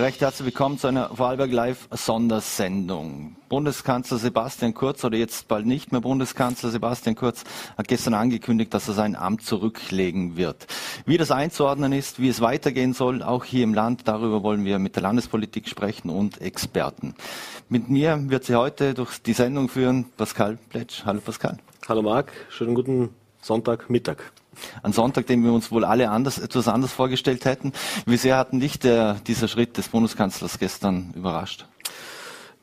Recht herzlich willkommen zu einer Vorarlberg Live Sondersendung. Bundeskanzler Sebastian Kurz oder jetzt bald nicht mehr Bundeskanzler Sebastian Kurz hat gestern angekündigt, dass er sein Amt zurücklegen wird. Wie das einzuordnen ist, wie es weitergehen soll, auch hier im Land, darüber wollen wir mit der Landespolitik sprechen und Experten. Mit mir wird sie heute durch die Sendung führen Pascal Pletsch. Hallo Pascal. Hallo Marc, schönen guten Sonntagmittag. Ein Sonntag, den wir uns wohl alle anders, etwas anders vorgestellt hätten. Wie sehr hat dich der, dieser Schritt des Bundeskanzlers gestern überrascht?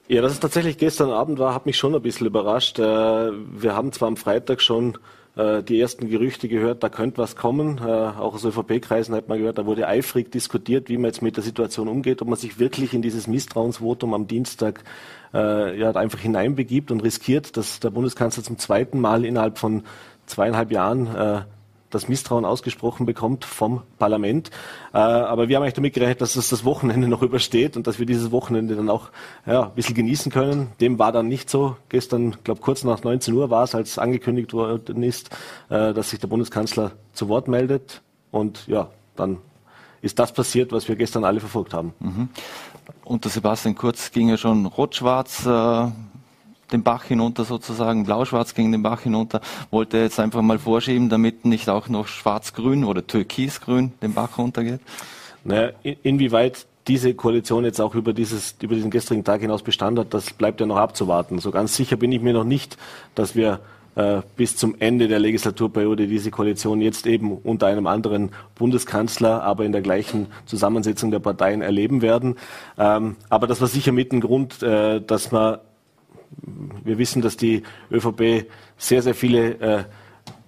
Ja, dass es tatsächlich gestern Abend war, hat mich schon ein bisschen überrascht. Äh, wir haben zwar am Freitag schon äh, die ersten Gerüchte gehört, da könnte was kommen. Äh, auch aus ÖVP-Kreisen hat man gehört, da wurde eifrig diskutiert, wie man jetzt mit der Situation umgeht, ob man sich wirklich in dieses Misstrauensvotum am Dienstag ja, einfach hineinbegibt und riskiert, dass der Bundeskanzler zum zweiten Mal innerhalb von zweieinhalb Jahren das Misstrauen ausgesprochen bekommt vom Parlament. Äh, aber wir haben eigentlich damit gerechnet, dass es das Wochenende noch übersteht und dass wir dieses Wochenende dann auch ja, ein bisschen genießen können. Dem war dann nicht so. Gestern, glaube kurz nach 19 Uhr war es, als angekündigt worden ist, äh, dass sich der Bundeskanzler zu Wort meldet. Und ja, dann ist das passiert, was wir gestern alle verfolgt haben. Mhm. Unter Sebastian Kurz ging ja schon rot-schwarz. Äh den Bach hinunter sozusagen, blau-schwarz ging den Bach hinunter, wollte jetzt einfach mal vorschieben, damit nicht auch noch schwarz-grün oder türkis-grün den Bach runtergeht? Naja, inwieweit diese Koalition jetzt auch über, dieses, über diesen gestrigen Tag hinaus Bestand hat, das bleibt ja noch abzuwarten. So ganz sicher bin ich mir noch nicht, dass wir äh, bis zum Ende der Legislaturperiode diese Koalition jetzt eben unter einem anderen Bundeskanzler, aber in der gleichen Zusammensetzung der Parteien erleben werden. Ähm, aber das war sicher mit ein Grund, äh, dass man wir wissen, dass die ÖVP sehr, sehr viele äh,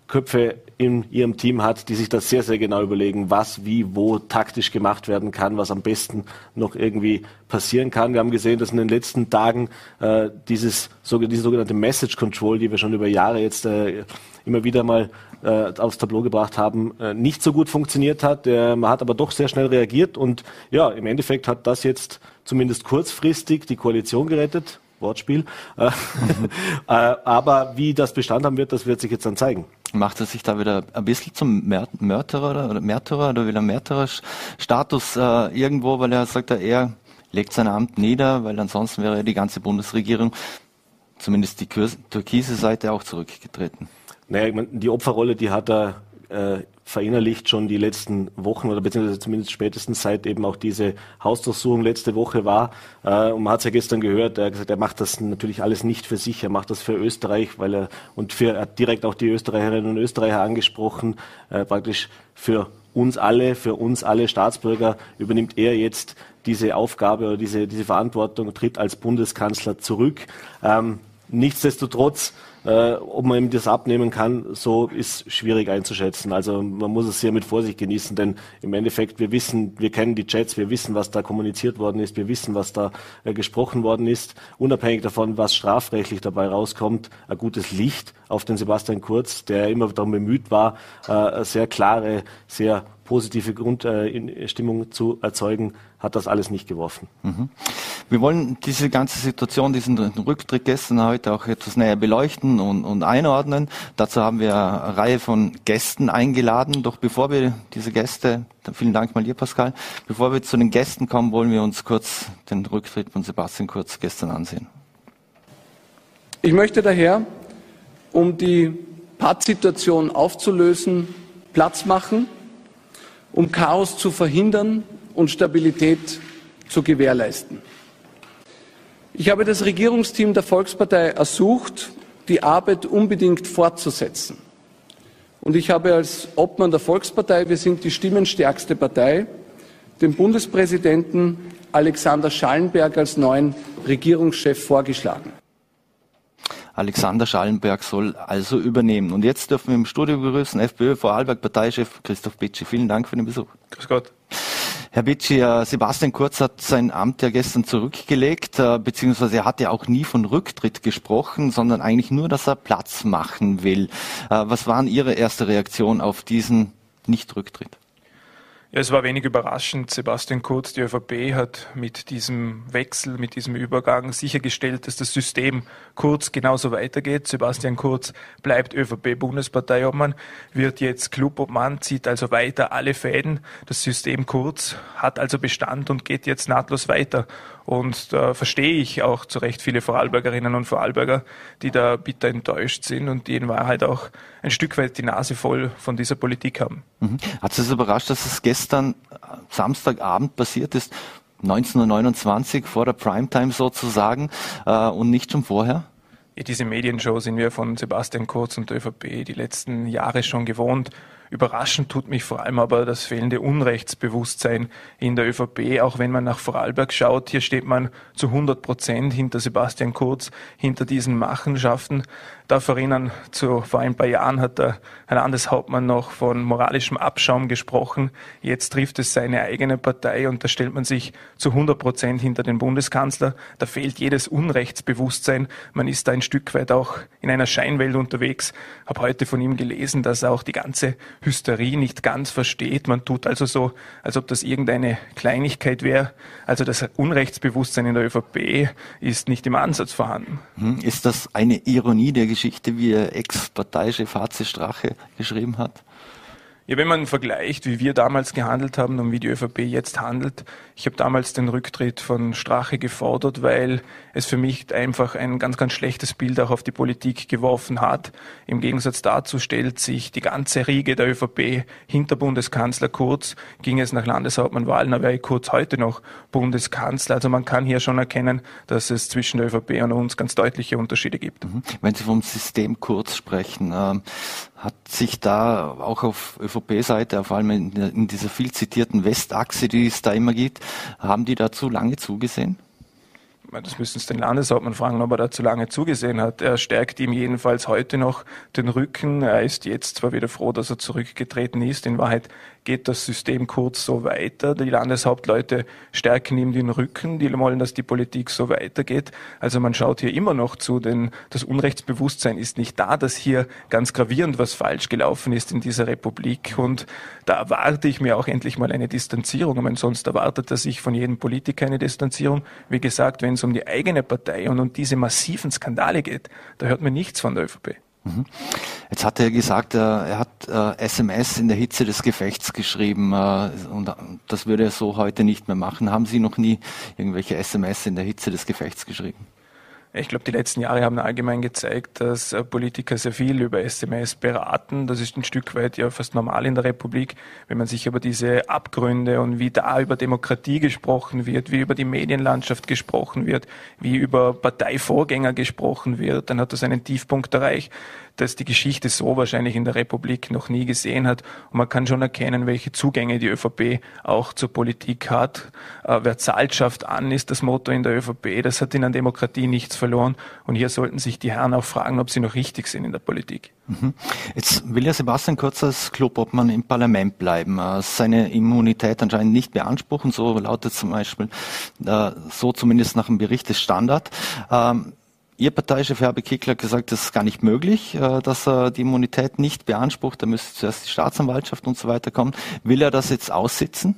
Köpfe in ihrem Team hat, die sich das sehr, sehr genau überlegen, was, wie, wo taktisch gemacht werden kann, was am besten noch irgendwie passieren kann. Wir haben gesehen, dass in den letzten Tagen äh, dieses, diese sogenannte Message Control, die wir schon über Jahre jetzt äh, immer wieder mal äh, aufs Tableau gebracht haben, äh, nicht so gut funktioniert hat. Man hat aber doch sehr schnell reagiert und ja, im Endeffekt hat das jetzt zumindest kurzfristig die Koalition gerettet. Wortspiel. Äh, äh, aber wie das Bestand haben wird, das wird sich jetzt dann zeigen. Macht er sich da wieder ein bisschen zum Märtyrer oder Märtyrer oder wieder Märtyrerstatus äh, irgendwo, weil er sagt, er legt sein Amt nieder, weil ansonsten wäre die ganze Bundesregierung, zumindest die türkise Seite, auch zurückgetreten. Naja, ich meine, die Opferrolle, die hat er äh, verinnerlicht schon die letzten Wochen oder beziehungsweise zumindest spätestens seit eben auch diese Hausdurchsuchung letzte Woche war. Äh, und man hat es ja gestern gehört, er hat gesagt, er macht das natürlich alles nicht für sich, er macht das für Österreich, weil er und für, er hat direkt auch die Österreicherinnen und Österreicher angesprochen, äh, praktisch für uns alle, für uns alle Staatsbürger übernimmt er jetzt diese Aufgabe oder diese, diese Verantwortung, tritt als Bundeskanzler zurück. Ähm, nichtsdestotrotz äh, ob man ihm das abnehmen kann, so ist schwierig einzuschätzen. Also man muss es sehr mit Vorsicht genießen, denn im Endeffekt, wir wissen, wir kennen die Chats, wir wissen, was da kommuniziert worden ist, wir wissen, was da äh, gesprochen worden ist. Unabhängig davon, was strafrechtlich dabei rauskommt, ein gutes Licht auf den Sebastian Kurz, der immer darum bemüht war, äh, sehr klare, sehr positive Grundstimmung äh, zu erzeugen, hat das alles nicht geworfen. Mhm. Wir wollen diese ganze Situation, diesen Rücktritt gestern heute auch etwas näher beleuchten und, und einordnen. Dazu haben wir eine Reihe von Gästen eingeladen. Doch bevor wir diese Gäste, vielen Dank mal dir, Pascal, bevor wir zu den Gästen kommen, wollen wir uns kurz den Rücktritt von Sebastian Kurz gestern ansehen. Ich möchte daher, um die Pattsituation aufzulösen, Platz machen um Chaos zu verhindern und Stabilität zu gewährleisten. Ich habe das Regierungsteam der Volkspartei ersucht, die Arbeit unbedingt fortzusetzen. Und ich habe als Obmann der Volkspartei, wir sind die stimmenstärkste Partei, den Bundespräsidenten Alexander Schallenberg als neuen Regierungschef vorgeschlagen. Alexander Schallenberg soll also übernehmen. Und jetzt dürfen wir im Studio begrüßen FPÖ Vorarlberg Parteichef Christoph Bitschi. Vielen Dank für den Besuch. Grüß Gott. Herr Bitschi, äh, Sebastian Kurz hat sein Amt ja gestern zurückgelegt, äh, beziehungsweise er hat ja auch nie von Rücktritt gesprochen, sondern eigentlich nur, dass er Platz machen will. Äh, was waren Ihre erste Reaktion auf diesen Nicht-Rücktritt? Ja, es war wenig überraschend. Sebastian Kurz, die ÖVP, hat mit diesem Wechsel, mit diesem Übergang sichergestellt, dass das System Kurz genauso weitergeht. Sebastian Kurz bleibt ÖVP-Bundesparteiobmann, wird jetzt Clubobmann, zieht also weiter alle Fäden. Das System Kurz hat also Bestand und geht jetzt nahtlos weiter. Und da verstehe ich auch zu Recht viele Vorarlbergerinnen und Vorarlberger, die da bitter enttäuscht sind und die in Wahrheit auch ein Stück weit die Nase voll von dieser Politik haben. Mhm. Hat es überrascht, dass es gestern Samstagabend passiert ist, 1929 vor der Primetime sozusagen äh, und nicht schon vorher? Ja, diese Medienshow sind wir von Sebastian Kurz und der ÖVP die letzten Jahre schon gewohnt. Überraschend tut mich vor allem aber das fehlende Unrechtsbewusstsein in der ÖVP, auch wenn man nach Vorarlberg schaut. Hier steht man zu 100 Prozent hinter Sebastian Kurz, hinter diesen Machenschaften darf erinnern, zu, vor ein paar Jahren hat der Herr Landeshauptmann noch von moralischem Abschaum gesprochen. Jetzt trifft es seine eigene Partei und da stellt man sich zu 100 Prozent hinter den Bundeskanzler. Da fehlt jedes Unrechtsbewusstsein. Man ist da ein Stück weit auch in einer Scheinwelt unterwegs. Habe heute von ihm gelesen, dass er auch die ganze Hysterie nicht ganz versteht. Man tut also so, als ob das irgendeine Kleinigkeit wäre. Also das Unrechtsbewusstsein in der ÖVP ist nicht im Ansatz vorhanden. Hm, ist das eine Ironie der Geschichte? Geschichte, wie Ex-Parteichef HC Strache geschrieben hat? Ja, wenn man vergleicht, wie wir damals gehandelt haben und wie die ÖVP jetzt handelt, ich habe damals den Rücktritt von Strache gefordert, weil es für mich einfach ein ganz, ganz schlechtes Bild auch auf die Politik geworfen hat. Im Gegensatz dazu stellt sich die ganze Riege der ÖVP hinter Bundeskanzler Kurz. Ging es nach Landeshauptmann Wahlen, wäre Kurz heute noch Bundeskanzler. Also man kann hier schon erkennen, dass es zwischen der ÖVP und uns ganz deutliche Unterschiede gibt. Mhm. Wenn Sie vom System Kurz sprechen, ähm, hat sich da auch auf ÖVP-Seite, vor allem in, in dieser viel zitierten Westachse, die es da immer gibt, haben die dazu lange zugesehen? das müssen Sie den Landeshauptmann fragen, ob er da zu lange zugesehen hat. Er stärkt ihm jedenfalls heute noch den Rücken. Er ist jetzt zwar wieder froh, dass er zurückgetreten ist. In Wahrheit geht das System kurz so weiter. Die Landeshauptleute stärken ihm den Rücken. Die wollen, dass die Politik so weitergeht. Also man schaut hier immer noch zu, denn das Unrechtsbewusstsein ist nicht da, dass hier ganz gravierend was falsch gelaufen ist in dieser Republik. Und da erwarte ich mir auch endlich mal eine Distanzierung. Ich meine, sonst erwartet er sich von jedem Politiker eine Distanzierung. Wie gesagt, wenn es um die eigene Partei und um diese massiven Skandale geht, da hört man nichts von der ÖVP. Mhm. Jetzt hat er gesagt, er hat SMS in der Hitze des Gefechts geschrieben äh, und das würde er so heute nicht mehr machen. Haben Sie noch nie irgendwelche SMS in der Hitze des Gefechts geschrieben? Ich glaube, die letzten Jahre haben allgemein gezeigt, dass äh, Politiker sehr viel über SMS beraten. Das ist ein Stück weit ja fast normal in der Republik. Wenn man sich über diese Abgründe und wie da über Demokratie gesprochen wird, wie über die Medienlandschaft gesprochen wird, wie über Parteivorgänger gesprochen wird, dann hat das einen Tiefpunkt erreicht das die Geschichte so wahrscheinlich in der Republik noch nie gesehen hat. Und man kann schon erkennen, welche Zugänge die ÖVP auch zur Politik hat. Äh, wer zahlt, schafft an, ist das Motto in der ÖVP. Das hat in der Demokratie nichts verloren. Und hier sollten sich die Herren auch fragen, ob sie noch richtig sind in der Politik. Mhm. Jetzt will ja Sebastian Kurz als Klubobmann im Parlament bleiben, äh, seine Immunität anscheinend nicht beanspruchen, so lautet zum Beispiel, äh, so zumindest nach dem Bericht des Standard. Ihr Parteichef Herbert Kickler hat gesagt, das ist gar nicht möglich, äh, dass er die Immunität nicht beansprucht. Da müsste zuerst die Staatsanwaltschaft und so weiter kommen. Will er das jetzt aussitzen?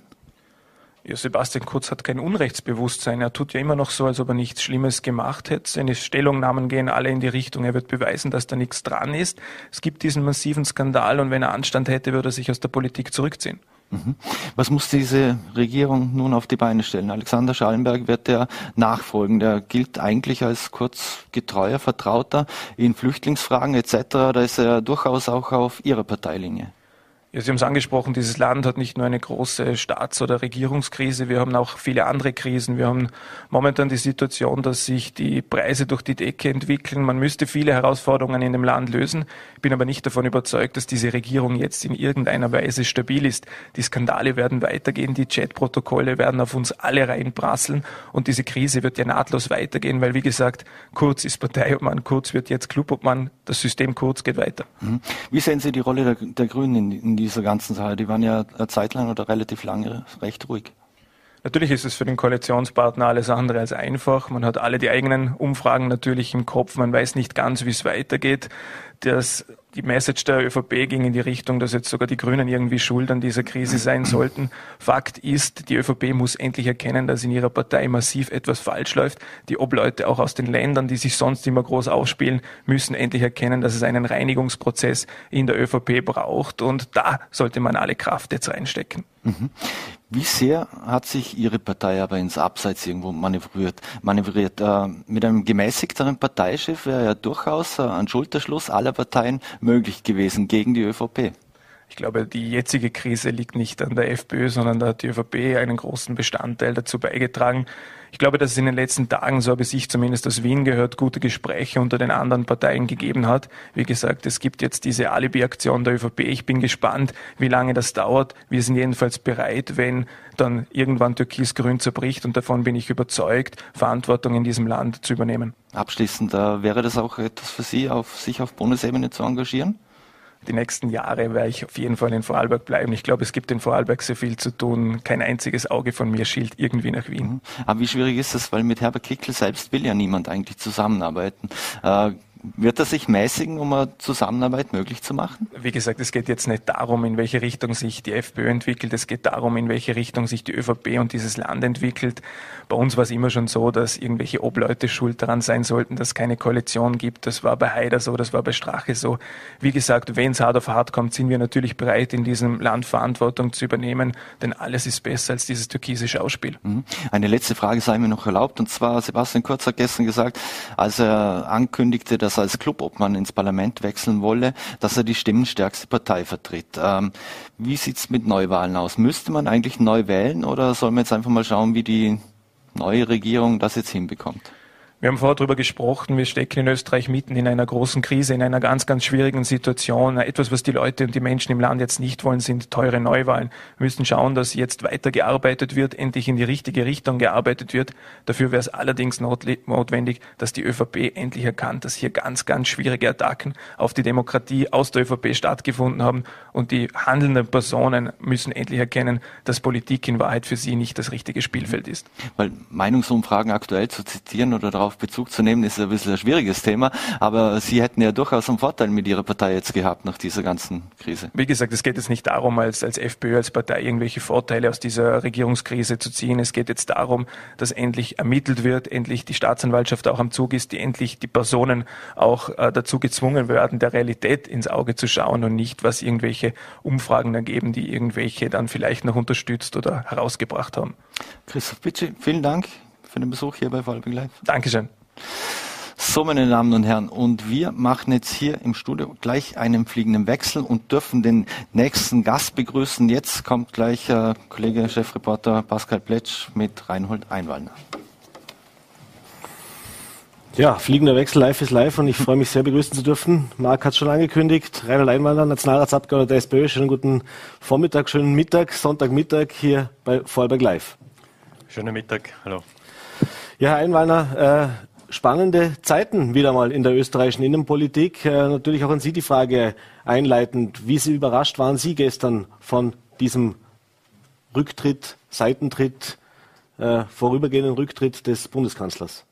Ja, Sebastian Kurz hat kein Unrechtsbewusstsein. Er tut ja immer noch so, als ob er nichts Schlimmes gemacht hätte. Seine Stellungnahmen gehen alle in die Richtung, er wird beweisen, dass da nichts dran ist. Es gibt diesen massiven Skandal und wenn er Anstand hätte, würde er sich aus der Politik zurückziehen. Mhm. Was muss diese Regierung nun auf die Beine stellen? Alexander Schallenberg wird der nachfolgen. Der gilt eigentlich als kurz getreuer Vertrauter in Flüchtlingsfragen etc. Da ist er durchaus auch auf Ihrer Parteilinie. Ja, Sie haben es angesprochen, dieses Land hat nicht nur eine große Staats- oder Regierungskrise, wir haben auch viele andere Krisen. Wir haben momentan die Situation, dass sich die Preise durch die Decke entwickeln. Man müsste viele Herausforderungen in dem Land lösen. Ich bin aber nicht davon überzeugt, dass diese Regierung jetzt in irgendeiner Weise stabil ist. Die Skandale werden weitergehen, die Chatprotokolle werden auf uns alle reinprasseln und diese Krise wird ja nahtlos weitergehen, weil wie gesagt, Kurz ist Parteiobmann, Kurz wird jetzt Clubobmann, das System Kurz geht weiter. Mhm. Wie sehen Sie die Rolle der, der Grünen in, in dieser ganzen Sache? Die waren ja eine Zeit lang oder relativ lange recht ruhig. Natürlich ist es für den Koalitionspartner alles andere als einfach. Man hat alle die eigenen Umfragen natürlich im Kopf. Man weiß nicht ganz, wie es weitergeht. Das, die Message der ÖVP ging in die Richtung, dass jetzt sogar die Grünen irgendwie schuld an dieser Krise sein sollten. Fakt ist, die ÖVP muss endlich erkennen, dass in ihrer Partei massiv etwas falsch läuft. Die Obleute auch aus den Ländern, die sich sonst immer groß aufspielen, müssen endlich erkennen, dass es einen Reinigungsprozess in der ÖVP braucht. Und da sollte man alle Kraft jetzt reinstecken. Mhm. Wie sehr hat sich Ihre Partei aber ins Abseits irgendwo manövriert? manövriert? Äh, mit einem gemäßigteren Parteichef wäre ja durchaus äh, ein Schulterschluss aller Parteien möglich gewesen gegen die ÖVP. Ich glaube, die jetzige Krise liegt nicht an der FPÖ, sondern da hat die ÖVP einen großen Bestandteil dazu beigetragen. Ich glaube, dass es in den letzten Tagen, so habe ich zumindest aus Wien gehört, gute Gespräche unter den anderen Parteien gegeben hat. Wie gesagt, es gibt jetzt diese Alibi-Aktion der ÖVP. Ich bin gespannt, wie lange das dauert. Wir sind jedenfalls bereit, wenn dann irgendwann Türkis-Grün zerbricht und davon bin ich überzeugt, Verantwortung in diesem Land zu übernehmen. Abschließend, äh, wäre das auch etwas für Sie, auf, sich auf Bundesebene zu engagieren? Die nächsten Jahre werde ich auf jeden Fall in Vorarlberg bleiben. Ich glaube, es gibt in Vorarlberg so viel zu tun. Kein einziges Auge von mir schielt irgendwie nach Wien. Mhm. Aber wie schwierig ist das? Weil mit Herbert Kickl selbst will ja niemand eigentlich zusammenarbeiten. Äh, wird er sich mäßigen, um eine Zusammenarbeit möglich zu machen? Wie gesagt, es geht jetzt nicht darum, in welche Richtung sich die FPÖ entwickelt. Es geht darum, in welche Richtung sich die ÖVP und dieses Land entwickelt. Bei uns war es immer schon so, dass irgendwelche Obleute schuld daran sein sollten, dass es keine Koalition gibt. Das war bei Haider so, das war bei Strache so. Wie gesagt, wenn es hart auf hart kommt, sind wir natürlich bereit, in diesem Land Verantwortung zu übernehmen, denn alles ist besser als dieses türkise Schauspiel. Mhm. Eine letzte Frage sei mir noch erlaubt, und zwar Sebastian Kurz hat gestern gesagt, als er ankündigte, dass er als Clubobmann ins Parlament wechseln wolle, dass er die stimmenstärkste Partei vertritt. Ähm, wie sieht's mit Neuwahlen aus? Müsste man eigentlich neu wählen oder soll man jetzt einfach mal schauen, wie die neue Regierung das jetzt hinbekommt? Wir haben vorher darüber gesprochen, wir stecken in Österreich mitten in einer großen Krise, in einer ganz, ganz schwierigen Situation. Etwas, was die Leute und die Menschen im Land jetzt nicht wollen, sind teure Neuwahlen. Wir müssen schauen, dass jetzt weiter gearbeitet wird, endlich in die richtige Richtung gearbeitet wird. Dafür wäre es allerdings notwendig, dass die ÖVP endlich erkannt, dass hier ganz, ganz schwierige Attacken auf die Demokratie aus der ÖVP stattgefunden haben und die handelnden Personen müssen endlich erkennen, dass Politik in Wahrheit für sie nicht das richtige Spielfeld ist. Weil Meinungsumfragen aktuell zu zitieren oder darauf darauf Bezug zu nehmen, ist ein bisschen ein schwieriges Thema. Aber Sie hätten ja durchaus einen Vorteil mit Ihrer Partei jetzt gehabt nach dieser ganzen Krise. Wie gesagt, es geht jetzt nicht darum, als, als FPÖ, als Partei irgendwelche Vorteile aus dieser Regierungskrise zu ziehen. Es geht jetzt darum, dass endlich ermittelt wird, endlich die Staatsanwaltschaft auch am Zug ist, die endlich die Personen auch äh, dazu gezwungen werden, der Realität ins Auge zu schauen und nicht, was irgendwelche Umfragen ergeben, die irgendwelche dann vielleicht noch unterstützt oder herausgebracht haben. Christoph Bitsche, vielen Dank für den Besuch hier bei Vorarlberg Live. Dankeschön. So, meine Damen und Herren, und wir machen jetzt hier im Studio gleich einen fliegenden Wechsel und dürfen den nächsten Gast begrüßen. Jetzt kommt gleich äh, Kollege Chefreporter Pascal Pletsch mit Reinhold Einwallner. Ja, fliegender Wechsel, live ist live und ich freue mich sehr begrüßen zu dürfen. Marc hat es schon angekündigt, Reinhold Einwallner, Nationalratsabgeordneter der SPÖ. Schönen guten Vormittag, schönen Mittag, Sonntagmittag hier bei Vorarlberg Live. Schönen Mittag, hallo. Ja, Herr Einwalner, äh, spannende Zeiten wieder mal in der österreichischen Innenpolitik. Äh, natürlich auch an Sie die Frage einleitend. Wie Sie überrascht waren Sie gestern von diesem Rücktritt, Seitentritt, äh, vorübergehenden Rücktritt des Bundeskanzlers?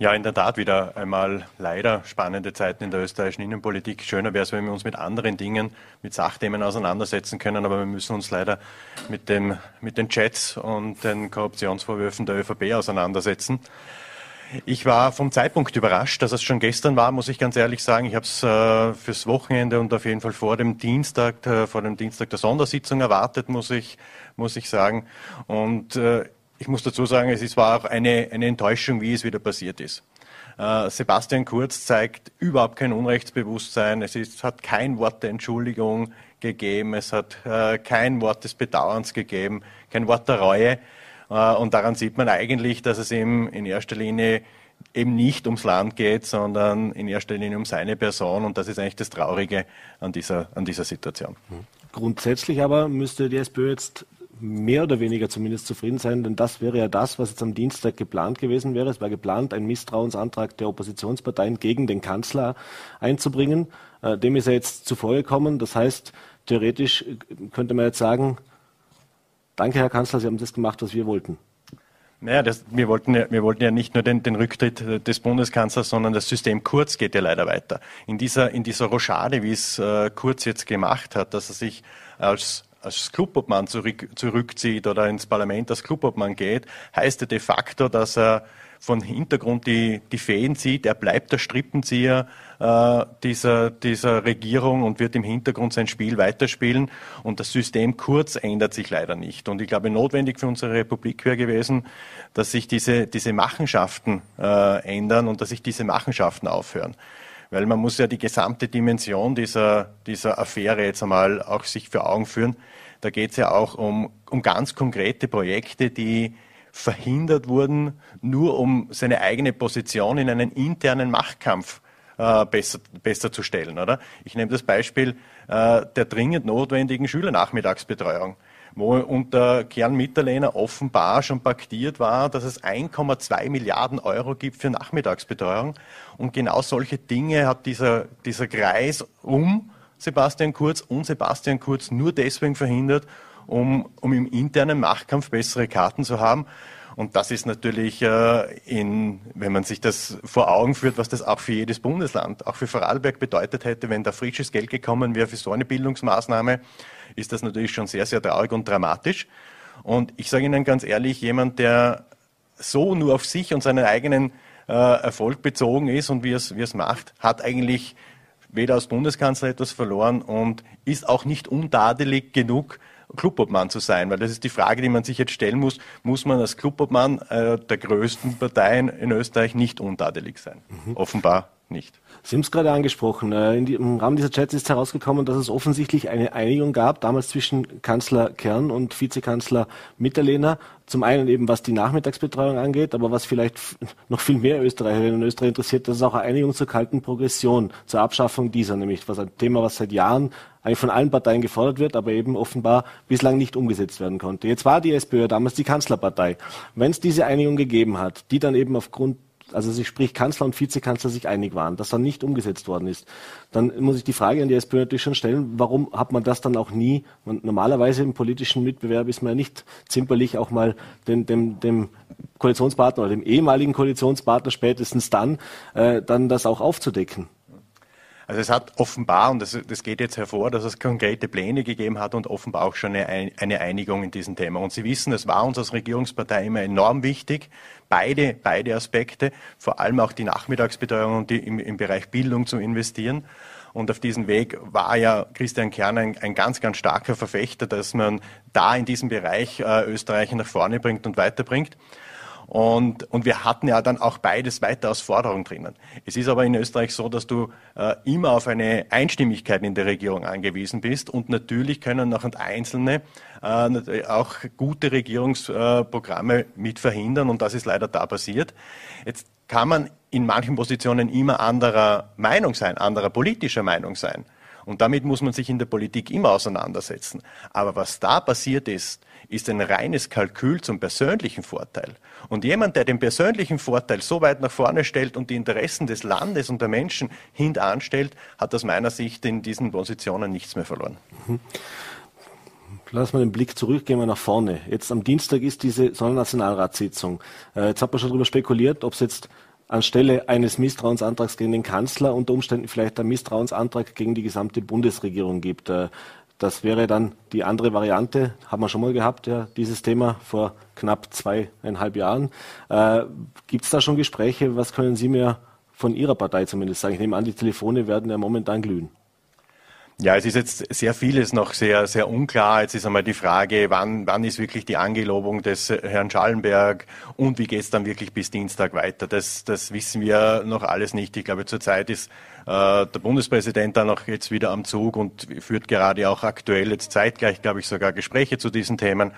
Ja, in der Tat wieder einmal leider spannende Zeiten in der österreichischen Innenpolitik. Schöner wäre es, wenn wir uns mit anderen Dingen, mit Sachthemen auseinandersetzen können, aber wir müssen uns leider mit, dem, mit den Chats und den Korruptionsvorwürfen der ÖVP auseinandersetzen. Ich war vom Zeitpunkt überrascht, dass es schon gestern war, muss ich ganz ehrlich sagen. Ich habe es äh, fürs Wochenende und auf jeden Fall vor dem Dienstag, äh, vor dem Dienstag der Sondersitzung erwartet, muss ich, muss ich sagen. Und äh, ich muss dazu sagen, es war auch eine, eine Enttäuschung, wie es wieder passiert ist. Äh, Sebastian Kurz zeigt überhaupt kein Unrechtsbewusstsein. Es ist, hat kein Wort der Entschuldigung gegeben. Es hat äh, kein Wort des Bedauerns gegeben, kein Wort der Reue. Äh, und daran sieht man eigentlich, dass es ihm in erster Linie eben nicht ums Land geht, sondern in erster Linie um seine Person. Und das ist eigentlich das Traurige an dieser, an dieser Situation. Grundsätzlich aber müsste die SPÖ jetzt mehr oder weniger zumindest zufrieden sein, denn das wäre ja das, was jetzt am Dienstag geplant gewesen wäre. Es war geplant, einen Misstrauensantrag der Oppositionsparteien gegen den Kanzler einzubringen. Äh, dem ist er jetzt zuvor gekommen. Das heißt, theoretisch könnte man jetzt sagen, danke Herr Kanzler, Sie haben das gemacht, was wir wollten. Naja, das, wir, wollten ja, wir wollten ja nicht nur den, den, Rücktritt des Bundeskanzlers, sondern das System Kurz geht ja leider weiter. In dieser, in dieser Rochade, wie es äh, Kurz jetzt gemacht hat, dass er sich als als Clubobmann zurück, zurückzieht oder ins Parlament als Clubobmann geht, heißt ja de facto, dass er von Hintergrund die, die Fäden zieht. Er bleibt der Strippenzieher äh, dieser, dieser Regierung und wird im Hintergrund sein Spiel weiterspielen. Und das System Kurz ändert sich leider nicht. Und ich glaube, notwendig für unsere Republik wäre gewesen, dass sich diese, diese Machenschaften äh, ändern und dass sich diese Machenschaften aufhören. Weil man muss ja die gesamte Dimension dieser, dieser Affäre jetzt einmal auch sich für Augen führen. Da geht es ja auch um, um ganz konkrete Projekte, die verhindert wurden, nur um seine eigene Position in einen internen Machtkampf äh, besser, besser zu stellen. Oder? Ich nehme das Beispiel äh, der dringend notwendigen Schülernachmittagsbetreuung wo unter Kern Mitterlehner offenbar schon paktiert war, dass es 1,2 Milliarden Euro gibt für Nachmittagsbetreuung. Und genau solche Dinge hat dieser, dieser Kreis um Sebastian Kurz und Sebastian Kurz nur deswegen verhindert, um, um im internen Machtkampf bessere Karten zu haben. Und das ist natürlich, äh, in, wenn man sich das vor Augen führt, was das auch für jedes Bundesland, auch für Vorarlberg bedeutet hätte, wenn da frisches Geld gekommen wäre für so eine Bildungsmaßnahme, ist das natürlich schon sehr, sehr traurig und dramatisch. Und ich sage Ihnen ganz ehrlich, jemand, der so nur auf sich und seinen eigenen äh, Erfolg bezogen ist und wie es, wie es macht, hat eigentlich weder als Bundeskanzler etwas verloren und ist auch nicht untadelig genug, Clubobmann zu sein, weil das ist die Frage, die man sich jetzt stellen muss. Muss man als Clubobmann äh, der größten Parteien in Österreich nicht untadelig sein? Mhm. Offenbar nicht. Sie haben es gerade angesprochen. Äh, die, Im Rahmen dieser Chats ist herausgekommen, dass es offensichtlich eine Einigung gab, damals zwischen Kanzler Kern und Vizekanzler Mitterlehner. Zum einen eben, was die Nachmittagsbetreuung angeht, aber was vielleicht noch viel mehr Österreicherinnen und Österreicher interessiert, das ist auch eine Einigung zur kalten Progression, zur Abschaffung dieser, nämlich was ein Thema, was seit Jahren eigentlich von allen Parteien gefordert wird, aber eben offenbar bislang nicht umgesetzt werden konnte. Jetzt war die SPÖ damals die Kanzlerpartei. Wenn es diese Einigung gegeben hat, die dann eben aufgrund also sich sprich Kanzler und Vizekanzler sich einig waren, dass dann nicht umgesetzt worden ist, dann muss ich die Frage an die SPÖ natürlich schon stellen, warum hat man das dann auch nie, man, normalerweise im politischen Mitbewerb ist man ja nicht zimperlich auch mal dem, dem, dem Koalitionspartner oder dem ehemaligen Koalitionspartner spätestens dann, äh, dann das auch aufzudecken. Also es hat offenbar, und das, das, geht jetzt hervor, dass es konkrete Pläne gegeben hat und offenbar auch schon eine, eine, Einigung in diesem Thema. Und Sie wissen, es war uns als Regierungspartei immer enorm wichtig, beide, beide Aspekte, vor allem auch die Nachmittagsbetreuung und die im, im Bereich Bildung zu investieren. Und auf diesem Weg war ja Christian Kern ein, ein, ganz, ganz starker Verfechter, dass man da in diesem Bereich äh, Österreich nach vorne bringt und weiterbringt. Und, und wir hatten ja dann auch beides weiter als Forderung drinnen. Es ist aber in Österreich so, dass du äh, immer auf eine Einstimmigkeit in der Regierung angewiesen bist und natürlich können noch Einzelne äh, auch gute Regierungsprogramme mit verhindern und das ist leider da passiert. Jetzt kann man in manchen Positionen immer anderer Meinung sein, anderer politischer Meinung sein. Und damit muss man sich in der Politik immer auseinandersetzen. Aber was da passiert ist, ist ein reines Kalkül zum persönlichen Vorteil. Und jemand, der den persönlichen Vorteil so weit nach vorne stellt und die Interessen des Landes und der Menschen hintanstellt, hat aus meiner Sicht in diesen Positionen nichts mehr verloren. Mhm. Lass mal den Blick zurück, gehen wir nach vorne. Jetzt am Dienstag ist diese Sondernationalratssitzung. Äh, jetzt hat man schon darüber spekuliert, ob es jetzt anstelle eines Misstrauensantrags gegen den Kanzler unter Umständen vielleicht einen Misstrauensantrag gegen die gesamte Bundesregierung gibt. Das wäre dann die andere Variante, haben wir schon mal gehabt, ja, dieses Thema vor knapp zweieinhalb Jahren. Äh, Gibt es da schon Gespräche? Was können Sie mir von Ihrer Partei zumindest sagen? Ich nehme an, die Telefone werden ja momentan glühen. Ja, es ist jetzt sehr vieles noch sehr, sehr unklar. Jetzt ist einmal die Frage, wann, wann ist wirklich die Angelobung des Herrn Schallenberg und wie geht es dann wirklich bis Dienstag weiter? Das, das wissen wir noch alles nicht. Ich glaube, zurzeit ist der Bundespräsident dann auch jetzt wieder am Zug und führt gerade auch aktuell jetzt zeitgleich, glaube ich, sogar Gespräche zu diesen Themen.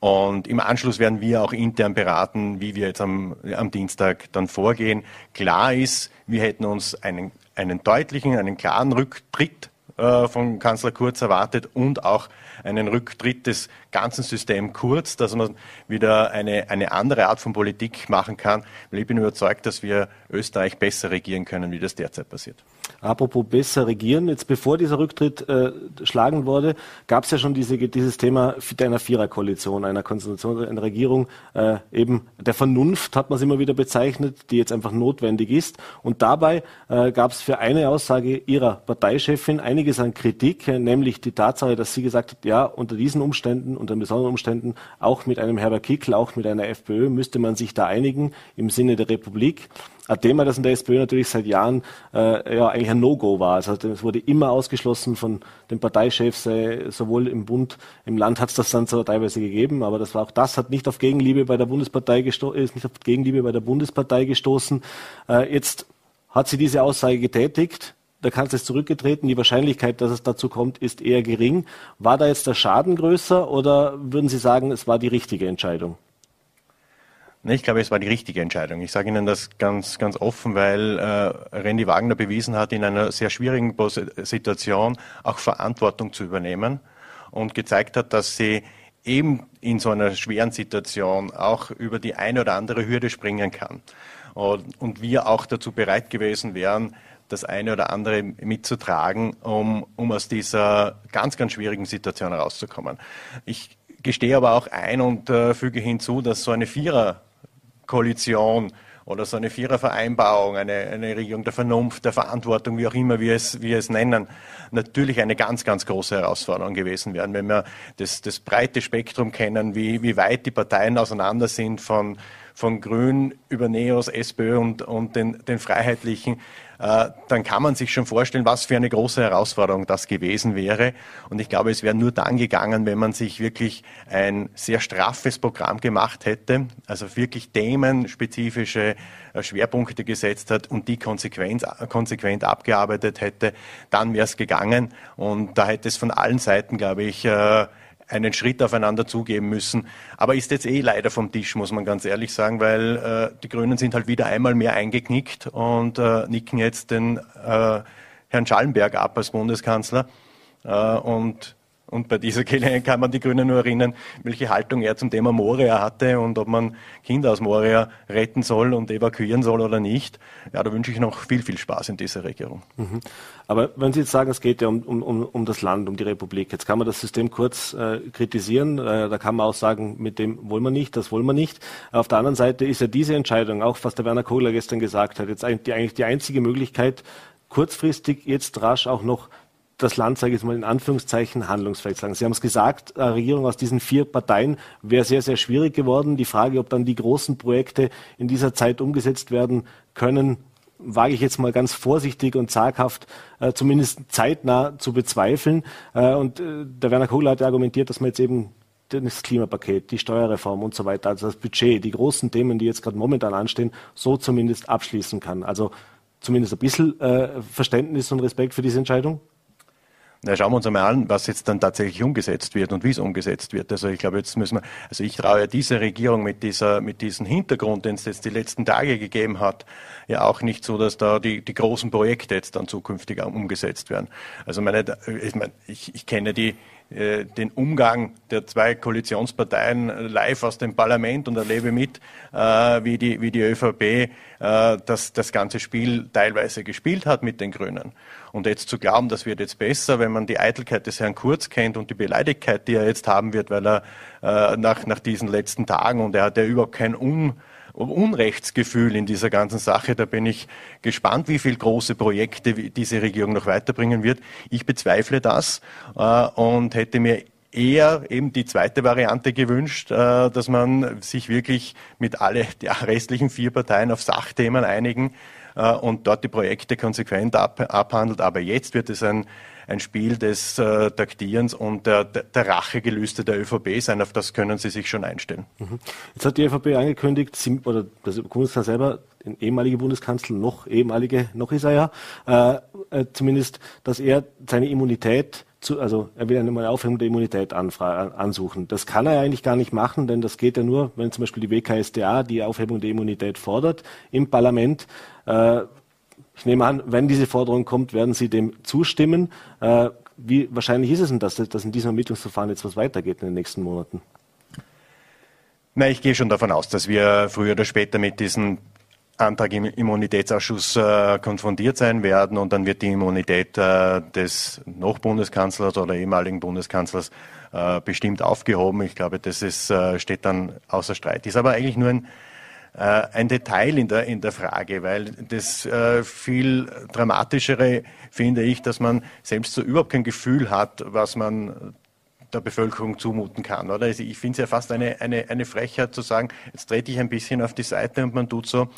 Und im Anschluss werden wir auch intern beraten, wie wir jetzt am, am Dienstag dann vorgehen. Klar ist, wir hätten uns einen, einen deutlichen, einen klaren Rücktritt äh, von Kanzler Kurz erwartet und auch einen Rücktritt des ganzen Systems Kurz, dass man wieder eine, eine andere Art von Politik machen kann. ich bin überzeugt, dass wir Österreich besser regieren können, wie das derzeit passiert. Apropos besser regieren, jetzt bevor dieser Rücktritt äh, schlagen wurde, gab es ja schon diese, dieses Thema einer Viererkoalition, einer Konstellation, einer Regierung, äh, eben der Vernunft hat man es immer wieder bezeichnet, die jetzt einfach notwendig ist. Und dabei äh, gab es für eine Aussage ihrer Parteichefin einiges an Kritik, nämlich die Tatsache, dass sie gesagt hat, ja, unter diesen Umständen, unter besonderen Umständen, auch mit einem Herbert Kickl, auch mit einer FPÖ, müsste man sich da einigen im Sinne der Republik. Ein Thema, das in der SPÖ natürlich seit Jahren äh, ja eigentlich ein No-Go war. Also es wurde immer ausgeschlossen von den Parteichefs, äh, sowohl im Bund, im Land hat es das dann so teilweise gegeben, aber das war auch das hat nicht auf Gegenliebe bei der Bundespartei gestoßen, ist nicht auf Gegenliebe bei der Bundespartei gestoßen. Äh, jetzt hat sie diese Aussage getätigt. Der Kanzler ist zurückgetreten. Die Wahrscheinlichkeit, dass es dazu kommt, ist eher gering. War da jetzt der Schaden größer oder würden Sie sagen, es war die richtige Entscheidung? Ich glaube, es war die richtige Entscheidung. Ich sage Ihnen das ganz, ganz offen, weil äh, Randy Wagner bewiesen hat, in einer sehr schwierigen Situation auch Verantwortung zu übernehmen und gezeigt hat, dass sie eben in so einer schweren Situation auch über die eine oder andere Hürde springen kann. Und, und wir auch dazu bereit gewesen wären, das eine oder andere mitzutragen, um, um aus dieser ganz, ganz schwierigen Situation herauszukommen. Ich gestehe aber auch ein und äh, füge hinzu, dass so eine Vierer Koalition oder so eine Vierervereinbarung, eine, eine Regierung der Vernunft, der Verantwortung, wie auch immer wir es, wir es nennen, natürlich eine ganz, ganz große Herausforderung gewesen wären, wenn wir das, das breite Spektrum kennen, wie, wie weit die Parteien auseinander sind von, von Grün über Neos, SPÖ und, und den, den Freiheitlichen dann kann man sich schon vorstellen, was für eine große Herausforderung das gewesen wäre. Und ich glaube, es wäre nur dann gegangen, wenn man sich wirklich ein sehr straffes Programm gemacht hätte, also wirklich themenspezifische äh, Schwerpunkte gesetzt hat und die konsequent, konsequent abgearbeitet hätte, dann wäre es gegangen. Und da hätte es von allen Seiten, glaube ich, äh, einen Schritt aufeinander zugeben müssen. Aber ist jetzt eh leider vom Tisch, muss man ganz ehrlich sagen, weil äh, die Grünen sind halt wieder einmal mehr eingeknickt und äh, nicken jetzt den äh, Herrn Schallenberg ab als Bundeskanzler. Äh, und und bei dieser Gelegenheit kann man die Grünen nur erinnern, welche Haltung er zum Thema Moria hatte und ob man Kinder aus Moria retten soll und evakuieren soll oder nicht. Ja, da wünsche ich noch viel, viel Spaß in dieser Regierung. Mhm. Aber wenn Sie jetzt sagen, es geht ja um, um, um das Land, um die Republik, jetzt kann man das System kurz äh, kritisieren. Äh, da kann man auch sagen, mit dem wollen wir nicht, das wollen wir nicht. Auf der anderen Seite ist ja diese Entscheidung, auch was der Werner Kogler gestern gesagt hat, jetzt eigentlich die einzige Möglichkeit, kurzfristig jetzt rasch auch noch das Land, sage ich jetzt mal in Anführungszeichen, handlungsfähig sagen. Sie haben es gesagt, eine Regierung aus diesen vier Parteien wäre sehr, sehr schwierig geworden. Die Frage, ob dann die großen Projekte in dieser Zeit umgesetzt werden können, wage ich jetzt mal ganz vorsichtig und zaghaft, äh, zumindest zeitnah zu bezweifeln. Äh, und äh, der Werner Kogler hat ja argumentiert, dass man jetzt eben das Klimapaket, die Steuerreform und so weiter, also das Budget, die großen Themen, die jetzt gerade momentan anstehen, so zumindest abschließen kann. Also zumindest ein bisschen äh, Verständnis und Respekt für diese Entscheidung? Na, schauen wir uns einmal an, was jetzt dann tatsächlich umgesetzt wird und wie es umgesetzt wird. Also ich glaube, jetzt müssen wir, also ich traue dieser Regierung mit dieser, mit diesem Hintergrund, den es jetzt die letzten Tage gegeben hat, ja auch nicht so, dass da die, die großen Projekte jetzt dann zukünftig umgesetzt werden. Also meine, ich, meine, ich, ich kenne die, äh, den Umgang der zwei Koalitionsparteien live aus dem Parlament und erlebe mit, äh, wie, die, wie die ÖVP äh, das, das ganze Spiel teilweise gespielt hat mit den Grünen. Und jetzt zu glauben, das wird jetzt besser, wenn man die Eitelkeit des Herrn Kurz kennt und die Beleidigkeit, die er jetzt haben wird, weil er äh, nach, nach diesen letzten Tagen und er hat ja überhaupt kein Un Unrechtsgefühl in dieser ganzen Sache. Da bin ich gespannt, wie viele große Projekte diese Regierung noch weiterbringen wird. Ich bezweifle das äh, und hätte mir eher eben die zweite Variante gewünscht, äh, dass man sich wirklich mit alle die restlichen vier Parteien auf Sachthemen einigen und dort die Projekte konsequent abhandelt. Aber jetzt wird es ein ein Spiel des äh, Taktierens und der, der Rachegelüste der ÖVP sein. Auf das können Sie sich schon einstellen. Mhm. Jetzt hat die ÖVP angekündigt, Sie, oder der Bundeskanzler selber, den ehemaligen Bundeskanzler, noch ehemalige, noch ist er ja, äh, äh, zumindest, dass er seine Immunität zu, also er will eine Aufhebung der Immunität ansuchen. Das kann er eigentlich gar nicht machen, denn das geht ja nur, wenn zum Beispiel die WKSDA die Aufhebung der Immunität fordert im Parlament. Äh, Ich nehme an, wenn diese Forderung kommt, werden Sie dem zustimmen. Äh, wie wahrscheinlich ist es denn, dass, dass in diesem Ermittlungsverfahren jetzt was weitergeht in den nächsten Monaten? Na, ich gehe schon davon aus, dass wir früher oder später mit diesem Antrag im Immunitätsausschuss äh, konfrontiert sein werden und dann wird die Immunität äh, des noch Bundeskanzlers oder ehemaligen Bundeskanzlers äh, bestimmt aufgehoben. Ich glaube, das ist, äh, steht dann außer Streit. Ist aber eigentlich nur ein, ein Detail in der, in der Frage, weil das äh, viel dramatischere finde ich, dass man selbst so überhaupt kein Gefühl hat, was man der Bevölkerung zumuten kann. Oder? Also ich finde es ja fast eine, eine, eine Frechheit zu sagen, jetzt trete ich ein bisschen auf die Seite und man tut so,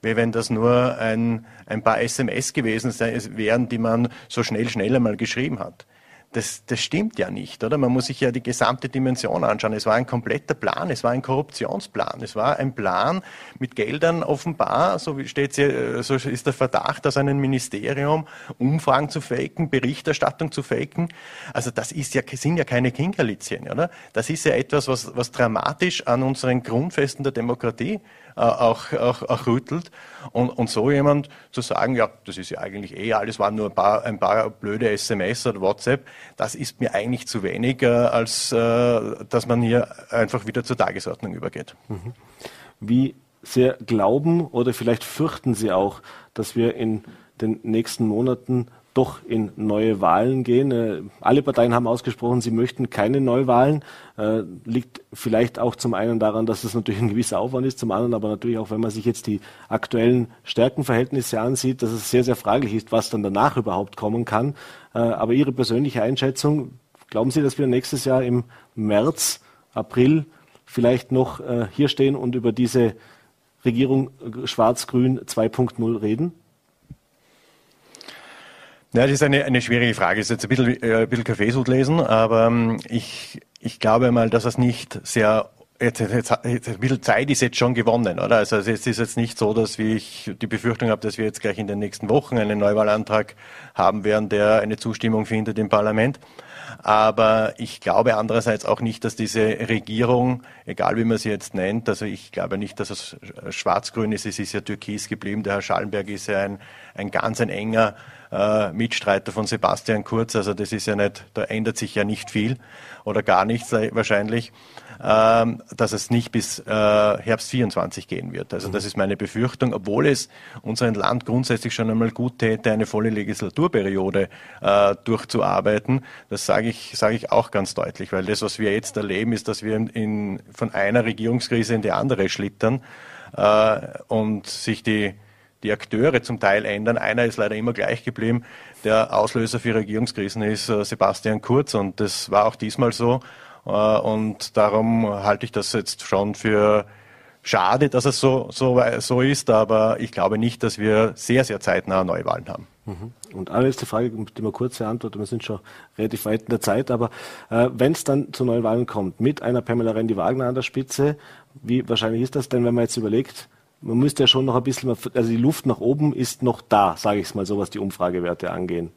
wie wenn das nur ein, ein paar SMS gewesen wären, die man so schnell, schnell einmal geschrieben hat das, das stimmt ja nicht, oder? Man muss sich ja die gesamte Dimension anschauen. Es war ein kompletter Plan, es war ein Korruptionsplan, es war ein Plan mit Geldern offenbar, so steht hier, so ist der Verdacht aus einem Ministerium, Umfragen zu faken, Berichterstattung zu faken. Also das ist ja, sind ja keine Kinkerlitzchen, oder? Das ist ja etwas, was, was dramatisch an unseren Grundfesten der Demokratie äh, auch, auch, auch rüttelt. Und, und so jemand zu sagen, ja, das ist ja eigentlich eh alles, waren nur ein paar, ein paar blöde SMS oder WhatsApp, das ist mir eigentlich zu wenig, äh, als äh, dass man hier einfach wieder zur Tagesordnung übergeht. Mhm. Wie sehr glauben oder vielleicht fürchten Sie auch, dass wir in den nächsten Monaten doch in neue Wahlen gehen. Äh, alle Parteien haben ausgesprochen, sie möchten keine Neuwahlen. Äh, liegt vielleicht auch zum einen daran, dass es natürlich ein gewisser Aufwand ist, zum anderen aber natürlich auch, wenn man sich jetzt die aktuellen Stärkenverhältnisse ansieht, dass es sehr, sehr fraglich ist, was dann danach überhaupt kommen kann. Äh, aber Ihre persönliche Einschätzung, glauben Sie, dass wir nächstes Jahr im März, April vielleicht noch hier stehen und über diese Regierung Schwarz-Grün 2.0 reden? Ja, das ist eine, eine schwierige Frage. Das ist jetzt ein bisschen, äh, ein bisschen Kaffeesud lesen, aber ähm, ich, ich glaube mal, dass es nicht sehr Jetzt, jetzt, jetzt, ein bisschen Zeit ist jetzt schon gewonnen, oder? Also es ist jetzt nicht so, dass wie ich die Befürchtung habe, dass wir jetzt gleich in den nächsten Wochen einen Neuwahlantrag haben werden, der eine Zustimmung findet im Parlament. Aber ich glaube andererseits auch nicht, dass diese Regierung, egal wie man sie jetzt nennt, also ich glaube nicht, dass es schwarz-grün ist, es ist ja türkis geblieben. Der Herr Schallenberg ist ja ein, ein ganz ein enger äh, Mitstreiter von Sebastian Kurz. Also das ist ja nicht, da ändert sich ja nicht viel oder gar nichts wahrscheinlich, ähm, dass es nicht bis äh, Herbst 24 gehen wird. Also das ist meine Befürchtung, obwohl es unserem Land grundsätzlich schon einmal gut täte, eine volle Legislaturperiode äh, durchzuarbeiten. Das sage ich, sage ich auch ganz deutlich, weil das, was wir jetzt erleben, ist, dass wir in, von einer Regierungskrise in die andere schlittern äh, und sich die die Akteure zum Teil ändern. Einer ist leider immer gleich geblieben. Der Auslöser für Regierungskrisen ist äh, Sebastian Kurz und das war auch diesmal so. Äh, und darum halte ich das jetzt schon für schade, dass es so, so, so ist, aber ich glaube nicht, dass wir sehr, sehr zeitnah Neuwahlen haben. Mhm. Und eine letzte Frage, die wir kurze Antwort, wir sind schon relativ weit in der Zeit, aber äh, wenn es dann zu Neuwahlen kommt, mit einer Pamela Rendi-Wagner an der Spitze, wie wahrscheinlich ist das denn, wenn man jetzt überlegt, man müsste ja schon noch ein bisschen, also die Luft nach oben ist noch da, sage ich es mal so, was die Umfragewerte angehen.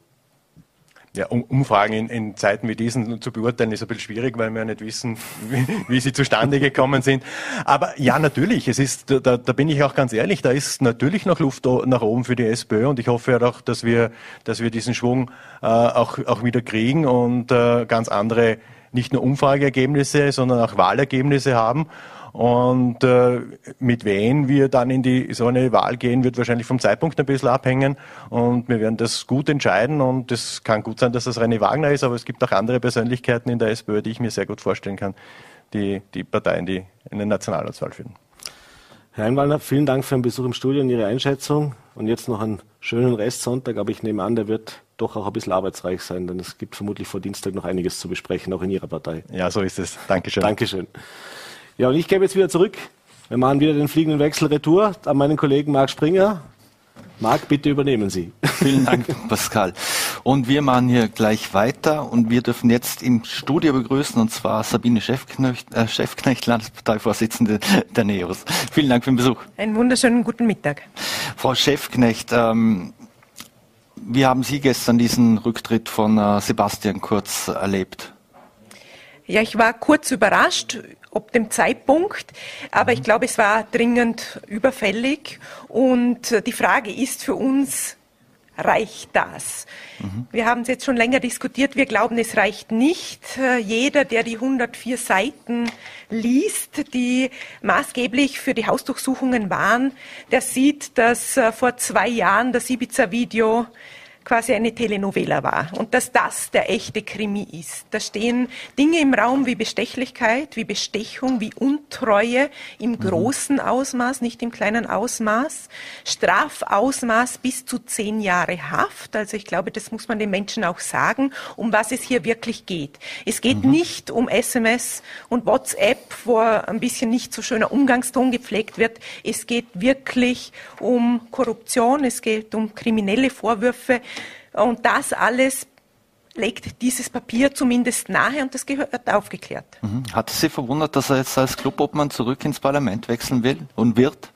Ja, um, Umfragen in, in, Zeiten wie diesen zu beurteilen, ist ein bisschen schwierig, weil wir ja nicht wissen, wie, wie sie zustande gekommen sind. Aber ja, natürlich, es ist, da, da bin ich auch ganz ehrlich, da ist natürlich noch Luft nach oben für die SPÖ und ich hoffe ja auch, dass wir, dass wir diesen Schwung äh, auch, auch wieder kriegen und äh, ganz andere, nicht nur Umfrageergebnisse, sondern auch Wahlergebnisse haben. Und äh, mit wen wir dann in die so eine Wahl gehen, wird wahrscheinlich vom Zeitpunkt ein bisschen abhängen. Und wir werden das gut entscheiden. Und es kann gut sein, dass das René Wagner ist, aber es gibt auch andere Persönlichkeiten in der SPÖ, die ich mir sehr gut vorstellen kann, die die Parteien, die in den Nationalratswahl führen. Herr Einwalner, vielen Dank für den Besuch im Studio und Ihre Einschätzung. Und jetzt noch einen schönen Restsonntag, aber ich nehme an, der wird doch auch ein bisschen arbeitsreich sein, denn es gibt vermutlich vor Dienstag noch einiges zu besprechen, auch in Ihrer Partei. Ja, so ist es. Dankeschön. Dankeschön. Ja, und ich gebe jetzt wieder zurück. Wir machen wieder den fliegenden Wechsel retour an meinen Kollegen Marc Springer. Marc, bitte übernehmen Sie. Vielen Dank, Pascal. Und wir machen hier gleich weiter und wir dürfen jetzt im Studio begrüßen und zwar Sabine Chefknecht, äh, Chefknecht Landesparteivorsitzende der NEOS. Vielen Dank für den Besuch. Einen wunderschönen guten Mittag. Frau Chefknecht, ähm, wie haben Sie gestern diesen Rücktritt von äh, Sebastian Kurz erlebt? Ja, ich war kurz überrascht ob dem Zeitpunkt, aber ich mhm. glaube, es war dringend überfällig und die Frage ist für uns, reicht das? Mhm. Wir haben es jetzt schon länger diskutiert. Wir glauben, es reicht nicht. Äh, jeder, der die 104 Seiten liest, die maßgeblich für die Hausdurchsuchungen waren, der sieht, dass äh, vor zwei Jahren das Ibiza-Video quasi eine Telenovela war und dass das der echte Krimi ist. Da stehen Dinge im Raum wie Bestechlichkeit, wie Bestechung, wie Untreue im mhm. großen Ausmaß, nicht im kleinen Ausmaß, Strafausmaß bis zu zehn Jahre Haft. Also ich glaube, das muss man den Menschen auch sagen, um was es hier wirklich geht. Es geht mhm. nicht um SMS und WhatsApp, wo ein bisschen nicht so schöner Umgangston gepflegt wird. Es geht wirklich um Korruption, es geht um kriminelle Vorwürfe, und das alles legt dieses Papier zumindest nahe und das gehört aufgeklärt. Mhm. Hat es Sie verwundert, dass er jetzt als Clubobmann zurück ins Parlament wechseln will und wird?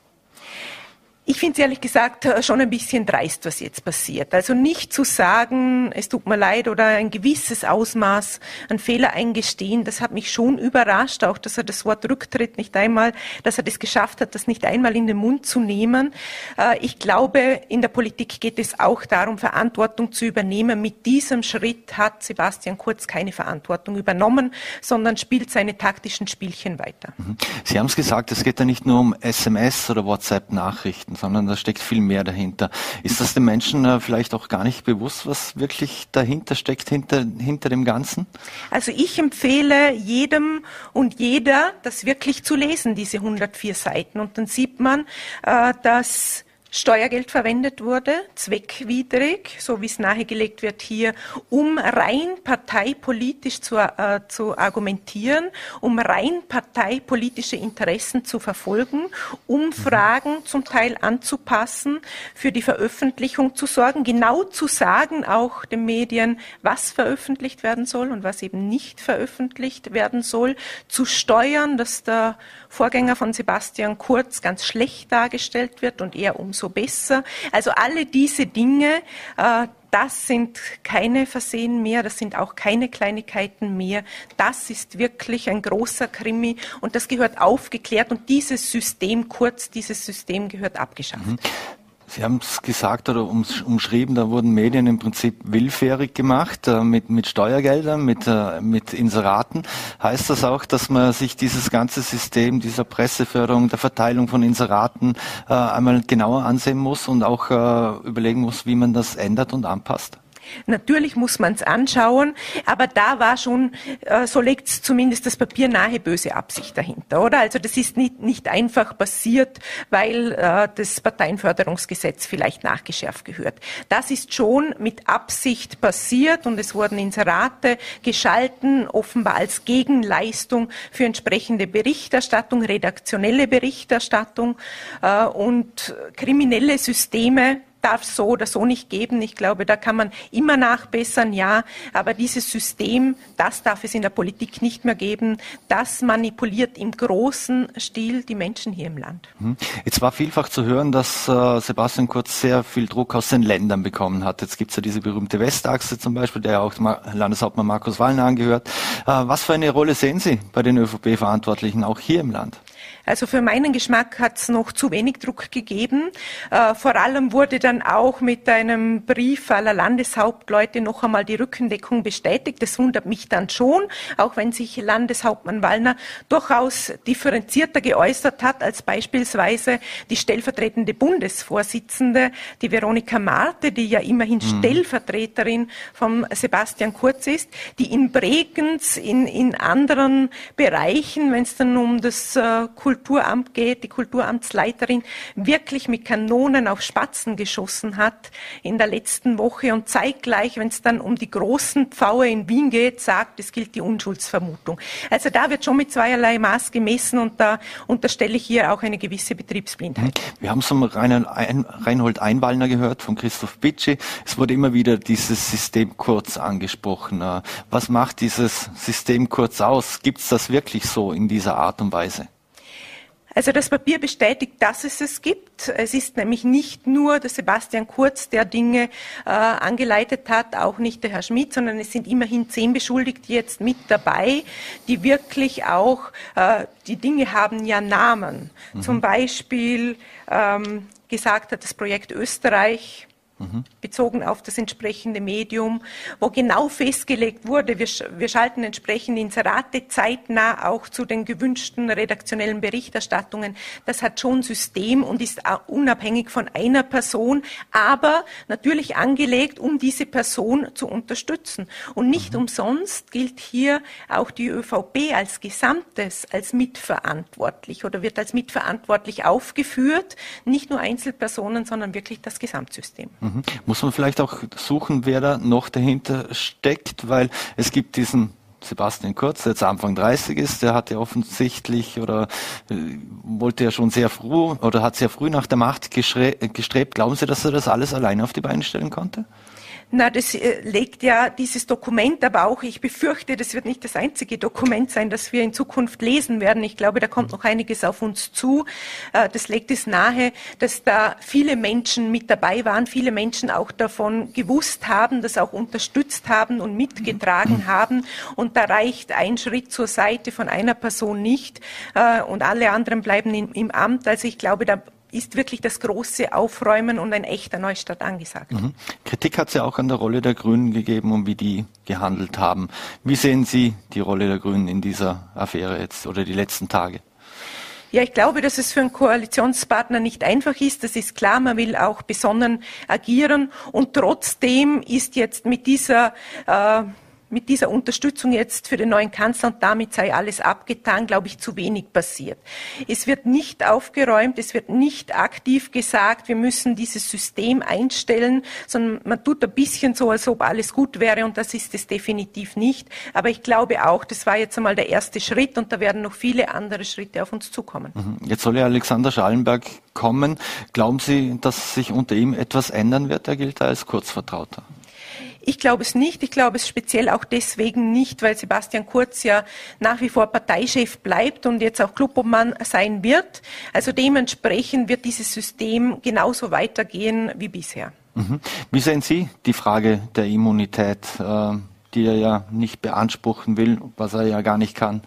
Ich finde es ehrlich gesagt äh, schon ein bisschen dreist, was jetzt passiert. Also nicht zu sagen, es tut mir leid oder ein gewisses Ausmaß an Fehler eingestehen, das hat mich schon überrascht, auch dass er das Wort Rücktritt nicht einmal, dass er das geschafft hat, das nicht einmal in den Mund zu nehmen. Äh, ich glaube, in der Politik geht es auch darum, Verantwortung zu übernehmen. Mit diesem Schritt hat Sebastian Kurz keine Verantwortung übernommen, sondern spielt seine taktischen Spielchen weiter. Mhm. Sie haben es gesagt, es geht ja nicht nur um SMS oder WhatsApp-Nachrichten sondern da steckt viel mehr dahinter. Ist das den Menschen äh, vielleicht auch gar nicht bewusst, was wirklich dahinter steckt, hinter, hinter dem Ganzen? Also ich empfehle jedem und jeder, das wirklich zu lesen, diese 104 Seiten. Und dann sieht man, äh, dass Steuergeld verwendet wurde, zweckwidrig, so wie es nahegelegt wird hier, um rein parteipolitisch zu, äh, zu argumentieren, um rein parteipolitische Interessen zu verfolgen, um Fragen zum Teil anzupassen, für die Veröffentlichung zu sorgen, genau zu sagen auch den Medien, was veröffentlicht werden soll und was eben nicht veröffentlicht werden soll, zu steuern, dass der Vorgänger von Sebastian Kurz ganz schlecht dargestellt wird und er umso besser. Also alle diese Dinge, äh, das sind keine Versehen mehr, das sind auch keine Kleinigkeiten mehr. Das ist wirklich ein großer Krimi und das gehört aufgeklärt und dieses System, kurz dieses System gehört abgeschafft. Sie haben es gesagt oder umschrieben, da wurden Medien im Prinzip willfährig gemacht äh, mit, mit Steuergeldern, mit, äh, mit Inseraten. Heißt das auch, dass man sich dieses ganze System dieser Presseförderung, der Verteilung von Inseraten äh, einmal genauer ansehen muss und auch äh, überlegen muss, wie man das ändert und anpasst? Natürlich muss man es anschauen, aber da war schon, äh, so legt zumindest das Papier nahe, böse Absicht dahinter, oder? Also das ist nicht, nicht einfach passiert, weil äh, das Parteienförderungsgesetz vielleicht nachgeschärft gehört. Das ist schon mit Absicht passiert und es wurden Inserate geschalten, offenbar als Gegenleistung für entsprechende Berichterstattung, redaktionelle Berichterstattung äh, und kriminelle Systeme darf so oder so nicht geben. Ich glaube, da kann man immer nachbessern, ja. Aber dieses System, das darf es in der Politik nicht mehr geben. Das manipuliert im großen Stil die Menschen hier im Land. Mhm. Jetzt war vielfach zu hören, dass äh, Sebastian Kurz sehr viel Druck aus den Ländern bekommen hat. Jetzt gibt es ja diese berühmte Westachse zum Beispiel, der auch Landeshauptmann Markus Wallner angehört. Äh, was für eine Rolle sehen Sie bei den ÖVP-Verantwortlichen auch hier im Land? Also für meinen Geschmack hat es noch zu wenig Druck gegeben. Äh, vor allem wurde dann auch mit einem Brief aller Landeshauptleute noch einmal die Rückendeckung bestätigt. Das wundert mich dann schon, auch wenn sich Landeshauptmann Wallner durchaus differenzierter geäußert hat als beispielsweise die stellvertretende Bundesvorsitzende, die Veronika Marte, die ja immerhin mhm. Stellvertreterin von Sebastian Kurz ist, die in Bregenz, in, in anderen Bereichen, wenn es dann um das äh, Kulturamt geht, die Kulturamtsleiterin wirklich mit Kanonen auf Spatzen geschossen hat in der letzten Woche und zeitgleich, wenn es dann um die großen Pfaue in Wien geht, sagt, es gilt die Unschuldsvermutung. Also da wird schon mit zweierlei Maß gemessen und da unterstelle ich hier auch eine gewisse Betriebsblindheit. Wir haben es vom Reinhold Einwallner gehört, von Christoph Bitschi. Es wurde immer wieder dieses System kurz angesprochen. Äh, was macht dieses System kurz aus? Gibt es das wirklich so in dieser Art und Weise? Also das Papier bestätigt, dass es es gibt. Es ist nämlich nicht nur der Sebastian Kurz, der Dinge äh, angeleitet hat, auch nicht der Herr Schmidt, sondern es sind immerhin zehn Beschuldigte jetzt mit dabei, die wirklich auch, äh, die Dinge haben ja Namen. Mhm. Zum Beispiel ähm, gesagt hat das Projekt Österreich, mhm. bezogen auf das entsprechende Medium, wo genau festgelegt wurde, wir, wir schalten entsprechend Inserate zeitnah auch zu den gewünschten redaktionellen Berichterstattungen. Das hat schon System und ist unabhängig von einer Person, aber natürlich angelegt, um diese Person zu unterstützen. Und nicht mhm. umsonst gilt hier auch die ÖVP als Gesamtes als mitverantwortlich oder wird als mitverantwortlich aufgeführt, nicht nur Einzelpersonen, sondern wirklich das Gesamtsystem. Mhm. Mhm. Muss man vielleicht auch suchen, wer da noch dahinter steckt, weil es gibt diesen Sebastian Kurz, der jetzt Anfang 30 ist, der hat ja offensichtlich oder äh, wollte ja schon sehr früh oder hat sehr früh nach der Macht gestrebt. Glauben Sie, dass er das alles alleine auf die Beine stellen konnte? Na, das äh, legt ja dieses Dokument, aber auch, ich befürchte, das wird nicht das einzige Dokument sein, das wir in Zukunft lesen werden. Ich glaube, da kommt noch einiges auf uns zu. Äh, das legt es nahe, dass da viele Menschen mit dabei waren, viele Menschen auch davon gewusst haben, das auch unterstützt haben und mitgetragen mhm. haben. Und da reicht ein Schritt zur Seite von einer Person nicht äh, und alle anderen bleiben im Amt. Also ich glaube, da ist wirklich das große Aufräumen und ein echter Neustart angesagt. Mhm. Kritik hat es ja auch an der Rolle der Grünen gegeben und wie die gehandelt haben. Wie sehen Sie die Rolle der Grünen in dieser Affäre jetzt oder die letzten Tage? Ja, ich glaube, dass es für einen Koalitionspartner nicht einfach ist. Das ist klar. Man will auch besonnen agieren. Und trotzdem ist jetzt mit dieser äh, mit dieser Unterstützung jetzt für den neuen Kanzler und damit sei alles abgetan, glaube ich, zu wenig passiert. Es wird nicht aufgeräumt, es wird nicht aktiv gesagt, wir müssen dieses System einstellen, sondern man tut ein bisschen so, als ob alles gut wäre und das ist es definitiv nicht. Aber ich glaube auch, das war jetzt einmal der erste Schritt und da werden noch viele andere Schritte auf uns zukommen. Mhm. Jetzt soll ja Alexander Schallenberg kommen. Glauben Sie, dass sich unter ihm etwas ändern wird? Er gilt als Kurzvertrauter. Ich glaube es nicht. Ich glaube es speziell auch deswegen nicht, weil Sebastian Kurz ja nach wie vor Parteichef bleibt und jetzt auch Clubobmann sein wird. Also dementsprechend wird dieses System genauso weitergehen wie bisher. Mhm. Wie sehen Sie die Frage der Immunität, äh, die er ja nicht beanspruchen will, was er ja gar nicht kann?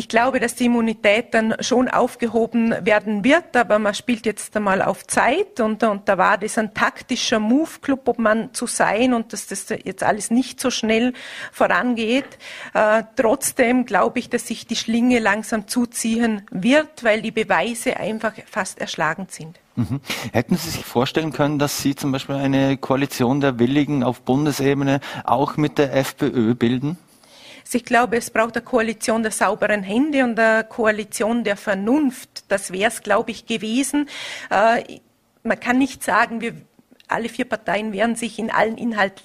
Ich glaube, dass die Immunität dann schon aufgehoben werden wird, aber man spielt jetzt einmal auf Zeit und, und da war das ein taktischer Move, Club, ob man zu sein und dass das jetzt alles nicht so schnell vorangeht. Äh, trotzdem glaube ich, dass sich die Schlinge langsam zuziehen wird, weil die Beweise einfach fast erschlagend sind. Mhm. Hätten Sie sich vorstellen können, dass Sie zum Beispiel eine Koalition der Willigen auf Bundesebene auch mit der FPÖ bilden? Also ich glaube, es braucht eine Koalition der sauberen Hände und eine Koalition der Vernunft. Das wäre es, glaube ich, gewesen. Äh, man kann nicht sagen, wir alle vier Parteien wären sich in allen Inhalt,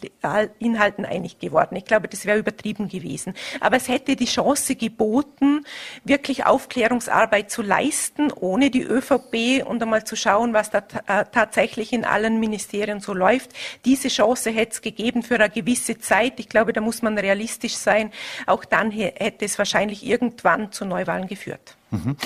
Inhalten einig geworden. Ich glaube, das wäre übertrieben gewesen. Aber es hätte die Chance geboten, wirklich Aufklärungsarbeit zu leisten, ohne die ÖVP und einmal zu schauen, was da äh, tatsächlich in allen Ministerien so läuft. Diese Chance hätte es gegeben für eine gewisse Zeit. Ich glaube, da muss man realistisch sein. Auch dann hätte es wahrscheinlich irgendwann zu Neuwahlen geführt. Mhm.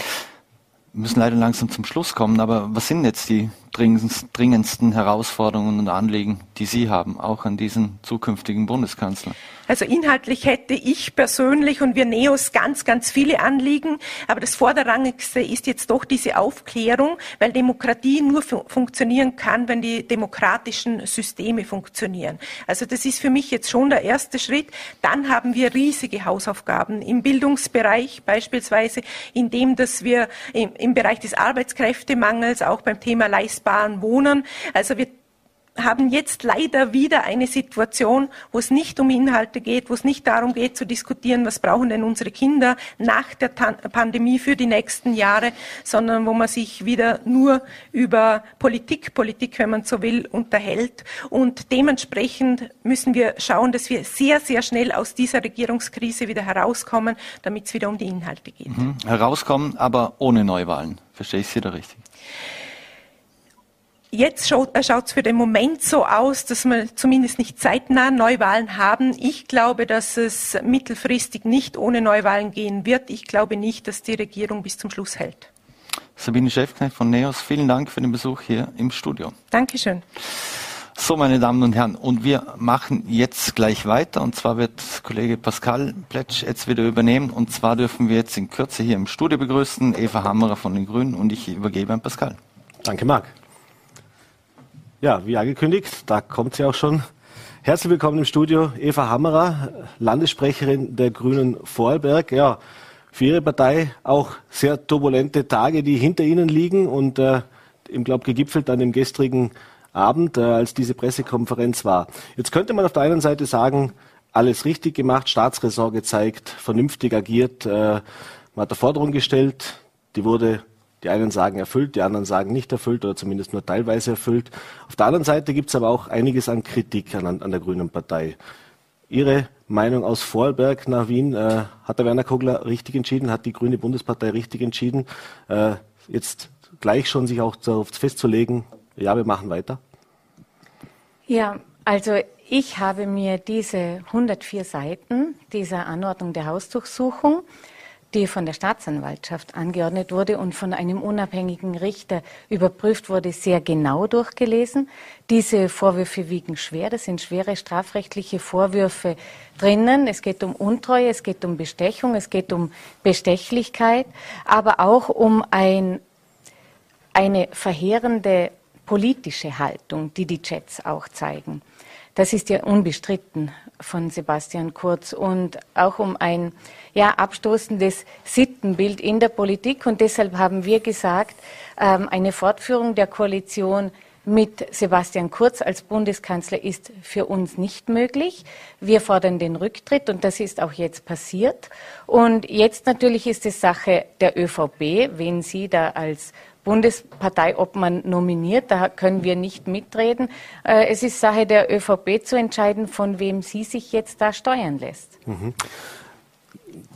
Wir müssen leider langsam zum Schluss kommen, aber was sind jetzt die dringendsten Herausforderungen und Anliegen, die Sie haben, auch an diesen zukünftigen Bundeskanzler? Also inhaltlich hätte ich persönlich und wir Neos ganz, ganz viele Anliegen, aber das Vorderrangigste ist jetzt doch diese Aufklärung, weil Demokratie nur fu funktionieren kann, wenn die demokratischen Systeme funktionieren. Also das ist für mich jetzt schon der erste Schritt. Dann haben wir riesige Hausaufgaben im Bildungsbereich beispielsweise, in dem, dass wir im, im Bereich des Arbeitskräftemangels auch beim Thema leistbaren Wohnen, also wir haben jetzt leider wieder eine Situation, wo es nicht um Inhalte geht, wo es nicht darum geht zu diskutieren, was brauchen denn unsere Kinder nach der Pandemie für die nächsten Jahre, sondern wo man sich wieder nur über Politik, Politik, wenn man so will, unterhält. Und dementsprechend müssen wir schauen, dass wir sehr, sehr schnell aus dieser Regierungskrise wieder herauskommen, damit es wieder um die Inhalte geht. Mhm. Herauskommen, aber ohne Neuwahlen. Verstehe ich Sie da richtig? Jetzt schaut es äh, für den Moment so aus, dass wir zumindest nicht zeitnah Neuwahlen haben. Ich glaube, dass es mittelfristig nicht ohne Neuwahlen gehen wird. Ich glaube nicht, dass die Regierung bis zum Schluss hält. Sabine Schäfknecht von NEOS, vielen Dank für den Besuch hier im Studio. Dankeschön. So, meine Damen und Herren, und wir machen jetzt gleich weiter. Und zwar wird Kollege Pascal Pletsch jetzt wieder übernehmen. Und zwar dürfen wir jetzt in Kürze hier im Studio begrüßen Eva Hammerer von den Grünen und ich übergebe an Pascal. Danke, Marc. Ja, wie angekündigt, da kommt sie auch schon. Herzlich willkommen im Studio, Eva Hammerer, Landessprecherin der Grünen Vorarlberg. Ja, für Ihre Partei auch sehr turbulente Tage, die hinter Ihnen liegen und äh, im glaube gegipfelt an dem gestrigen Abend, äh, als diese Pressekonferenz war. Jetzt könnte man auf der einen Seite sagen, alles richtig gemacht, Staatsräson gezeigt, vernünftig agiert, äh, man hat eine Forderung gestellt, die wurde die einen sagen erfüllt, die anderen sagen nicht erfüllt oder zumindest nur teilweise erfüllt. Auf der anderen Seite gibt es aber auch einiges an Kritik an, an, der Grünen Partei. Ihre Meinung aus Vorarlberg nach Wien, äh, hat der Werner Kogler richtig entschieden, hat die Grüne Bundespartei richtig entschieden, äh, jetzt gleich schon sich auch darauf festzulegen, ja, wir machen weiter? Ja, also ich habe mir diese 104 Seiten dieser Anordnung der Hausdurchsuchung die von der Staatsanwaltschaft angeordnet wurde und von einem unabhängigen Richter überprüft wurde, sehr genau durchgelesen. Diese Vorwürfe wiegen schwer. Das sind schwere strafrechtliche Vorwürfe drinnen. Es geht um Untreue, es geht um Bestechung, es geht um Bestechlichkeit, aber auch um ein, eine verheerende politische Haltung, die die Chats auch zeigen. Das ist ja unbestritten von Sebastian Kurz und auch um ein ja, abstoßendes Sittenbild in der Politik. Und deshalb haben wir gesagt, ähm, eine Fortführung der Koalition mit Sebastian Kurz als Bundeskanzler ist für uns nicht möglich. Wir fordern den Rücktritt und das ist auch jetzt passiert. Und jetzt natürlich ist es Sache der ÖVP, wen Sie da als Bundesparteiobmann nominiert. Da können wir nicht mitreden. Äh, es ist Sache der ÖVP zu entscheiden, von wem sie sich jetzt da steuern lässt. Mhm.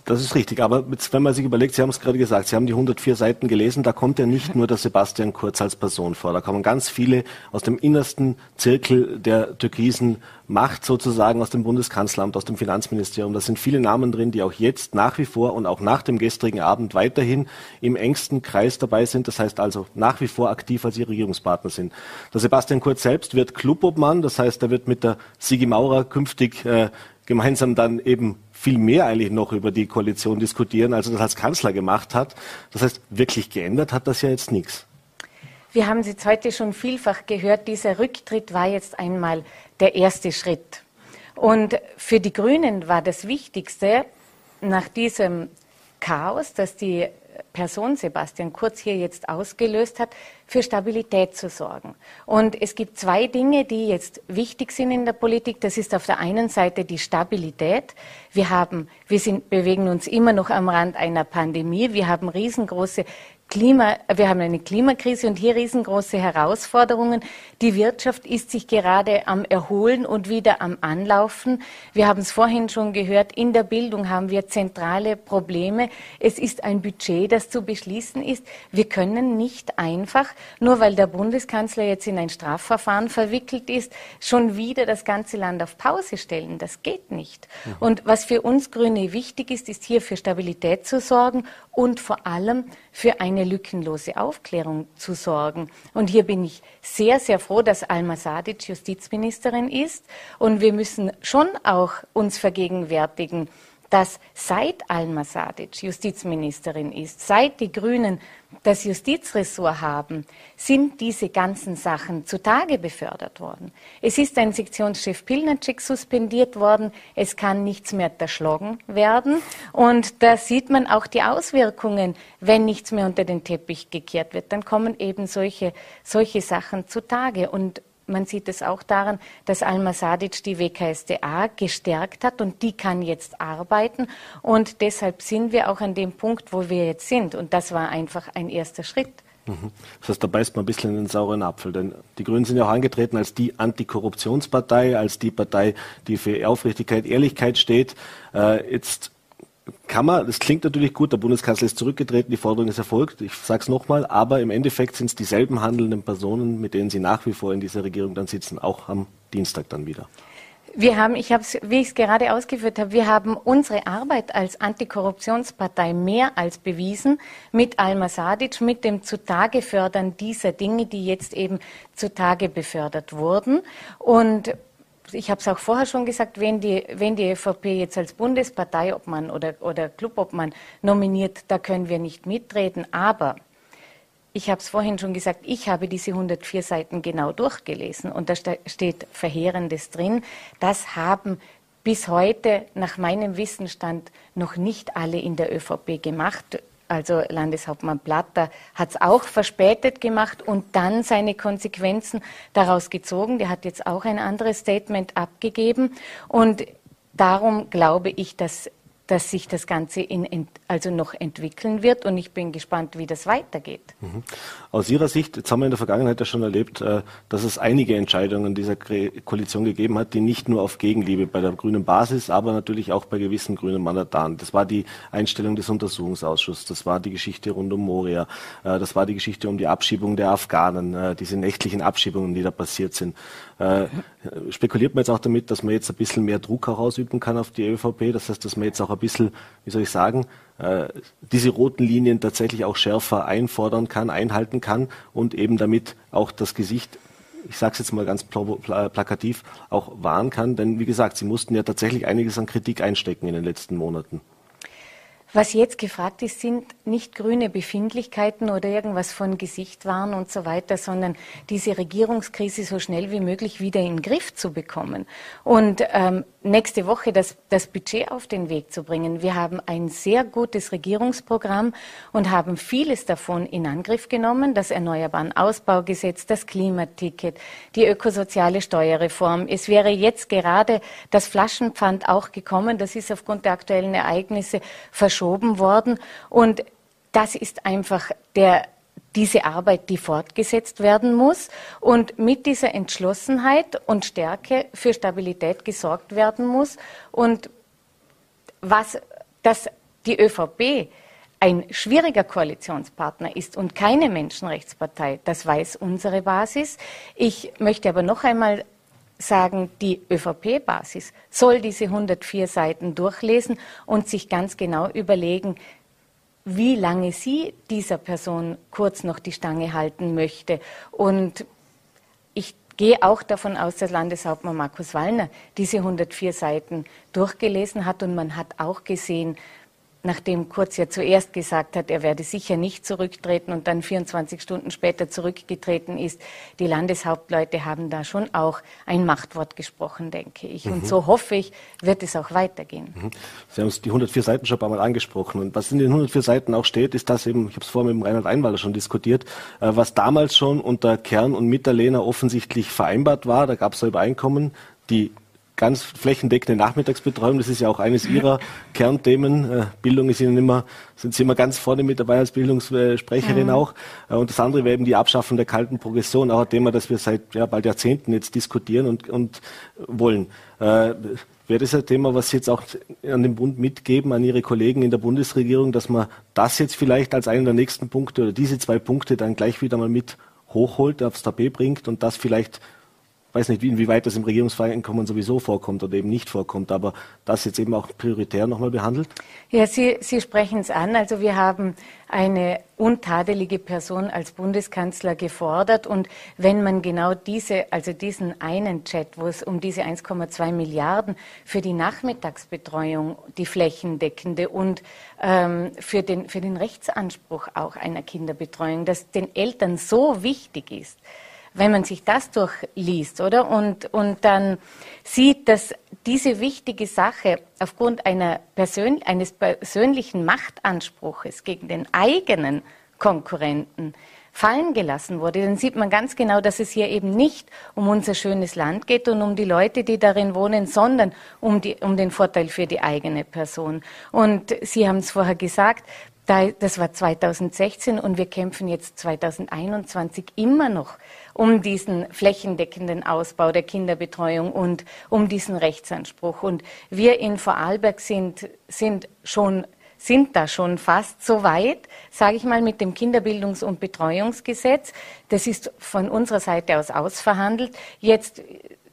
Das ist richtig, aber wenn man sich überlegt, Sie haben es gerade gesagt, Sie haben die 104 Seiten gelesen, da kommt ja nicht nur der Sebastian Kurz als Person vor, da kommen ganz viele aus dem innersten Zirkel der türkisen Macht sozusagen aus dem Bundeskanzleramt, aus dem Finanzministerium. Da sind viele Namen drin, die auch jetzt nach wie vor und auch nach dem gestrigen Abend weiterhin im engsten Kreis dabei sind. Das heißt also nach wie vor aktiv als Ihr Regierungspartner sind. Der Sebastian Kurz selbst wird Clubobmann, das heißt, er wird mit der Sigi Maurer künftig äh, gemeinsam dann eben viel mehr eigentlich noch über die Koalition diskutieren, als er das als Kanzler gemacht hat. Das heißt, wirklich geändert hat das ja jetzt nichts. Wir haben es jetzt heute schon vielfach gehört, dieser Rücktritt war jetzt einmal der erste Schritt. Und für die Grünen war das Wichtigste nach diesem Chaos, das die Person Sebastian Kurz hier jetzt ausgelöst hat, für Stabilität zu sorgen. Und es gibt zwei Dinge, die jetzt wichtig sind in der Politik. Das ist auf der einen Seite die Stabilität. Wir haben, wir sind, bewegen uns immer noch am Rand einer Pandemie. Wir haben riesengroße Klima, wir haben eine Klimakrise und hier riesengroße Herausforderungen. Die Wirtschaft ist sich gerade am Erholen und wieder am Anlaufen. Wir haben es vorhin schon gehört, in der Bildung haben wir zentrale Probleme. Es ist ein Budget, das zu beschließen ist. Wir können nicht einfach, nur weil der Bundeskanzler jetzt in ein Strafverfahren verwickelt ist, schon wieder das ganze Land auf Pause stellen. Das geht nicht. Mhm. Und was für uns Grüne wichtig ist, ist hier für Stabilität zu sorgen und vor allem für eine lückenlose Aufklärung zu sorgen. Und hier bin ich sehr, sehr froh, dass Alma Sadic Justizministerin ist. Und wir müssen schon auch uns vergegenwärtigen, dass seit Alma Sadic Justizministerin ist, seit die Grünen das Justizressort haben, sind diese ganzen Sachen zutage befördert worden. Es ist ein Sektionschef Pilnacek suspendiert worden. Es kann nichts mehr erschlagen werden. Und da sieht man auch die Auswirkungen, wenn nichts mehr unter den Teppich gekehrt wird. Dann kommen eben solche, solche Sachen zutage. Und man sieht es auch daran, dass Alma Sadic die WKSDA gestärkt hat und die kann jetzt arbeiten. Und deshalb sind wir auch an dem Punkt, wo wir jetzt sind. Und das war einfach ein erster Schritt. Mhm. Das heißt, da beißt man ein bisschen in den sauren Apfel, denn die Grünen sind ja auch angetreten als die Antikorruptionspartei, als die Partei, die für Aufrichtigkeit, Ehrlichkeit steht. Äh, jetzt kann man, das klingt natürlich gut, der Bundeskanzler ist zurückgetreten, die Forderung ist erfolgt, ich sage es nochmal, aber im Endeffekt sind es dieselben handelnden Personen, mit denen Sie nach wie vor in dieser Regierung dann sitzen, auch am Dienstag dann wieder. Wir haben, ich habe wie ich es gerade ausgeführt habe, wir haben unsere Arbeit als Antikorruptionspartei mehr als bewiesen mit Alma Sadic, mit dem Zutage fördern dieser Dinge, die jetzt eben zutage befördert wurden. Und ich habe es auch vorher schon gesagt, wenn die, wenn die ÖVP jetzt als Bundesparteiobmann oder, oder Clubobmann nominiert, da können wir nicht mitreden. Aber ich habe es vorhin schon gesagt, ich habe diese 104 Seiten genau durchgelesen und da steht Verheerendes drin. Das haben bis heute nach meinem Wissensstand noch nicht alle in der ÖVP gemacht. Also Landeshauptmann Platter hat es auch verspätet gemacht und dann seine Konsequenzen daraus gezogen. Der hat jetzt auch ein anderes Statement abgegeben. Und darum glaube ich, dass dass sich das Ganze in, also noch entwickeln wird und ich bin gespannt, wie das weitergeht. Mhm. Aus Ihrer Sicht, jetzt haben wir in der Vergangenheit ja schon erlebt, äh, dass es einige Entscheidungen dieser Koalition gegeben hat, die nicht nur auf Gegenliebe bei der grünen Basis, aber natürlich auch bei gewissen grünen Mandataten. Das war die Einstellung des Untersuchungsausschusses, das war die Geschichte rund um Moria, äh, das war die Geschichte um die Abschiebung der Afghanen, äh, diese nächtlichen Abschiebungen, die da passiert sind. Spekuliert man jetzt auch damit, dass man jetzt ein bisschen mehr Druck auch ausüben kann auf die ÖVP, das heißt, dass man jetzt auch ein bisschen, wie soll ich sagen, äh, diese roten Linien tatsächlich auch schärfer einfordern kann, einhalten kann und eben damit auch das Gesicht ich sage es jetzt mal ganz plakativ, auch wahren kann. Denn wie gesagt, Sie mussten ja tatsächlich einiges an Kritik einstecken in den letzten Monaten. Was jetzt gefragt ist, sind nicht grüne Befindlichkeiten oder irgendwas von Gesicht wahren und so weiter, sondern diese Regierungskrise so schnell wie möglich wieder in den Griff zu bekommen. Und ähm, nächste Woche das, das Budget auf den Weg zu bringen. Wir haben ein sehr gutes Regierungsprogramm und haben vieles davon in Angriff genommen. Das Erneuerbaren Ausbaugesetz, das Klimaticket, die ökosoziale Steuerreform. Es wäre jetzt gerade das Flaschenpfand auch gekommen. Das ist aufgrund der aktuellen Ereignisse verschoben worden. Und das ist einfach der, diese Arbeit, die fortgesetzt werden muss und mit dieser Entschlossenheit und Stärke für Stabilität gesorgt werden muss. Und was, dass die ÖVP ein schwieriger Koalitionspartner ist und keine Menschenrechtspartei, das weiß unsere Basis. Ich möchte aber noch einmal sagen, die ÖVP-Basis soll diese 104 Seiten durchlesen und sich ganz genau überlegen, wie lange sie dieser Person kurz noch die Stange halten möchte. Und ich gehe auch davon aus, dass Landeshauptmann Markus Wallner diese 104 Seiten durchgelesen hat und man hat auch gesehen, nachdem Kurz ja zuerst gesagt hat, er werde sicher nicht zurücktreten und dann 24 Stunden später zurückgetreten ist, die Landeshauptleute haben da schon auch ein Machtwort gesprochen, denke ich. Mhm. Und so hoffe ich, wird es auch weitergehen. Mhm. Sie haben die 104 Seiten schon ein paar Mal angesprochen. Und was in den 104 Seiten auch steht, ist das eben, ich habe es vorhin mit dem Reinhard Einwaller schon diskutiert, äh, was damals schon unter Kern und Mitterlehner offensichtlich vereinbart war. Da gab es ein Übereinkommen, die ganz flächendeckende Nachmittagsbetreuung. Das ist ja auch eines Ihrer Kernthemen. Äh, Bildung ist Ihnen immer, sind Sie immer ganz vorne mit dabei als Bildungssprecherin mhm. auch. Äh, und das andere wäre eben die Abschaffung der kalten Progression, auch ein Thema, das wir seit ja, bald Jahrzehnten jetzt diskutieren und, und wollen. Äh, wäre das ein Thema, was Sie jetzt auch an den Bund mitgeben, an Ihre Kollegen in der Bundesregierung, dass man das jetzt vielleicht als einen der nächsten Punkte oder diese zwei Punkte dann gleich wieder mal mit hochholt, aufs Tapet bringt und das vielleicht weiß nicht, inwieweit das im Regierungsvereinkommen sowieso vorkommt oder eben nicht vorkommt, aber das jetzt eben auch prioritär nochmal behandelt? Ja, Sie, Sie sprechen es an. Also wir haben eine untadelige Person als Bundeskanzler gefordert. Und wenn man genau diese, also diesen einen Chat, wo es um diese 1,2 Milliarden für die Nachmittagsbetreuung, die flächendeckende und ähm, für, den, für den Rechtsanspruch auch einer Kinderbetreuung, das den Eltern so wichtig ist, wenn man sich das durchliest, oder? Und, und dann sieht, dass diese wichtige Sache aufgrund einer Persön eines persönlichen Machtanspruches gegen den eigenen Konkurrenten fallen gelassen wurde, dann sieht man ganz genau, dass es hier eben nicht um unser schönes Land geht und um die Leute, die darin wohnen, sondern um, die, um den Vorteil für die eigene Person. Und Sie haben es vorher gesagt, das war 2016 und wir kämpfen jetzt 2021 immer noch um diesen flächendeckenden Ausbau der Kinderbetreuung und um diesen Rechtsanspruch. Und wir in Vorarlberg sind, sind schon sind da schon fast so weit, sage ich mal, mit dem Kinderbildungs- und Betreuungsgesetz. Das ist von unserer Seite aus ausverhandelt. Jetzt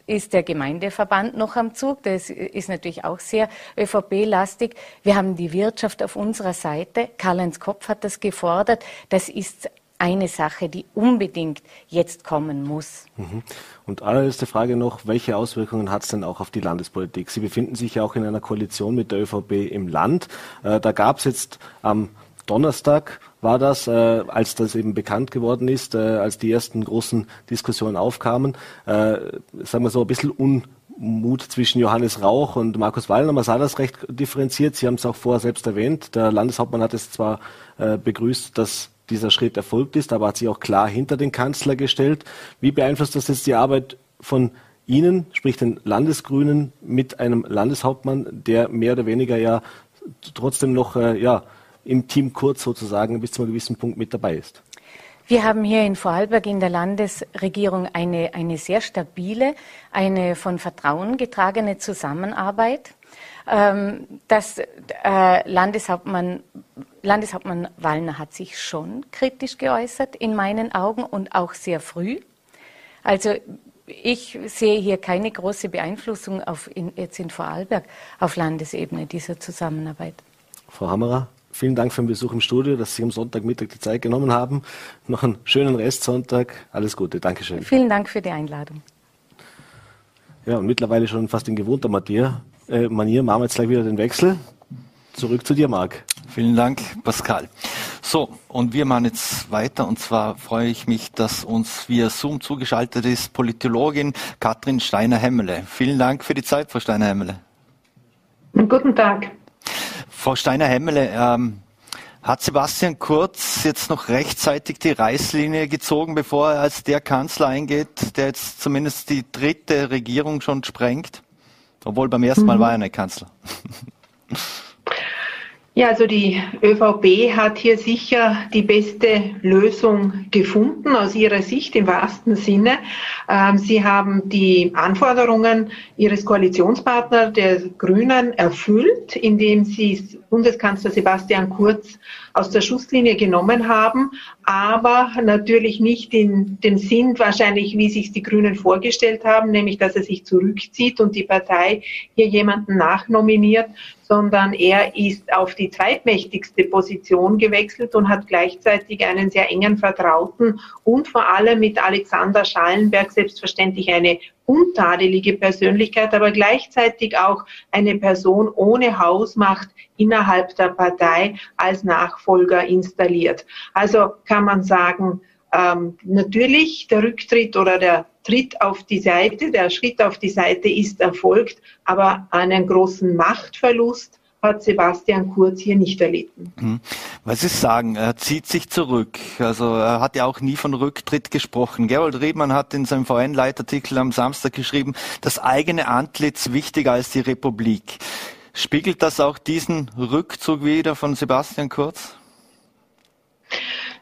ist der Gemeindeverband noch am Zug. Das ist natürlich auch sehr ÖVP-lastig. Wir haben die Wirtschaft auf unserer Seite. Karl-Heinz Kopf hat das gefordert. Das ist eine Sache, die unbedingt jetzt kommen muss. Mhm. Und allerletzte Frage noch, welche Auswirkungen hat es denn auch auf die Landespolitik? Sie befinden sich ja auch in einer Koalition mit der ÖVP im Land. Äh, da gab es jetzt am Donnerstag war das, äh, als das eben bekannt geworden ist, äh, als die ersten großen Diskussionen aufkamen, äh, sagen wir so ein bisschen Unmut zwischen Johannes Rauch und Markus Wallner. Man sah das recht differenziert. Sie haben es auch vorher selbst erwähnt. Der Landeshauptmann hat es zwar äh, begrüßt, dass dieser Schritt erfolgt ist, aber hat sich auch klar hinter den Kanzler gestellt. Wie beeinflusst das jetzt die Arbeit von Ihnen, sprich den Landesgrünen, mit einem Landeshauptmann, der mehr oder weniger ja trotzdem noch äh, ja, im Team Kurz sozusagen bis zu einem gewissen Punkt mit dabei ist? Wir haben hier in Vorarlberg in der Landesregierung eine, eine sehr stabile, eine von Vertrauen getragene Zusammenarbeit. Ähm, das äh, Landeshauptmann, Landeshauptmann Wallner hat sich schon kritisch geäußert, in meinen Augen, und auch sehr früh. Also ich sehe hier keine große Beeinflussung auf in, jetzt in Vorarlberg auf Landesebene dieser Zusammenarbeit. Frau Hammerer? Vielen Dank für den Besuch im Studio, dass Sie am Sonntagmittag die Zeit genommen haben. Noch einen schönen Restsonntag. Alles Gute. Dankeschön. Vielen Dank für die Einladung. Ja, und mittlerweile schon fast in gewohnter Manier, äh, Manier machen wir jetzt gleich wieder den Wechsel. Zurück zu dir, Marc. Vielen Dank, Pascal. So, und wir machen jetzt weiter. Und zwar freue ich mich, dass uns via Zoom zugeschaltet ist Politologin Katrin Steiner-Hemmele. Vielen Dank für die Zeit, Frau Steiner-Hemmele. Guten Tag. Frau Steiner-Hemmele, ähm, hat Sebastian Kurz jetzt noch rechtzeitig die Reißlinie gezogen, bevor er als der Kanzler eingeht, der jetzt zumindest die dritte Regierung schon sprengt? Obwohl beim ersten Mal mhm. war er nicht Kanzler. Ja, also die ÖVP hat hier sicher die beste Lösung gefunden aus ihrer Sicht im wahrsten Sinne. Ähm, sie haben die Anforderungen ihres Koalitionspartners, der Grünen, erfüllt, indem sie Bundeskanzler Sebastian Kurz aus der Schusslinie genommen haben, aber natürlich nicht in dem Sinn wahrscheinlich, wie sich die Grünen vorgestellt haben, nämlich dass er sich zurückzieht und die Partei hier jemanden nachnominiert, sondern er ist auf die zweitmächtigste Position gewechselt und hat gleichzeitig einen sehr engen Vertrauten und vor allem mit Alexander Schallenberg selbstverständlich eine untadelige Persönlichkeit, aber gleichzeitig auch eine Person ohne Hausmacht innerhalb der Partei als Nachfolger installiert. Also kann man sagen, ähm, natürlich der Rücktritt oder der Tritt auf die Seite, der Schritt auf die Seite ist erfolgt, aber einen großen Machtverlust hat Sebastian Kurz hier nicht erlitten. Mhm. Was Sie sagen, er zieht sich zurück. Also er hat ja auch nie von Rücktritt gesprochen. Gerold Riedmann hat in seinem VN-Leitartikel am Samstag geschrieben, das eigene Antlitz wichtiger als die Republik. Spiegelt das auch diesen Rückzug wieder von Sebastian Kurz?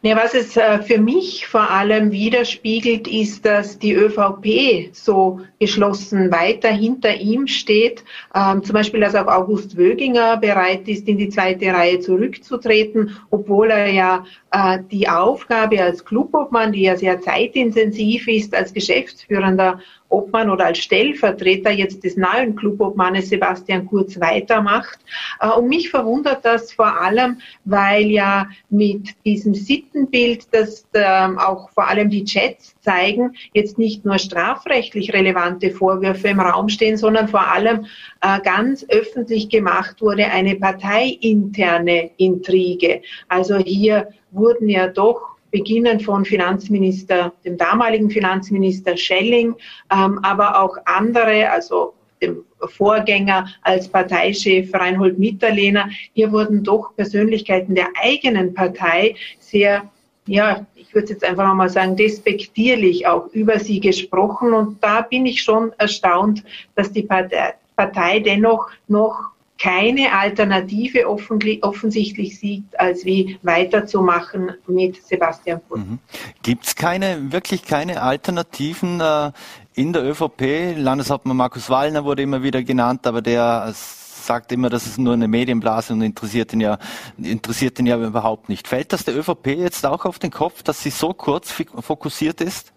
Ja, was es äh, für mich vor allem widerspiegelt, ist, dass die ÖVP so geschlossen weiter hinter ihm steht. Ähm, zum Beispiel, dass auch August Wöginger bereit ist, in die zweite Reihe zurückzutreten, obwohl er ja äh, die Aufgabe als Clubobmann, die ja sehr zeitintensiv ist, als geschäftsführender Obmann oder als Stellvertreter jetzt des neuen Clubobmannes Sebastian Kurz weitermacht. Äh, und mich verwundert das vor allem, weil ja mit diesem Sittenbild, das ähm, auch vor allem die Chats zeigen, jetzt nicht nur strafrechtlich relevante Vorwürfe im Raum stehen, sondern vor allem äh, ganz öffentlich gemacht wurde eine parteiinterne Intrige. Also hier wurden ja doch beginnen von Finanzminister, dem damaligen Finanzminister Schelling, ähm, aber auch andere, also dem Vorgänger als Parteichef Reinhold Mitterlehner. Hier wurden doch Persönlichkeiten der eigenen Partei sehr, ja, ich würde jetzt einfach mal sagen, despektierlich auch über sie gesprochen. Und da bin ich schon erstaunt, dass die Partei, Partei dennoch noch keine Alternative offensichtlich sieht, als wie weiterzumachen mit Sebastian Kurz. Mhm. Gibt es keine, wirklich keine Alternativen äh, in der ÖVP? Landeshauptmann Markus Wallner wurde immer wieder genannt, aber der sagt immer, das ist nur eine Medienblase und interessiert ihn ja, interessiert ihn ja überhaupt nicht. Fällt das der ÖVP jetzt auch auf den Kopf, dass sie so kurz fokussiert ist?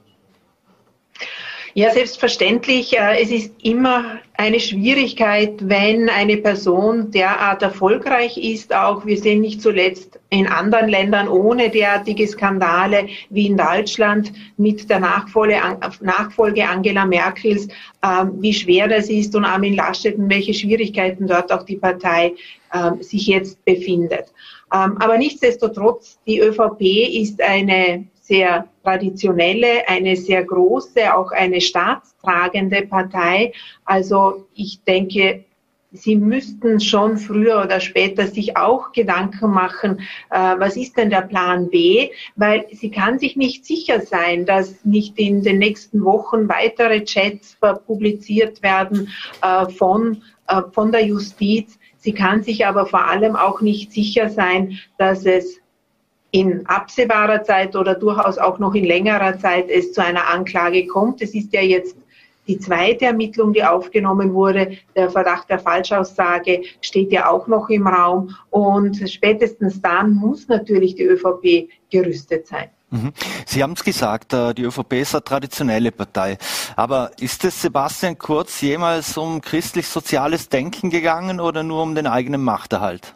Ja, selbstverständlich. Äh, es ist immer eine Schwierigkeit, wenn eine Person derart erfolgreich ist. Auch wir sehen nicht zuletzt in anderen Ländern ohne derartige Skandale wie in Deutschland mit der Nachfolge, Angela Merkels, ähm, wie schwer das ist und Armin Laschet und welche Schwierigkeiten dort auch die Partei ähm, sich jetzt befindet. Ähm, aber nichtsdestotrotz, die ÖVP ist eine sehr traditionelle, eine sehr große, auch eine staatstragende Partei. Also ich denke, Sie müssten schon früher oder später sich auch Gedanken machen, äh, was ist denn der Plan B? Weil sie kann sich nicht sicher sein, dass nicht in den nächsten Wochen weitere Chats publiziert werden äh, von, äh, von der Justiz. Sie kann sich aber vor allem auch nicht sicher sein, dass es in absehbarer Zeit oder durchaus auch noch in längerer Zeit es zu einer Anklage kommt. Es ist ja jetzt die zweite Ermittlung, die aufgenommen wurde. Der Verdacht der Falschaussage steht ja auch noch im Raum. Und spätestens dann muss natürlich die ÖVP gerüstet sein. Mhm. Sie haben es gesagt, äh, die ÖVP ist eine traditionelle Partei. Aber ist es Sebastian Kurz jemals um christlich-soziales Denken gegangen oder nur um den eigenen Machterhalt?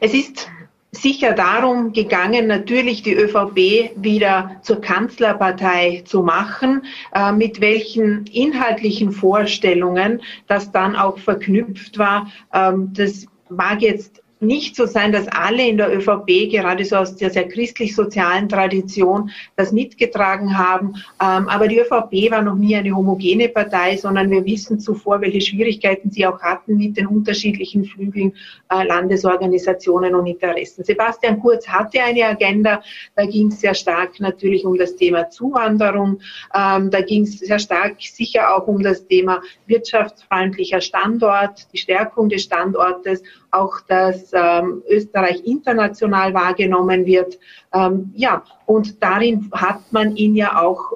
Es ist sicher darum gegangen, natürlich die ÖVP wieder zur Kanzlerpartei zu machen, äh, mit welchen inhaltlichen Vorstellungen das dann auch verknüpft war. Ähm, das mag jetzt nicht so sein, dass alle in der ÖVP, gerade so aus der sehr christlich-sozialen Tradition, das mitgetragen haben. Ähm, aber die ÖVP war noch nie eine homogene Partei, sondern wir wissen zuvor, welche Schwierigkeiten sie auch hatten mit den unterschiedlichen Flügeln, äh, Landesorganisationen und Interessen. Sebastian Kurz hatte eine Agenda, da ging es sehr stark natürlich um das Thema Zuwanderung, ähm, da ging es sehr stark sicher auch um das Thema wirtschaftsfreundlicher Standort, die Stärkung des Standortes auch, dass ähm, Österreich international wahrgenommen wird. Ähm, ja, und darin hat man ihn ja auch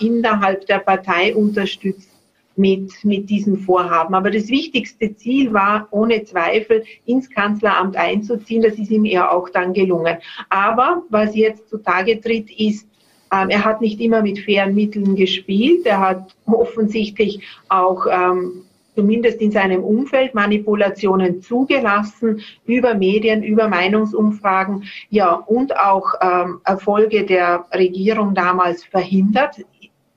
innerhalb der Partei unterstützt mit, mit diesem Vorhaben. Aber das wichtigste Ziel war ohne Zweifel, ins Kanzleramt einzuziehen. Das ist ihm ja auch dann gelungen. Aber was jetzt zutage tritt, ist, ähm, er hat nicht immer mit fairen Mitteln gespielt. Er hat offensichtlich auch ähm, zumindest in seinem Umfeld Manipulationen zugelassen über Medien, über Meinungsumfragen, ja, und auch ähm, Erfolge der Regierung damals verhindert.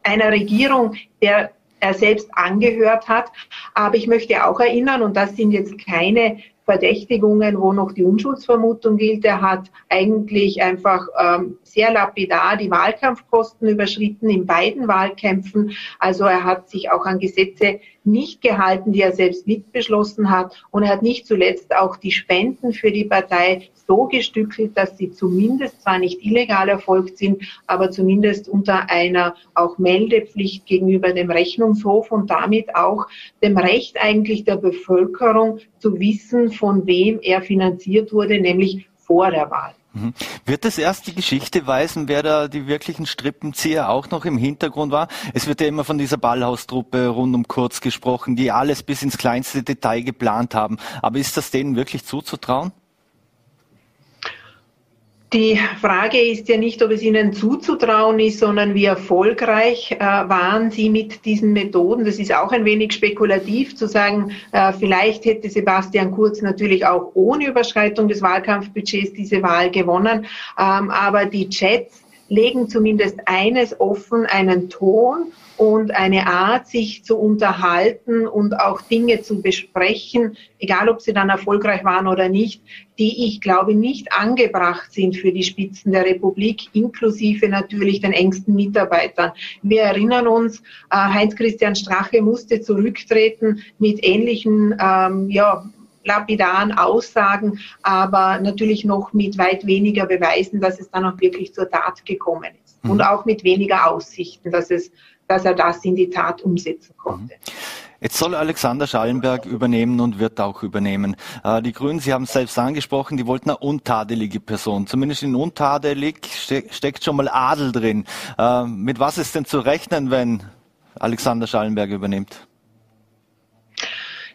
Einer Regierung, der er selbst angehört hat. Aber ich möchte auch erinnern, und das sind jetzt keine Verdächtigungen, wo noch die Unschuldsvermutung gilt. Er hat eigentlich einfach ähm, sehr lapidar die Wahlkampfkosten überschritten in beiden Wahlkämpfen. Also er hat sich auch an Gesetze nicht gehalten, die er selbst mitbeschlossen hat. Und er hat nicht zuletzt auch die Spenden für die Partei so gestückelt, dass sie zumindest zwar nicht illegal erfolgt sind, aber zumindest unter einer auch Meldepflicht gegenüber dem Rechnungshof und damit auch dem Recht eigentlich der Bevölkerung zu wissen, von wem er finanziert wurde, nämlich vor der Wahl. Mhm. Wird es erst die Geschichte weisen, wer da die wirklichen Strippenzieher auch noch im Hintergrund war? Es wird ja immer von dieser Ballhaustruppe rund um Kurz gesprochen, die alles bis ins kleinste Detail geplant haben. Aber ist das denen wirklich zuzutrauen? Die Frage ist ja nicht, ob es Ihnen zuzutrauen ist, sondern wie erfolgreich äh, waren Sie mit diesen Methoden. Das ist auch ein wenig spekulativ zu sagen, äh, vielleicht hätte Sebastian Kurz natürlich auch ohne Überschreitung des Wahlkampfbudgets diese Wahl gewonnen. Ähm, aber die Chats legen zumindest eines offen, einen Ton und eine Art, sich zu unterhalten und auch Dinge zu besprechen, egal ob sie dann erfolgreich waren oder nicht, die ich glaube nicht angebracht sind für die Spitzen der Republik, inklusive natürlich den engsten Mitarbeitern. Wir erinnern uns, äh, Heinz-Christian Strache musste zurücktreten mit ähnlichen ähm, ja, lapidaren Aussagen, aber natürlich noch mit weit weniger Beweisen, dass es dann auch wirklich zur Tat gekommen ist. Mhm. Und auch mit weniger Aussichten, dass es dass er das in die Tat umsetzen konnte. Mhm. Jetzt soll Alexander Schallenberg übernehmen und wird auch übernehmen. Äh, die Grünen, Sie haben es selbst angesprochen, die wollten eine untadelige Person. Zumindest in untadelig steckt schon mal Adel drin. Äh, mit was ist denn zu rechnen, wenn Alexander Schallenberg übernimmt?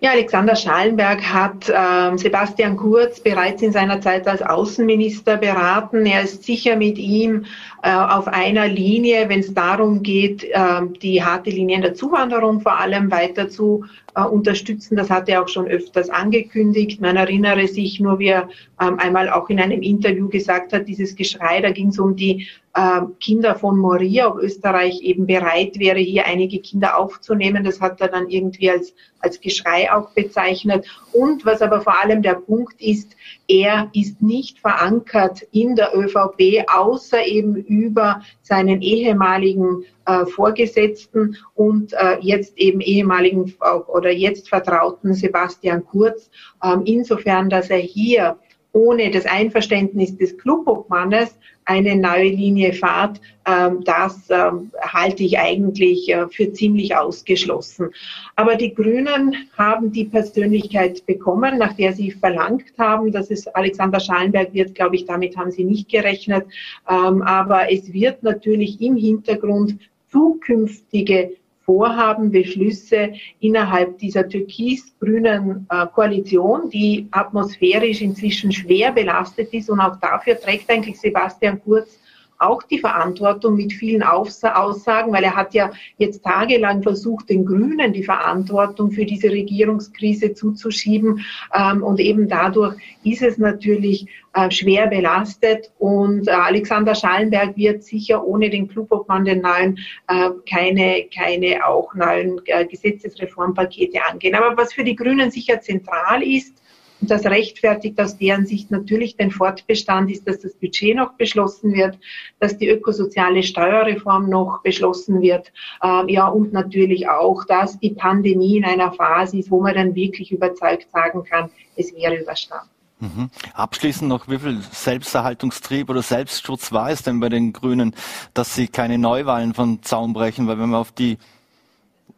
Ja, Alexander Schallenberg hat äh, Sebastian Kurz bereits in seiner Zeit als Außenminister beraten. Er ist sicher mit ihm auf einer Linie, wenn es darum geht, äh, die harte Linie in der Zuwanderung vor allem weiter zu äh, unterstützen. Das hat er auch schon öfters angekündigt. Man erinnere sich nur, wie er ähm, einmal auch in einem Interview gesagt hat, dieses Geschrei, da ging es um die äh, Kinder von Moria, ob Österreich eben bereit wäre, hier einige Kinder aufzunehmen. Das hat er dann irgendwie als, als Geschrei auch bezeichnet. Und was aber vor allem der Punkt ist, er ist nicht verankert in der ÖVP, außer eben über seinen ehemaligen äh, Vorgesetzten und äh, jetzt eben ehemaligen oder jetzt Vertrauten Sebastian Kurz. Ähm, insofern, dass er hier ohne das Einverständnis des Clubobmannes eine neue Linie fahrt, ähm, das ähm, halte ich eigentlich äh, für ziemlich ausgeschlossen. Aber die Grünen haben die Persönlichkeit bekommen, nach der sie verlangt haben, dass es Alexander Schallenberg wird, glaube ich, damit haben sie nicht gerechnet. Ähm, aber es wird natürlich im Hintergrund zukünftige Vorhaben, Beschlüsse innerhalb dieser türkis-grünen äh, Koalition, die atmosphärisch inzwischen schwer belastet ist. Und auch dafür trägt eigentlich Sebastian Kurz auch die Verantwortung mit vielen Aussagen, weil er hat ja jetzt tagelang versucht, den Grünen die Verantwortung für diese Regierungskrise zuzuschieben. Ähm, und eben dadurch ist es natürlich äh, schwer belastet. Und äh, Alexander Schallenberg wird sicher ohne den Clubobmann den neuen äh, keine, keine auch neuen Gesetzesreformpakete angehen. Aber was für die Grünen sicher zentral ist, und das rechtfertigt aus deren Sicht natürlich den Fortbestand ist, dass das Budget noch beschlossen wird, dass die ökosoziale Steuerreform noch beschlossen wird. Ähm, ja, und natürlich auch, dass die Pandemie in einer Phase ist, wo man dann wirklich überzeugt sagen kann, es wäre überstanden. Mhm. Abschließend noch, wie viel Selbsterhaltungstrieb oder Selbstschutz war es denn bei den Grünen, dass sie keine Neuwahlen von Zaun brechen? Weil wenn man auf die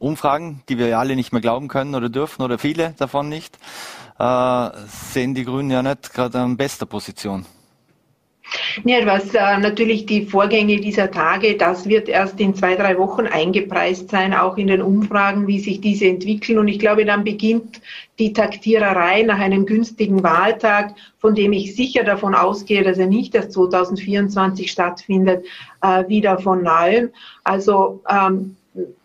Umfragen, die wir alle nicht mehr glauben können oder dürfen oder viele davon nicht, äh, sehen die Grünen ja nicht gerade an bester Position. Ja, was äh, natürlich die Vorgänge dieser Tage, das wird erst in zwei, drei Wochen eingepreist sein, auch in den Umfragen, wie sich diese entwickeln. Und ich glaube, dann beginnt die Taktiererei nach einem günstigen Wahltag, von dem ich sicher davon ausgehe, dass er nicht erst 2024 stattfindet, äh, wieder von neuem. Also ähm,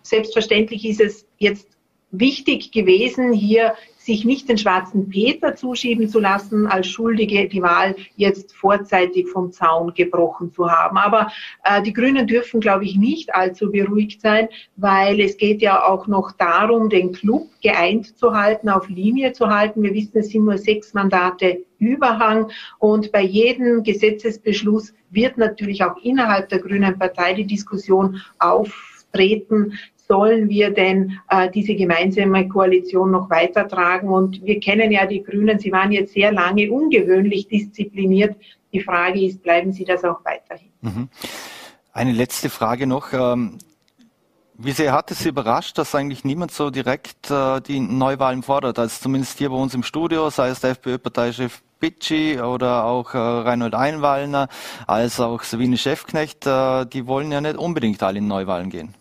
selbstverständlich ist es jetzt wichtig gewesen, hier sich nicht den schwarzen Peter zuschieben zu lassen, als Schuldige die Wahl jetzt vorzeitig vom Zaun gebrochen zu haben. Aber äh, die Grünen dürfen, glaube ich, nicht allzu beruhigt sein, weil es geht ja auch noch darum, den Club geeint zu halten, auf Linie zu halten. Wir wissen, es sind nur sechs Mandate Überhang und bei jedem Gesetzesbeschluss wird natürlich auch innerhalb der Grünen Partei die Diskussion auftreten, sollen wir denn äh, diese gemeinsame Koalition noch weitertragen? Und wir kennen ja die Grünen, sie waren jetzt sehr lange ungewöhnlich diszipliniert. Die Frage ist, bleiben sie das auch weiterhin? Mhm. Eine letzte Frage noch. Ähm, wie sehr hat es Sie überrascht, dass eigentlich niemand so direkt äh, die Neuwahlen fordert? Also zumindest hier bei uns im Studio, sei es der FPÖ-Parteichef Bitschi oder auch äh, Reinhold Einwallner, als auch Sabine Chefknecht, äh, die wollen ja nicht unbedingt alle in Neuwahlen gehen.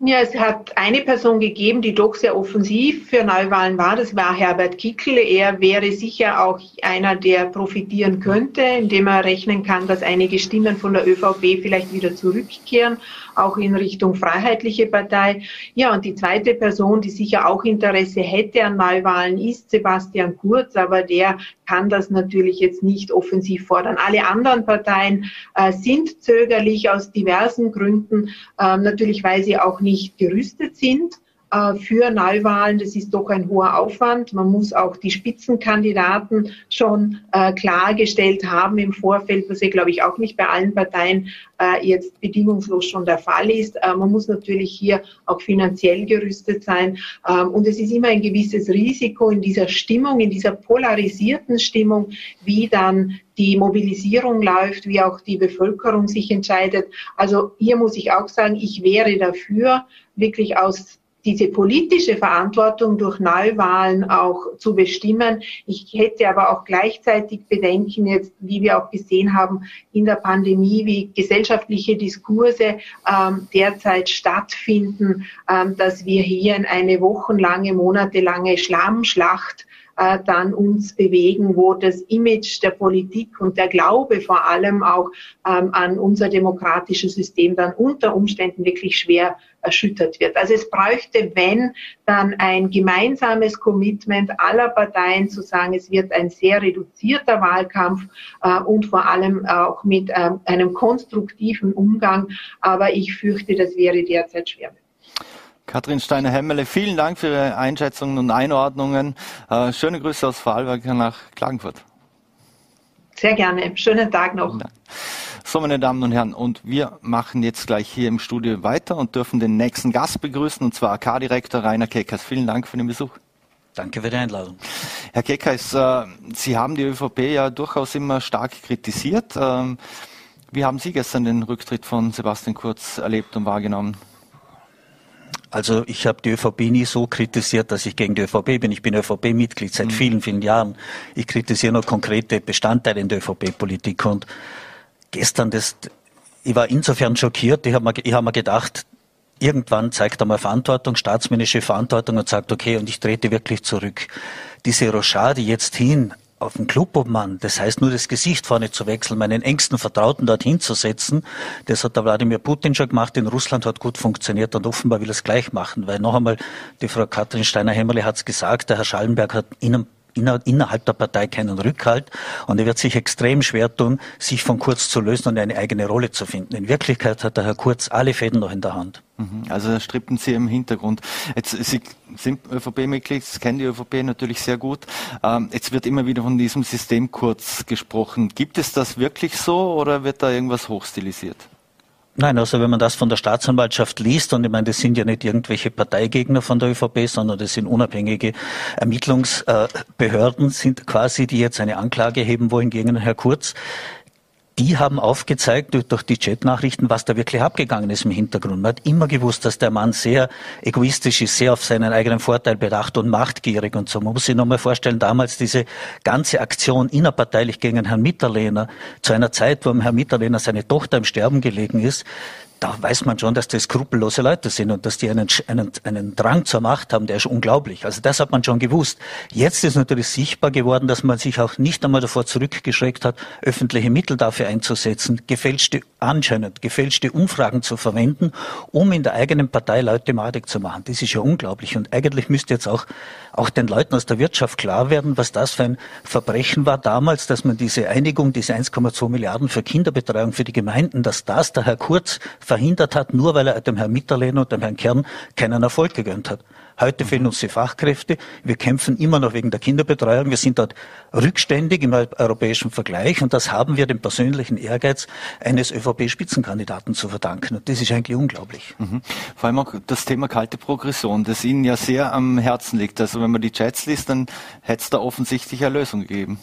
Ja, es hat eine Person gegeben, die doch sehr offensiv für Neuwahlen war. Das war Herbert Kickl. Er wäre sicher auch einer, der profitieren könnte, indem er rechnen kann, dass einige Stimmen von der ÖVP vielleicht wieder zurückkehren auch in Richtung Freiheitliche Partei. Ja, und die zweite Person, die sicher auch Interesse hätte an Neuwahlen, ist Sebastian Kurz, aber der kann das natürlich jetzt nicht offensiv fordern. Alle anderen Parteien äh, sind zögerlich aus diversen Gründen, äh, natürlich weil sie auch nicht gerüstet sind. Äh, für Neuwahlen. Das ist doch ein hoher Aufwand. Man muss auch die Spitzenkandidaten schon äh, klargestellt haben im Vorfeld, was ja, glaube ich, auch nicht bei allen Parteien äh, jetzt bedingungslos schon der Fall ist. Man muss natürlich hier auch finanziell gerüstet sein. Ähm, und es ist immer ein gewisses Risiko in dieser Stimmung, in dieser polarisierten Stimmung, wie dann die Mobilisierung läuft, wie auch die Bevölkerung sich entscheidet. Also hier muss ich auch sagen, ich wäre dafür, wirklich aus diese politische Verantwortung durch Neuwahlen auch zu bestimmen. Ich hätte aber auch gleichzeitig Bedenken jetzt, wie wir auch gesehen haben in der Pandemie, wie gesellschaftliche Diskurse ähm, derzeit stattfinden, ähm, dass wir hier in eine wochenlange, monatelange Schlammschlacht äh, dann uns bewegen, wo das Image der Politik und der Glaube vor allem auch ähm, an unser demokratisches System dann unter Umständen wirklich schwer erschüttert wird. Also es bräuchte, wenn, dann ein gemeinsames Commitment aller Parteien zu sagen, es wird ein sehr reduzierter Wahlkampf äh, und vor allem auch mit äh, einem konstruktiven Umgang. Aber ich fürchte, das wäre derzeit schwer. Kathrin Steiner-Hemmele, vielen Dank für Ihre Einschätzungen und Einordnungen. Äh, schöne Grüße aus Vorarlberg nach Klagenfurt. Sehr gerne. Schönen Tag noch. So, meine Damen und Herren, und wir machen jetzt gleich hier im Studio weiter und dürfen den nächsten Gast begrüßen, und zwar AK-Direktor Rainer Keckers. Vielen Dank für den Besuch. Danke für die Einladung. Herr Keckers, äh, Sie haben die ÖVP ja durchaus immer stark kritisiert. Ähm, wie haben Sie gestern den Rücktritt von Sebastian Kurz erlebt und wahrgenommen? Also ich habe die ÖVP nie so kritisiert, dass ich gegen die ÖVP bin. Ich bin ÖVP-Mitglied seit mhm. vielen, vielen Jahren. Ich kritisiere nur konkrete Bestandteile in der ÖVP-Politik. Und gestern, das, ich war insofern schockiert, ich habe mir, hab mir gedacht, irgendwann zeigt er mal Verantwortung, staatsmännische Verantwortung und sagt, okay, und ich trete wirklich zurück. Diese Rochade jetzt hin auf den Clubobmann, das heißt nur das Gesicht vorne zu wechseln, meinen engsten Vertrauten dorthin zu setzen, das hat der Wladimir Putin schon gemacht, in Russland hat gut funktioniert und offenbar will er es gleich machen, weil noch einmal, die Frau Katrin Steiner-Hämmerle hat es gesagt, der Herr Schallenberg hat ihnen innerhalb der Partei keinen Rückhalt und er wird sich extrem schwer tun, sich von Kurz zu lösen und eine eigene Rolle zu finden. In Wirklichkeit hat der Herr Kurz alle Fäden noch in der Hand. Mhm. Also strippen Sie im Hintergrund. Jetzt, Sie sind ÖVP-Mitglied, kennen die ÖVP natürlich sehr gut. Ähm, jetzt wird immer wieder von diesem System Kurz gesprochen. Gibt es das wirklich so oder wird da irgendwas hochstilisiert? Nein, also wenn man das von der Staatsanwaltschaft liest, und ich meine, das sind ja nicht irgendwelche Parteigegner von der ÖVP, sondern das sind unabhängige Ermittlungsbehörden, sind quasi, die jetzt eine Anklage heben wollen gegen Herrn Kurz die haben aufgezeigt durch die Chatnachrichten, was da wirklich abgegangen ist im Hintergrund. Man hat immer gewusst, dass der Mann sehr egoistisch ist, sehr auf seinen eigenen Vorteil bedacht und machtgierig und so. Man muss sich nochmal vorstellen, damals diese ganze Aktion innerparteilich gegen Herrn Mitterlehner, zu einer Zeit, wo Herr Mitterlehner seine Tochter im Sterben gelegen ist, da weiß man schon, dass das skrupellose Leute sind und dass die einen, einen, einen Drang zur Macht haben, der ist unglaublich. Also das hat man schon gewusst. Jetzt ist natürlich sichtbar geworden, dass man sich auch nicht einmal davor zurückgeschreckt hat, öffentliche Mittel dafür einzusetzen, gefälschte, anscheinend gefälschte Umfragen zu verwenden, um in der eigenen Partei Leute madig zu machen. Das ist ja unglaublich. Und eigentlich müsste jetzt auch, auch den Leuten aus der Wirtschaft klar werden, was das für ein Verbrechen war damals, dass man diese Einigung, diese 1,2 Milliarden für Kinderbetreuung für die Gemeinden, dass das der Herr Kurz verhindert hat, nur weil er dem Herrn Mitterlehner und dem Herrn Kern keinen Erfolg gegönnt hat. Heute fehlen uns die Fachkräfte. Wir kämpfen immer noch wegen der Kinderbetreuung. Wir sind dort rückständig im europäischen Vergleich und das haben wir dem persönlichen Ehrgeiz eines ÖVP-Spitzenkandidaten zu verdanken. Und das ist eigentlich unglaublich. Mhm. Vor allem auch das Thema kalte Progression, das Ihnen ja sehr am Herzen liegt. Also wenn man die Chats liest, dann hätte es da offensichtlich eine Lösung gegeben.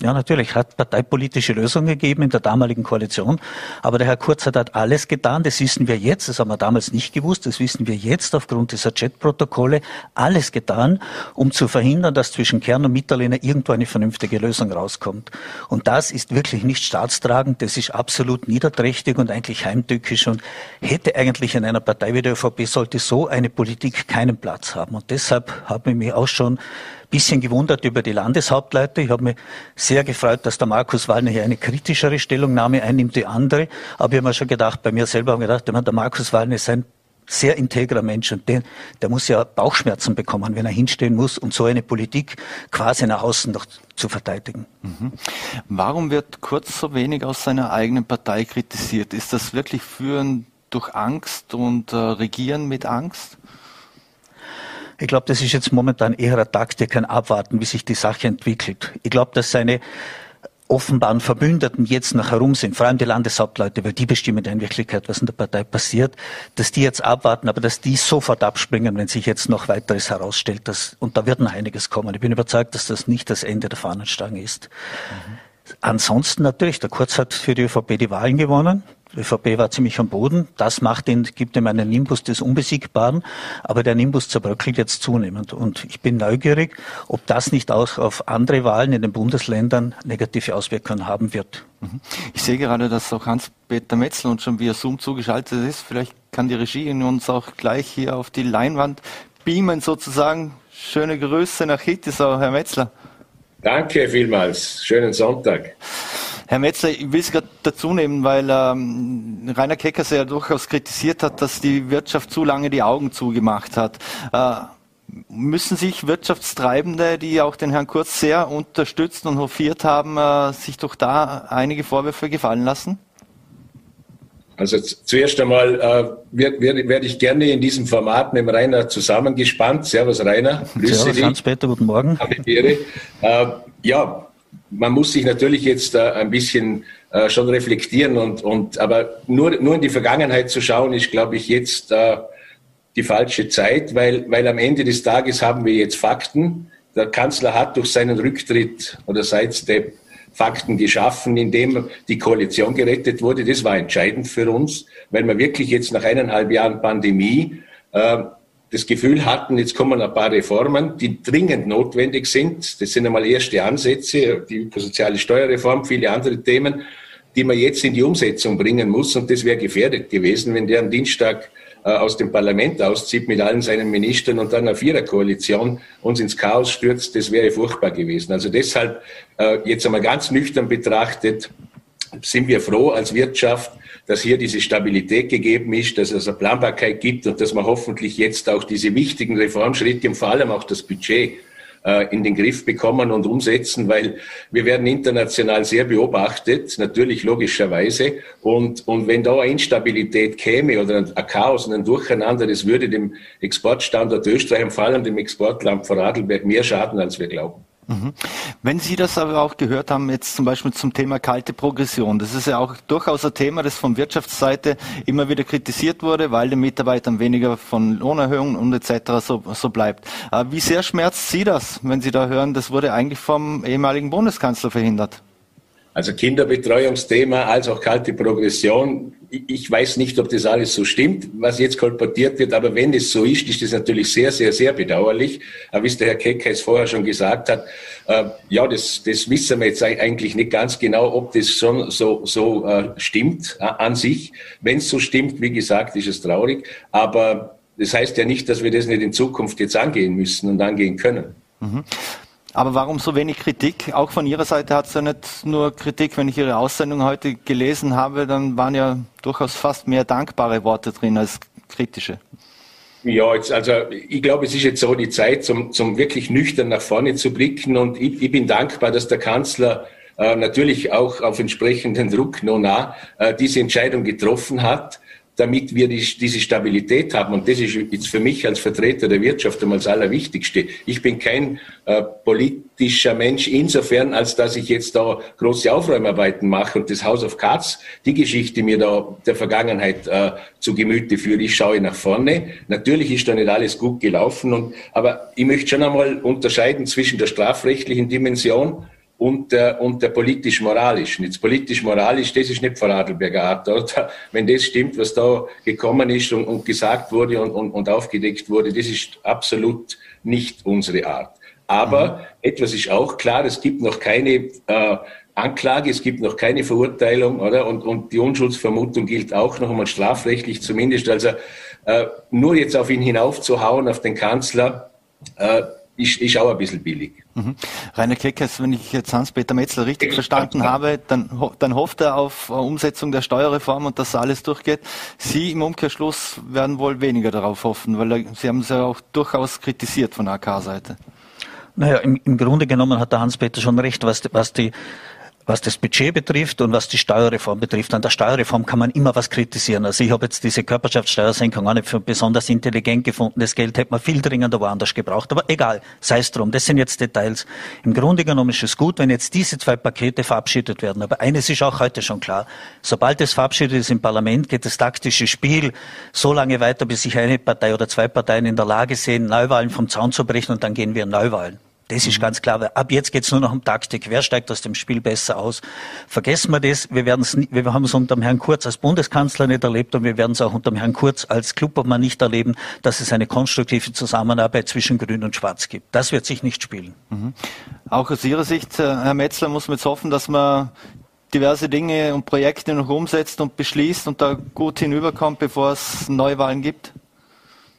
Ja, natürlich hat parteipolitische Lösungen gegeben in der damaligen Koalition. Aber der Herr Kurz hat halt alles getan. Das wissen wir jetzt. Das haben wir damals nicht gewusst. Das wissen wir jetzt aufgrund dieser Chat-Protokolle. Alles getan, um zu verhindern, dass zwischen Kern und Mitterlehner irgendwo eine vernünftige Lösung rauskommt. Und das ist wirklich nicht staatstragend. Das ist absolut niederträchtig und eigentlich heimtückisch und hätte eigentlich in einer Partei wie der ÖVP sollte so eine Politik keinen Platz haben. Und deshalb habe ich mich auch schon bisschen gewundert über die Landeshauptleute. Ich habe mich sehr gefreut, dass der Markus Wallner hier eine kritischere Stellungnahme einnimmt, die andere. Aber ich habe mir schon gedacht, bei mir selber habe ich gedacht, der Markus Wallner ist ein sehr integrer Mensch und den, der muss ja Bauchschmerzen bekommen, wenn er hinstehen muss, um so eine Politik quasi nach außen noch zu verteidigen. Mhm. Warum wird Kurz so wenig aus seiner eigenen Partei kritisiert? Ist das wirklich Führen durch Angst und äh, Regieren mit Angst? Ich glaube, das ist jetzt momentan eher eine Taktik, ein Abwarten, wie sich die Sache entwickelt. Ich glaube, dass seine offenbaren Verbündeten jetzt noch herum sind, vor allem die Landeshauptleute, weil die bestimmen in Wirklichkeit, was in der Partei passiert, dass die jetzt abwarten, aber dass die sofort abspringen, wenn sich jetzt noch weiteres herausstellt. Dass, und da wird noch einiges kommen. Ich bin überzeugt, dass das nicht das Ende der Fahnenstange ist. Mhm. Ansonsten natürlich, der Kurz hat für die ÖVP die Wahlen gewonnen. Die ÖVP war ziemlich am Boden. Das macht ihn, gibt ihm einen Nimbus des Unbesiegbaren. Aber der Nimbus zerbröckelt jetzt zunehmend. Und ich bin neugierig, ob das nicht auch auf andere Wahlen in den Bundesländern negative Auswirkungen haben wird. Mhm. Ich sehe gerade, dass auch Hans-Peter Metzl uns schon via Zoom zugeschaltet ist. Vielleicht kann die Regie uns auch gleich hier auf die Leinwand beamen sozusagen. Schöne Grüße nach Hittisau, Herr Metzler. Danke vielmals. Schönen Sonntag. Herr Metzler, ich will es gerade dazu nehmen, weil ähm, Rainer Keckers ja durchaus kritisiert hat, dass die Wirtschaft zu lange die Augen zugemacht hat. Äh, müssen sich Wirtschaftstreibende, die auch den Herrn Kurz sehr unterstützt und hofiert haben, äh, sich doch da einige Vorwürfe gefallen lassen? Also zuerst einmal äh, werde werd, werd ich gerne in diesem Format mit dem Rainer zusammengespannt. Servus Rainer. Grüße Servus Hans-Peter, guten Morgen. Äh, ja, man muss sich natürlich jetzt äh, ein bisschen äh, schon reflektieren und, und aber nur, nur in die Vergangenheit zu schauen, ist, glaube ich, jetzt äh, die falsche Zeit, weil, weil am Ende des Tages haben wir jetzt Fakten. Der Kanzler hat durch seinen Rücktritt oder Sidestep Fakten geschaffen, indem die Koalition gerettet wurde. Das war entscheidend für uns, weil wir wirklich jetzt nach eineinhalb Jahren Pandemie äh, das Gefühl hatten, jetzt kommen ein paar Reformen, die dringend notwendig sind. Das sind einmal erste Ansätze, die ökosoziale Steuerreform, viele andere Themen, die man jetzt in die Umsetzung bringen muss. Und das wäre gefährdet gewesen, wenn der am Dienstag aus dem Parlament auszieht mit allen seinen Ministern und dann eine Viererkoalition uns ins Chaos stürzt, das wäre furchtbar gewesen. Also deshalb äh, jetzt einmal ganz nüchtern betrachtet, sind wir froh als Wirtschaft, dass hier diese Stabilität gegeben ist, dass es eine Planbarkeit gibt und dass man hoffentlich jetzt auch diese wichtigen Reformschritte und vor allem auch das Budget äh, in den Griff bekommen und umsetzen, weil wir werden international sehr beobachtet, natürlich logischerweise. Und, und wenn da eine Instabilität käme oder ein Chaos und ein Durcheinander, das würde dem Exportstandort Österreich vor allem dem Exportland Vorarlberg mehr schaden, als wir glauben. Mhm. Wenn Sie das aber auch gehört haben, jetzt zum Beispiel zum Thema kalte Progression, das ist ja auch durchaus ein Thema, das von Wirtschaftsseite immer wieder kritisiert wurde, weil den Mitarbeitern weniger von Lohnerhöhungen und etc. So, so bleibt. Wie sehr schmerzt Sie das, wenn Sie da hören, das wurde eigentlich vom ehemaligen Bundeskanzler verhindert? Also Kinderbetreuungsthema als auch kalte Progression. Ich weiß nicht, ob das alles so stimmt, was jetzt kolportiert wird, aber wenn es so ist, ist das natürlich sehr, sehr, sehr bedauerlich. Aber wie es der Herr Kecker vorher schon gesagt hat, äh, ja, das, das wissen wir jetzt eigentlich nicht ganz genau, ob das schon so, so äh, stimmt äh, an sich. Wenn es so stimmt, wie gesagt, ist es traurig. Aber das heißt ja nicht, dass wir das nicht in Zukunft jetzt angehen müssen und angehen können. Mhm. Aber warum so wenig Kritik? Auch von Ihrer Seite hat es ja nicht nur Kritik. Wenn ich Ihre Aussendung heute gelesen habe, dann waren ja durchaus fast mehr dankbare Worte drin als kritische. Ja, jetzt, also ich glaube, es ist jetzt so die Zeit, zum, zum wirklich nüchtern nach vorne zu blicken. Und ich, ich bin dankbar, dass der Kanzler äh, natürlich auch auf entsprechenden Druck nona äh, diese Entscheidung getroffen hat damit wir die, diese Stabilität haben. Und das ist jetzt für mich als Vertreter der Wirtschaft einmal das Allerwichtigste. Ich bin kein äh, politischer Mensch insofern, als dass ich jetzt da große Aufräumarbeiten mache und das House of Cards, die Geschichte mir da der Vergangenheit äh, zu Gemüte führe. Ich schaue nach vorne. Natürlich ist da nicht alles gut gelaufen. Und, aber ich möchte schon einmal unterscheiden zwischen der strafrechtlichen Dimension und der, und der politisch-moralischen. Jetzt politisch-moralisch, das ist nicht Vorarlberger Art. Oder? Wenn das stimmt, was da gekommen ist und, und gesagt wurde und, und, und aufgedeckt wurde, das ist absolut nicht unsere Art. Aber mhm. etwas ist auch klar, es gibt noch keine äh, Anklage, es gibt noch keine Verurteilung, oder? Und, und die Unschuldsvermutung gilt auch noch einmal strafrechtlich zumindest. Also äh, nur jetzt auf ihn hinaufzuhauen, auf den Kanzler, äh, ist, ist auch ein bisschen billig. Mhm. Rainer Keckers, wenn ich jetzt Hans-Peter Metzler richtig verstanden habe, dann, dann hofft er auf Umsetzung der Steuerreform und dass alles durchgeht. Sie im Umkehrschluss werden wohl weniger darauf hoffen, weil Sie haben es ja auch durchaus kritisiert von der AK-Seite. Naja, im, im Grunde genommen hat der Hans-Peter schon recht, was, was die was das Budget betrifft und was die Steuerreform betrifft. An der Steuerreform kann man immer was kritisieren. Also ich habe jetzt diese Körperschaftssteuersenkung auch nicht für besonders intelligent gefunden. Das Geld hätte man viel dringender woanders gebraucht. Aber egal, sei es drum. Das sind jetzt Details. Im Grunde genommen ist es gut, wenn jetzt diese zwei Pakete verabschiedet werden. Aber eines ist auch heute schon klar. Sobald es verabschiedet ist im Parlament, geht das taktische Spiel so lange weiter, bis sich eine Partei oder zwei Parteien in der Lage sehen, Neuwahlen vom Zaun zu brechen und dann gehen wir in Neuwahlen. Das ist ganz klar. Weil ab jetzt geht's nur noch um Taktik. Wer steigt aus dem Spiel besser aus? Vergessen wir das. Wir, werden's, wir haben es unter dem Herrn Kurz als Bundeskanzler nicht erlebt und wir werden es auch unter dem Herrn Kurz als Klubobmann nicht erleben, dass es eine konstruktive Zusammenarbeit zwischen Grün und Schwarz gibt. Das wird sich nicht spielen. Mhm. Auch aus Ihrer Sicht, äh, Herr Metzler, muss man jetzt hoffen, dass man diverse Dinge und Projekte noch umsetzt und beschließt und da gut hinüberkommt, bevor es Neuwahlen gibt?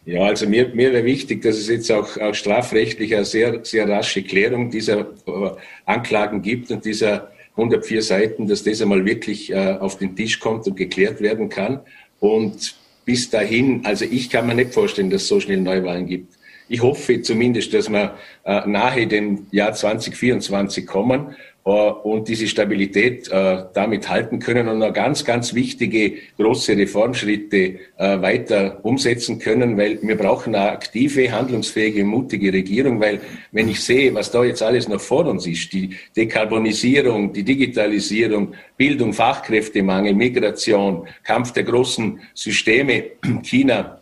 Ja, also mir, mir wäre wichtig, dass es jetzt auch, auch strafrechtlich eine sehr, sehr rasche Klärung dieser äh, Anklagen gibt und dieser 104 Seiten, dass das einmal wirklich äh, auf den Tisch kommt und geklärt werden kann. Und bis dahin, also ich kann mir nicht vorstellen, dass es so schnell Neuwahlen gibt. Ich hoffe zumindest, dass wir äh, nahe dem Jahr 2024 kommen und diese Stabilität äh, damit halten können und noch ganz, ganz wichtige große Reformschritte äh, weiter umsetzen können, weil wir brauchen eine aktive, handlungsfähige, mutige Regierung, weil wenn ich sehe, was da jetzt alles noch vor uns ist, die Dekarbonisierung, die Digitalisierung, Bildung, Fachkräftemangel, Migration, Kampf der großen Systeme, China,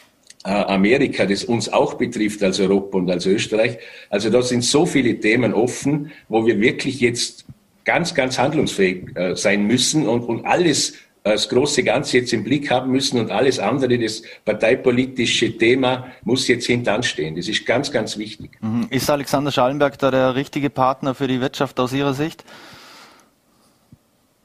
Amerika, das uns auch betrifft als Europa und als Österreich. Also da sind so viele Themen offen, wo wir wirklich jetzt ganz, ganz handlungsfähig äh, sein müssen und, und alles äh, das große Ganze jetzt im Blick haben müssen und alles andere, das parteipolitische Thema, muss jetzt hintanstehen. Das ist ganz, ganz wichtig. Mhm. Ist Alexander Schallenberg da der richtige Partner für die Wirtschaft aus Ihrer Sicht?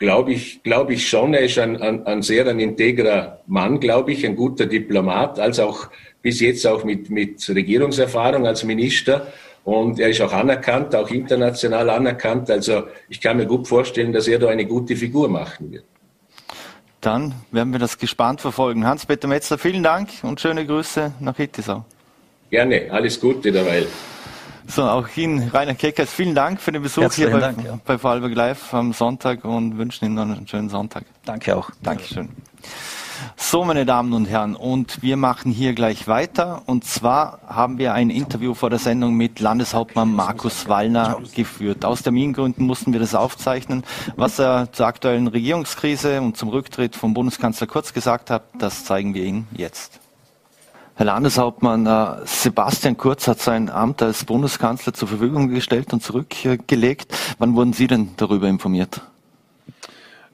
Glaube ich, glaube ich schon. Er ist ein, ein, ein sehr ein integrer Mann, glaube ich, ein guter Diplomat, als auch bis jetzt auch mit, mit Regierungserfahrung als Minister. Und er ist auch anerkannt, auch international anerkannt. Also ich kann mir gut vorstellen, dass er da eine gute Figur machen wird. Dann werden wir das gespannt verfolgen. Hans-Peter Metzler, vielen Dank und schöne Grüße nach Hittisau. Gerne, alles Gute derweil. So, auch Ihnen, Rainer Keckers, vielen Dank für den Besuch Herzlichen hier bei, Dank, ja. bei Vorarlberg Live am Sonntag und wünschen Ihnen noch einen schönen Sonntag. Danke auch. Dankeschön. So, meine Damen und Herren, und wir machen hier gleich weiter. Und zwar haben wir ein Interview vor der Sendung mit Landeshauptmann Markus Wallner geführt. Aus Termingründen mussten wir das aufzeichnen. Was er zur aktuellen Regierungskrise und zum Rücktritt vom Bundeskanzler Kurz gesagt hat, das zeigen wir Ihnen jetzt. Herr Landeshauptmann, äh, Sebastian Kurz hat sein Amt als Bundeskanzler zur Verfügung gestellt und zurückgelegt. Wann wurden Sie denn darüber informiert?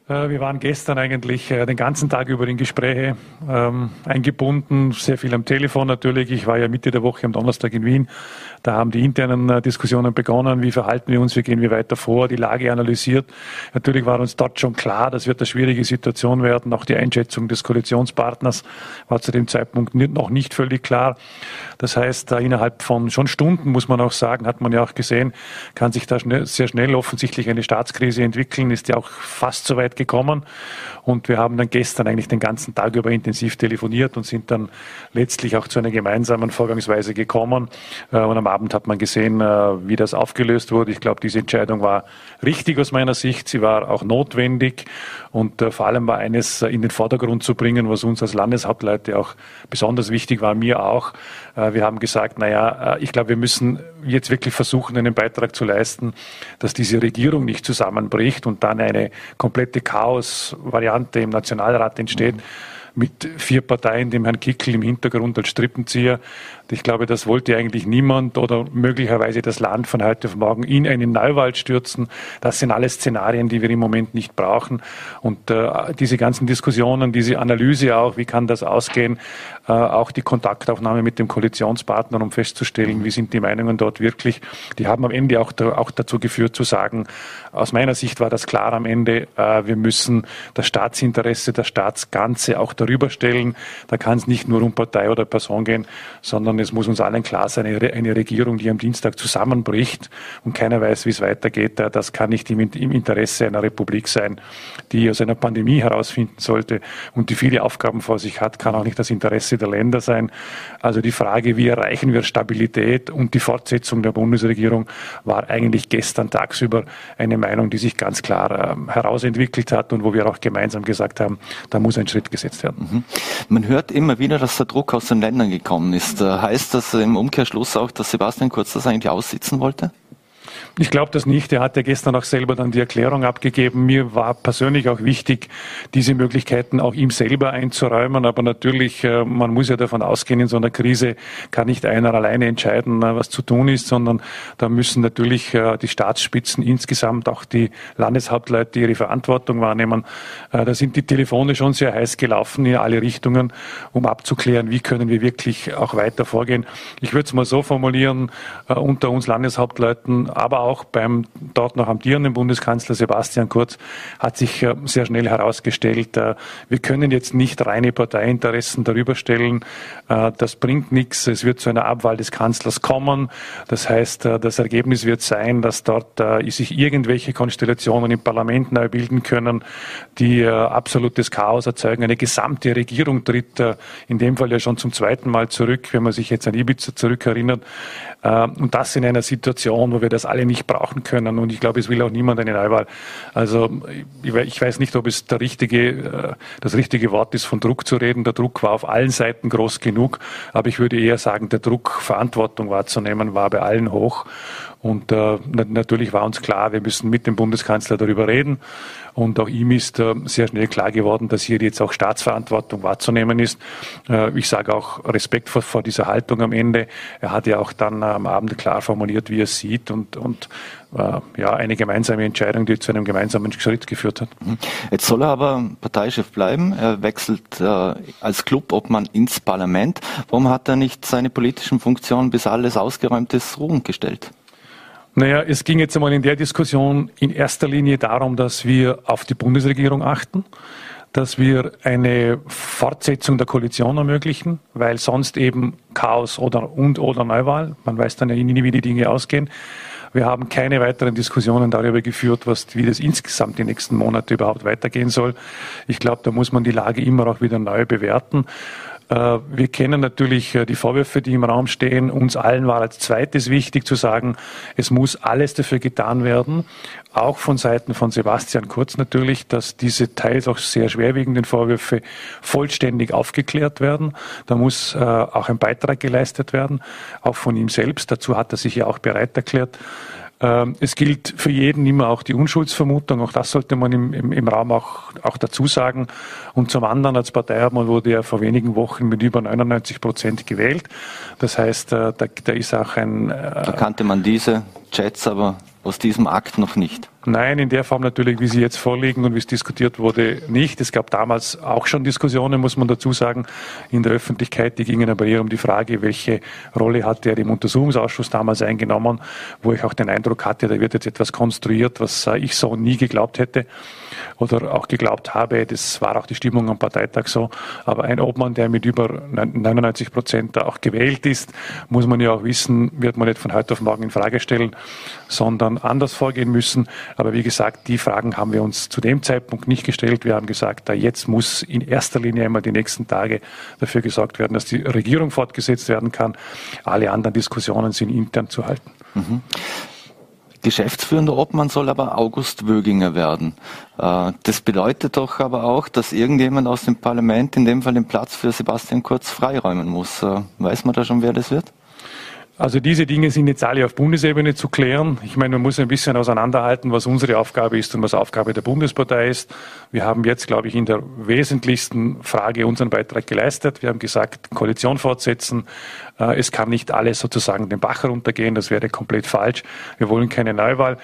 Äh, wir waren gestern eigentlich äh, den ganzen Tag über in Gespräche ähm, eingebunden, sehr viel am Telefon natürlich. Ich war ja Mitte der Woche am Donnerstag in Wien. Da haben die internen äh, Diskussionen begonnen. Wie verhalten wir uns? Wie gehen wir weiter vor? Die Lage analysiert. Natürlich war uns dort schon klar, das wird eine schwierige Situation werden. Auch die Einschätzung des Koalitionspartners war zu dem Zeitpunkt noch nicht völlig klar. Das heißt, innerhalb von schon Stunden, muss man auch sagen, hat man ja auch gesehen, kann sich da schnell, sehr schnell offensichtlich eine Staatskrise entwickeln, ist ja auch fast so weit gekommen. Und wir haben dann gestern eigentlich den ganzen Tag über intensiv telefoniert und sind dann letztlich auch zu einer gemeinsamen Vorgangsweise gekommen. Äh, und am Abend hat man gesehen, äh, wie das aufgelöst wurde. Ich glaube, diese Entscheidung war richtig aus meiner Sicht. Sie war auch notwendig. Und äh, vor allem war eines in den Vordergrund zu bringen, was uns als Landeshauptleute auch besonders wichtig war, mir auch. Wir haben gesagt, naja, ich glaube, wir müssen jetzt wirklich versuchen, einen Beitrag zu leisten, dass diese Regierung nicht zusammenbricht und dann eine komplette Chaos-Variante im Nationalrat entsteht. Mhm mit vier Parteien, dem Herrn Kickel im Hintergrund als Strippenzieher. Ich glaube, das wollte eigentlich niemand oder möglicherweise das Land von heute auf morgen in einen Neuwald stürzen. Das sind alles Szenarien, die wir im Moment nicht brauchen. Und äh, diese ganzen Diskussionen, diese Analyse auch, wie kann das ausgehen, äh, auch die Kontaktaufnahme mit dem Koalitionspartner, um festzustellen, wie sind die Meinungen dort wirklich, die haben am Ende auch, auch dazu geführt zu sagen, aus meiner Sicht war das klar am Ende, äh, wir müssen das Staatsinteresse, das Staatsganze auch darüber stellen. Da kann es nicht nur um Partei oder Person gehen, sondern es muss uns allen klar sein, eine, Regierung, die am Dienstag zusammenbricht und keiner weiß, wie es weitergeht, das kann nicht im, Interesse einer Republik sein, die aus einer Pandemie herausfinden sollte und die viele Aufgaben vor sich hat, kann auch nicht das Interesse der Länder sein. Also die Frage, wie erreichen wir Stabilität und die Fortsetzung der Bundesregierung, war eigentlich gestern tagsüber eine Meinung, die sich ganz klar äh, herausentwickelt hat und wo wir auch gemeinsam gesagt haben, da muss ein Schritt gesetzt werden. Mhm. Man hört immer wieder, dass der Druck aus den Ländern gekommen ist. Heißt das im Umkehrschluss auch, dass Sebastian Kurz das eigentlich aussitzen wollte? Ich glaube das nicht. Er hat ja gestern auch selber dann die Erklärung abgegeben. Mir war persönlich auch wichtig, diese Möglichkeiten auch ihm selber einzuräumen. Aber natürlich, äh, man muss ja davon ausgehen, in so einer Krise kann nicht einer alleine entscheiden, äh, was zu tun ist, sondern da müssen natürlich äh, die Staatsspitzen insgesamt, auch die Landeshauptleute ihre Verantwortung wahrnehmen. Da sind die Telefone schon sehr heiß gelaufen in alle Richtungen, um abzuklären, wie können wir wirklich auch weiter vorgehen. Ich würde es mal so formulieren, unter uns Landeshauptleuten, aber auch beim dort noch amtierenden Bundeskanzler Sebastian Kurz hat sich sehr schnell herausgestellt, wir können jetzt nicht reine Parteiinteressen darüber stellen. Das bringt nichts. Es wird zu einer Abwahl des Kanzlers kommen. Das heißt, das Ergebnis wird sein, dass dort sich irgendwelche Konstellationen im Parlament neu bilden können, die absolutes Chaos erzeugen. Eine gesamte Regierung tritt in dem Fall ja schon zum zweiten Mal zurück, wenn man sich jetzt an Ibiza zurückerinnert. Und das in einer Situation, wo wir das alle nicht brauchen können. Und ich glaube, es will auch niemand eine Neuwahl. Also ich weiß nicht, ob es der richtige, das richtige Wort ist, von Druck zu reden. Der Druck war auf allen Seiten groß genug. Aber ich würde eher sagen, der Druck, Verantwortung wahrzunehmen, war bei allen hoch. Und äh, natürlich war uns klar, wir müssen mit dem Bundeskanzler darüber reden. Und auch ihm ist äh, sehr schnell klar geworden, dass hier jetzt auch Staatsverantwortung wahrzunehmen ist. Äh, ich sage auch Respekt vor, vor, dieser Haltung am Ende. Er hat ja auch dann am Abend klar formuliert, wie er es sieht und, und äh, ja, eine gemeinsame Entscheidung, die zu einem gemeinsamen Schritt geführt hat. Mhm. Jetzt soll er aber Parteichef bleiben. Er wechselt äh, als Clubobmann ins Parlament. Warum hat er nicht seine politischen Funktionen, bis alles ausgeräumt ist, ruhend gestellt? Naja, es ging jetzt einmal in der Diskussion in erster Linie darum, dass wir auf die Bundesregierung achten, dass wir eine Fortsetzung der Koalition ermöglichen, weil sonst eben Chaos oder und oder Neuwahl, man weiß dann ja nie, wie die Dinge ausgehen. Wir haben keine weiteren Diskussionen darüber geführt, was, wie das insgesamt die nächsten Monate überhaupt weitergehen soll. Ich glaube, da muss man die Lage immer auch wieder neu bewerten. Äh, wir kennen natürlich äh, die Vorwürfe, die im Raum stehen. Uns allen war als zweites wichtig zu sagen, es muss alles dafür getan werden, auch von Seiten von Sebastian Kurz natürlich, dass diese teils auch sehr schwerwiegenden Vorwürfe vollständig aufgeklärt werden. Da muss äh, auch ein Beitrag geleistet werden, auch von ihm selbst. Dazu hat er sich ja auch bereit erklärt. Ähm, es gilt für jeden immer auch die Unschuldsvermutung. Auch das sollte man im, im, im Raum auch, auch dazu sagen. Und zum anderen als Parteiobmann wurde er vor wenigen Wochen mit über 99 Prozent gewählt. Das heißt, äh, da, da ist auch ein. Äh, da kannte man diese Chats aber aus diesem Akt noch nicht. Nein, in der Form natürlich, wie sie jetzt vorliegen und wie es diskutiert wurde, nicht. Es gab damals auch schon Diskussionen, muss man dazu sagen, in der Öffentlichkeit. Die gingen aber eher um die Frage, welche Rolle hat er im Untersuchungsausschuss damals eingenommen, wo ich auch den Eindruck hatte, da wird jetzt etwas konstruiert, was ich so nie geglaubt hätte oder auch geglaubt habe. Das war auch die Stimmung am Parteitag so. Aber ein Obmann, der mit über 99 Prozent auch gewählt ist, muss man ja auch wissen, wird man nicht von heute auf morgen in Frage stellen, sondern anders vorgehen müssen. Aber wie gesagt, die Fragen haben wir uns zu dem Zeitpunkt nicht gestellt. Wir haben gesagt, da jetzt muss in erster Linie einmal die nächsten Tage dafür gesorgt werden, dass die Regierung fortgesetzt werden kann. Alle anderen Diskussionen sind intern zu halten. Mhm. Geschäftsführender Obmann soll aber August Wöginger werden. Äh, das bedeutet doch aber auch, dass irgendjemand aus dem Parlament in dem Fall den Platz für Sebastian Kurz freiräumen muss. Äh, weiß man da schon, wer das wird? Also diese Dinge sind jetzt alle auf Bundesebene zu klären. Ich meine, man muss ein bisschen auseinanderhalten, was unsere Aufgabe ist und was Aufgabe der Bundespartei ist. Wir haben jetzt, glaube ich, in der wesentlichsten Frage unseren Beitrag geleistet. Wir haben gesagt, Koalition fortsetzen. Äh, es kann nicht alles sozusagen den Bach runtergehen. Das wäre komplett falsch. Wir wollen keine Neuwahl.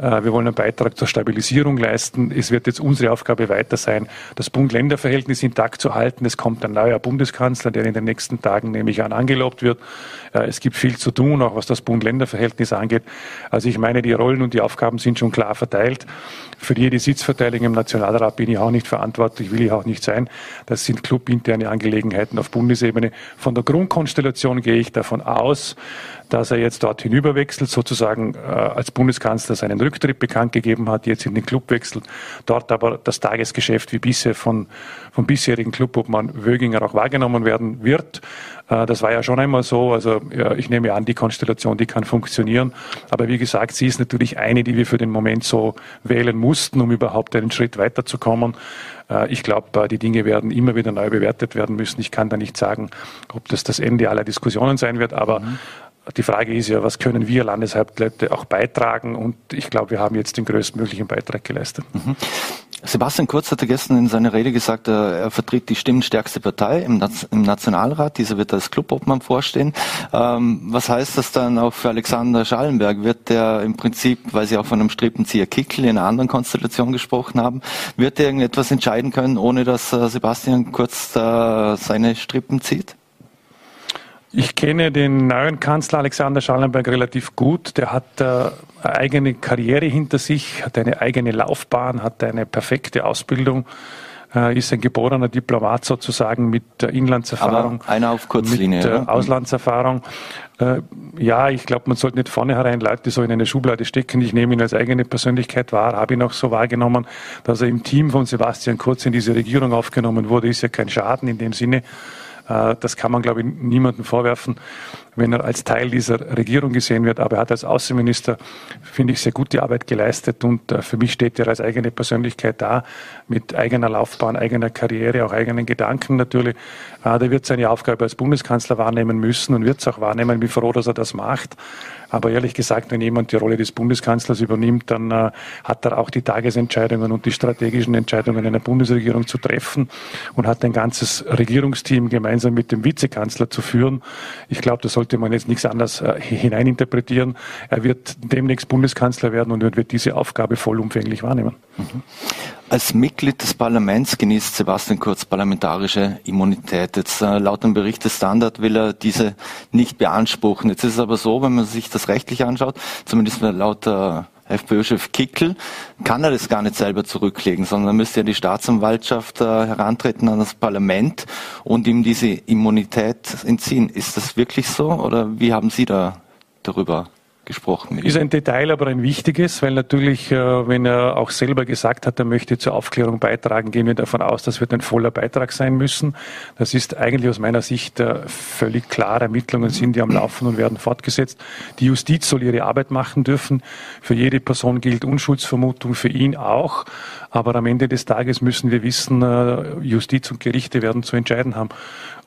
Äh, wir wollen einen Beitrag zur Stabilisierung leisten. Es wird jetzt unsere Aufgabe weiter sein, das Bund-Länder-Verhältnis intakt zu halten. Es kommt ein neuer Bundeskanzler, der in den nächsten Tagen nämlich an angelobt wird. Äh, es gibt viel zu tun, auch was das Bund-Länder-Verhältnis angeht. Also ich meine, die Rollen und die Aufgaben sind schon klar verteilt. Für jede Sitzverteilung im Nationalrat bin ich auch nicht verantwortlich, will ich auch nicht sein. Das sind clubinterne Angelegenheiten auf Bundesebene. Von der Grundkonstellation gehe ich davon aus, dass er jetzt dort hinüberwechselt, sozusagen äh, als Bundeskanzler seinen Rücktritt bekannt gegeben hat, jetzt in den Club wechselt, dort aber das Tagesgeschäft wie bisher von, vom bisherigen Clubobmann Wöginger auch wahrgenommen werden wird. Äh, das war ja schon einmal so. Also ja, ich nehme an, die Konstellation, die kann funktionieren. Aber wie gesagt, sie ist natürlich eine, die wir für den Moment so wählen mussten, um überhaupt einen Schritt weiterzukommen. Äh, ich glaube, äh, die Dinge werden immer wieder neu bewertet werden müssen. Ich kann da nicht sagen, ob das das Ende aller Diskussionen sein wird, aber mhm die Frage ist ja, was können wir Landeshauptleute auch beitragen? Und ich glaube, wir haben jetzt den größtmöglichen Beitrag geleistet. Mhm. Sebastian Kurz hatte gestern in seiner Rede gesagt, er vertritt die stimmenstärkste Partei im, Nationalrat. Dieser wird als Clubobmann vorstehen. Ähm, was heißt das dann auch für Alexander Schallenberg? Wird der im Prinzip, weil Sie auch von einem Strippenzieher Kickel in einer anderen Konstellation gesprochen haben, wird er irgendetwas entscheiden können, ohne dass äh, Sebastian Kurz seine Strippen zieht? Ich kenne den neuen Kanzler Alexander Schallenberg relativ gut. Der hat äh, eine eigene Karriere hinter sich, hat eine eigene Laufbahn, hat eine perfekte Ausbildung, äh, ist ein geborener Diplomat sozusagen mit äh, Inlandserfahrung. Aber einer auf Kurzlinie. Mit äh, Auslandserfahrung. Äh, ja, ich glaube, man sollte nicht vornherein Leute so in eine Schublade stecken. Ich nehme ihn als eigene Persönlichkeit wahr, habe ihn auch so wahrgenommen, dass er im Team von Sebastian Kurz in diese Regierung aufgenommen wurde, ist ja kein Schaden in dem Sinne. Äh, das kann man, glaube ich, niemandem vorwerfen, wenn er als Teil dieser Regierung gesehen wird. Aber er hat als Außenminister, finde ich, sehr gute Arbeit geleistet und äh, für mich steht er als eigene Persönlichkeit da, mit eigener Laufbahn, eigener Karriere, auch eigenen Gedanken natürlich. Äh, der wird seine Aufgabe als Bundeskanzler wahrnehmen müssen und wird es auch wahrnehmen. Ich bin froh, dass er das macht. Aber ehrlich gesagt, wenn jemand die Rolle des Bundeskanzlers übernimmt, dann äh, hat er auch die Tagesentscheidungen und die strategischen Entscheidungen einer Bundesregierung zu treffen und hat ein ganzes Regierungsteam gemeinsam mit dem Vizekanzler zu führen. Ich glaube, da sollte man jetzt nichts anderes äh, hineininterpretieren. Er wird demnächst Bundeskanzler werden und wird diese Aufgabe vollumfänglich wahrnehmen. Mhm. Als Mitglied des Parlaments genießt Sebastian Kurz parlamentarische Immunität. Jetzt äh, laut dem Bericht des Standard will er diese nicht beanspruchen. Jetzt ist es aber so, wenn man sich das rechtlich anschaut, zumindest laut äh, FPÖ-Chef Kickel, kann er das gar nicht selber zurücklegen, sondern müsste ja die Staatsanwaltschaft äh, herantreten an das Parlament und ihm diese Immunität entziehen. Ist das wirklich so oder wie haben Sie da darüber gesprochen. Ist ein Detail, aber ein wichtiges, weil natürlich, äh, wenn er auch selber gesagt hat, er möchte zur Aufklärung beitragen, gehen wir davon aus, das wird ein voller Beitrag sein müssen. Das ist eigentlich aus meiner Sicht äh, völlig klar. Ermittlungen sind ja am Laufen und werden fortgesetzt. Die Justiz soll ihre Arbeit machen dürfen. Für jede Person gilt Unschuldsvermutung, für ihn auch. Aber am Ende des Tages müssen wir wissen, äh, Justiz und Gerichte werden zu entscheiden haben.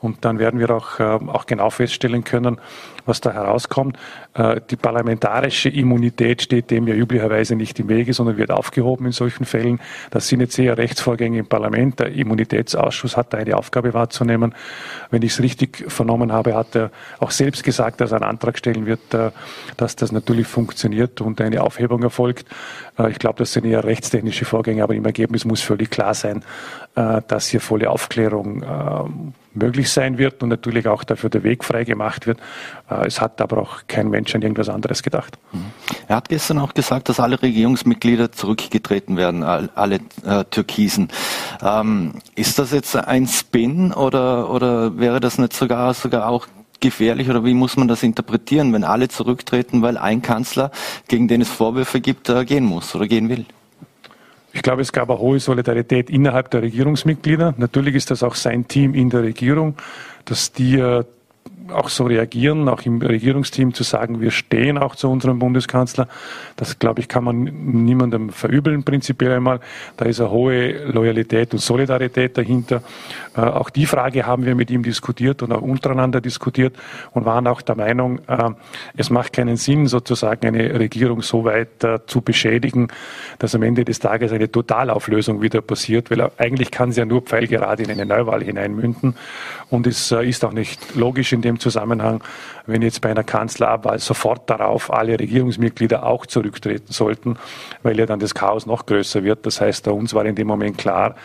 Und dann werden wir auch, auch genau feststellen können, was da herauskommt. Äh, die parlamentarische Immunität steht dem ja üblicherweise nicht im Wege, sondern wird aufgehoben in solchen Fällen. Das sind jetzt eher Rechtsvorgänge im Parlament. Der Immunitätsausschuss hat da eine Aufgabe wahrzunehmen. Wenn ich es richtig vernommen habe, hat er auch selbst gesagt, dass er einen Antrag stellen wird, äh, dass das natürlich funktioniert und eine Aufhebung erfolgt. Äh, ich glaube, das sind eher rechtstechnische Vorgänge, aber im Ergebnis muss völlig klar sein, dass hier volle Aufklärung ähm, möglich sein wird und natürlich auch dafür der Weg frei gemacht wird. Äh, es hat aber auch kein Mensch an irgendwas anderes gedacht. Mhm. Er hat gestern auch gesagt, dass alle Regierungsmitglieder zurückgetreten werden, alle äh, Türkisen. Ähm, ist das jetzt ein Spin oder, oder wäre das nicht sogar, sogar auch gefährlich oder wie muss man das interpretieren, wenn alle zurücktreten, weil ein Kanzler, gegen den es Vorwürfe gibt, äh, gehen muss oder gehen will? Ich glaube, es gab eine hohe Solidarität innerhalb der Regierungsmitglieder. Natürlich ist das auch sein Team in der Regierung, dass die äh, auch so reagieren, auch im Regierungsteam zu sagen, wir stehen auch zu unserem Bundeskanzler. Das, glaube ich, kann man niemandem verübeln, prinzipiell einmal. Da ist eine hohe Loyalität und Solidarität dahinter. Äh, auch die Frage haben wir mit ihm diskutiert und auch untereinander diskutiert und waren auch der Meinung, äh, es macht keinen Sinn, sozusagen eine Regierung so weit äh, zu beschädigen, dass am Ende des Tages eine Totalauflösung wieder passiert, weil eigentlich kann sie ja nur pfeilgerade in eine Neuwahl hineinmünden. Und es äh, ist auch nicht logisch in dem Zusammenhang, wenn jetzt bei einer Kanzlerabwahl sofort darauf alle Regierungsmitglieder auch zurücktreten sollten, weil ja dann das Chaos noch größer wird. Das heißt, uns war in dem Moment klar,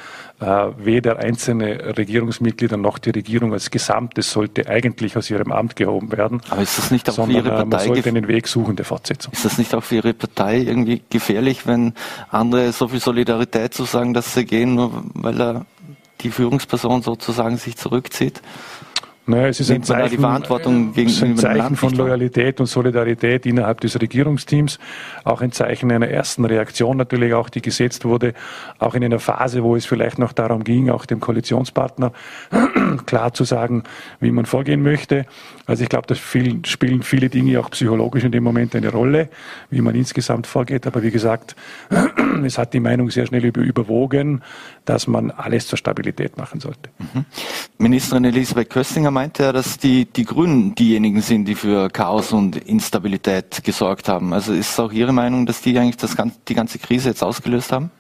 äh, weder einzelne Regierungsmitglieder noch die Regierung als Gesamtes sollte eigentlich aus ihrem Amt gehoben werden. Aber ist das nicht auch sondern, für Ihre Partei? Man sollte einen Weg suchen der Fortsetzung. Ist das nicht auch für Ihre Partei irgendwie gefährlich, wenn andere so viel Solidarität zu sagen, dass sie gehen, nur weil er die Führungsperson sozusagen sich zurückzieht? Naja, es ist ein Zeichen, die Verantwortung gegenüber ein Zeichen von Loyalität und Solidarität innerhalb des Regierungsteams, auch ein Zeichen einer ersten Reaktion natürlich auch, die gesetzt wurde, auch in einer Phase, wo es vielleicht noch darum ging, auch dem Koalitionspartner klar zu sagen, wie man vorgehen möchte. Also ich glaube, da spielen viele Dinge auch psychologisch in dem Moment eine Rolle, wie man insgesamt vorgeht. Aber wie gesagt, es hat die Meinung sehr schnell überwogen, dass man alles zur Stabilität machen sollte. Mhm. Ministerin Elisabeth Köstinger meinte er, dass die, die Grünen diejenigen sind, die für Chaos und Instabilität gesorgt haben. Also ist es auch Ihre Meinung, dass die eigentlich das, die ganze Krise jetzt ausgelöst haben?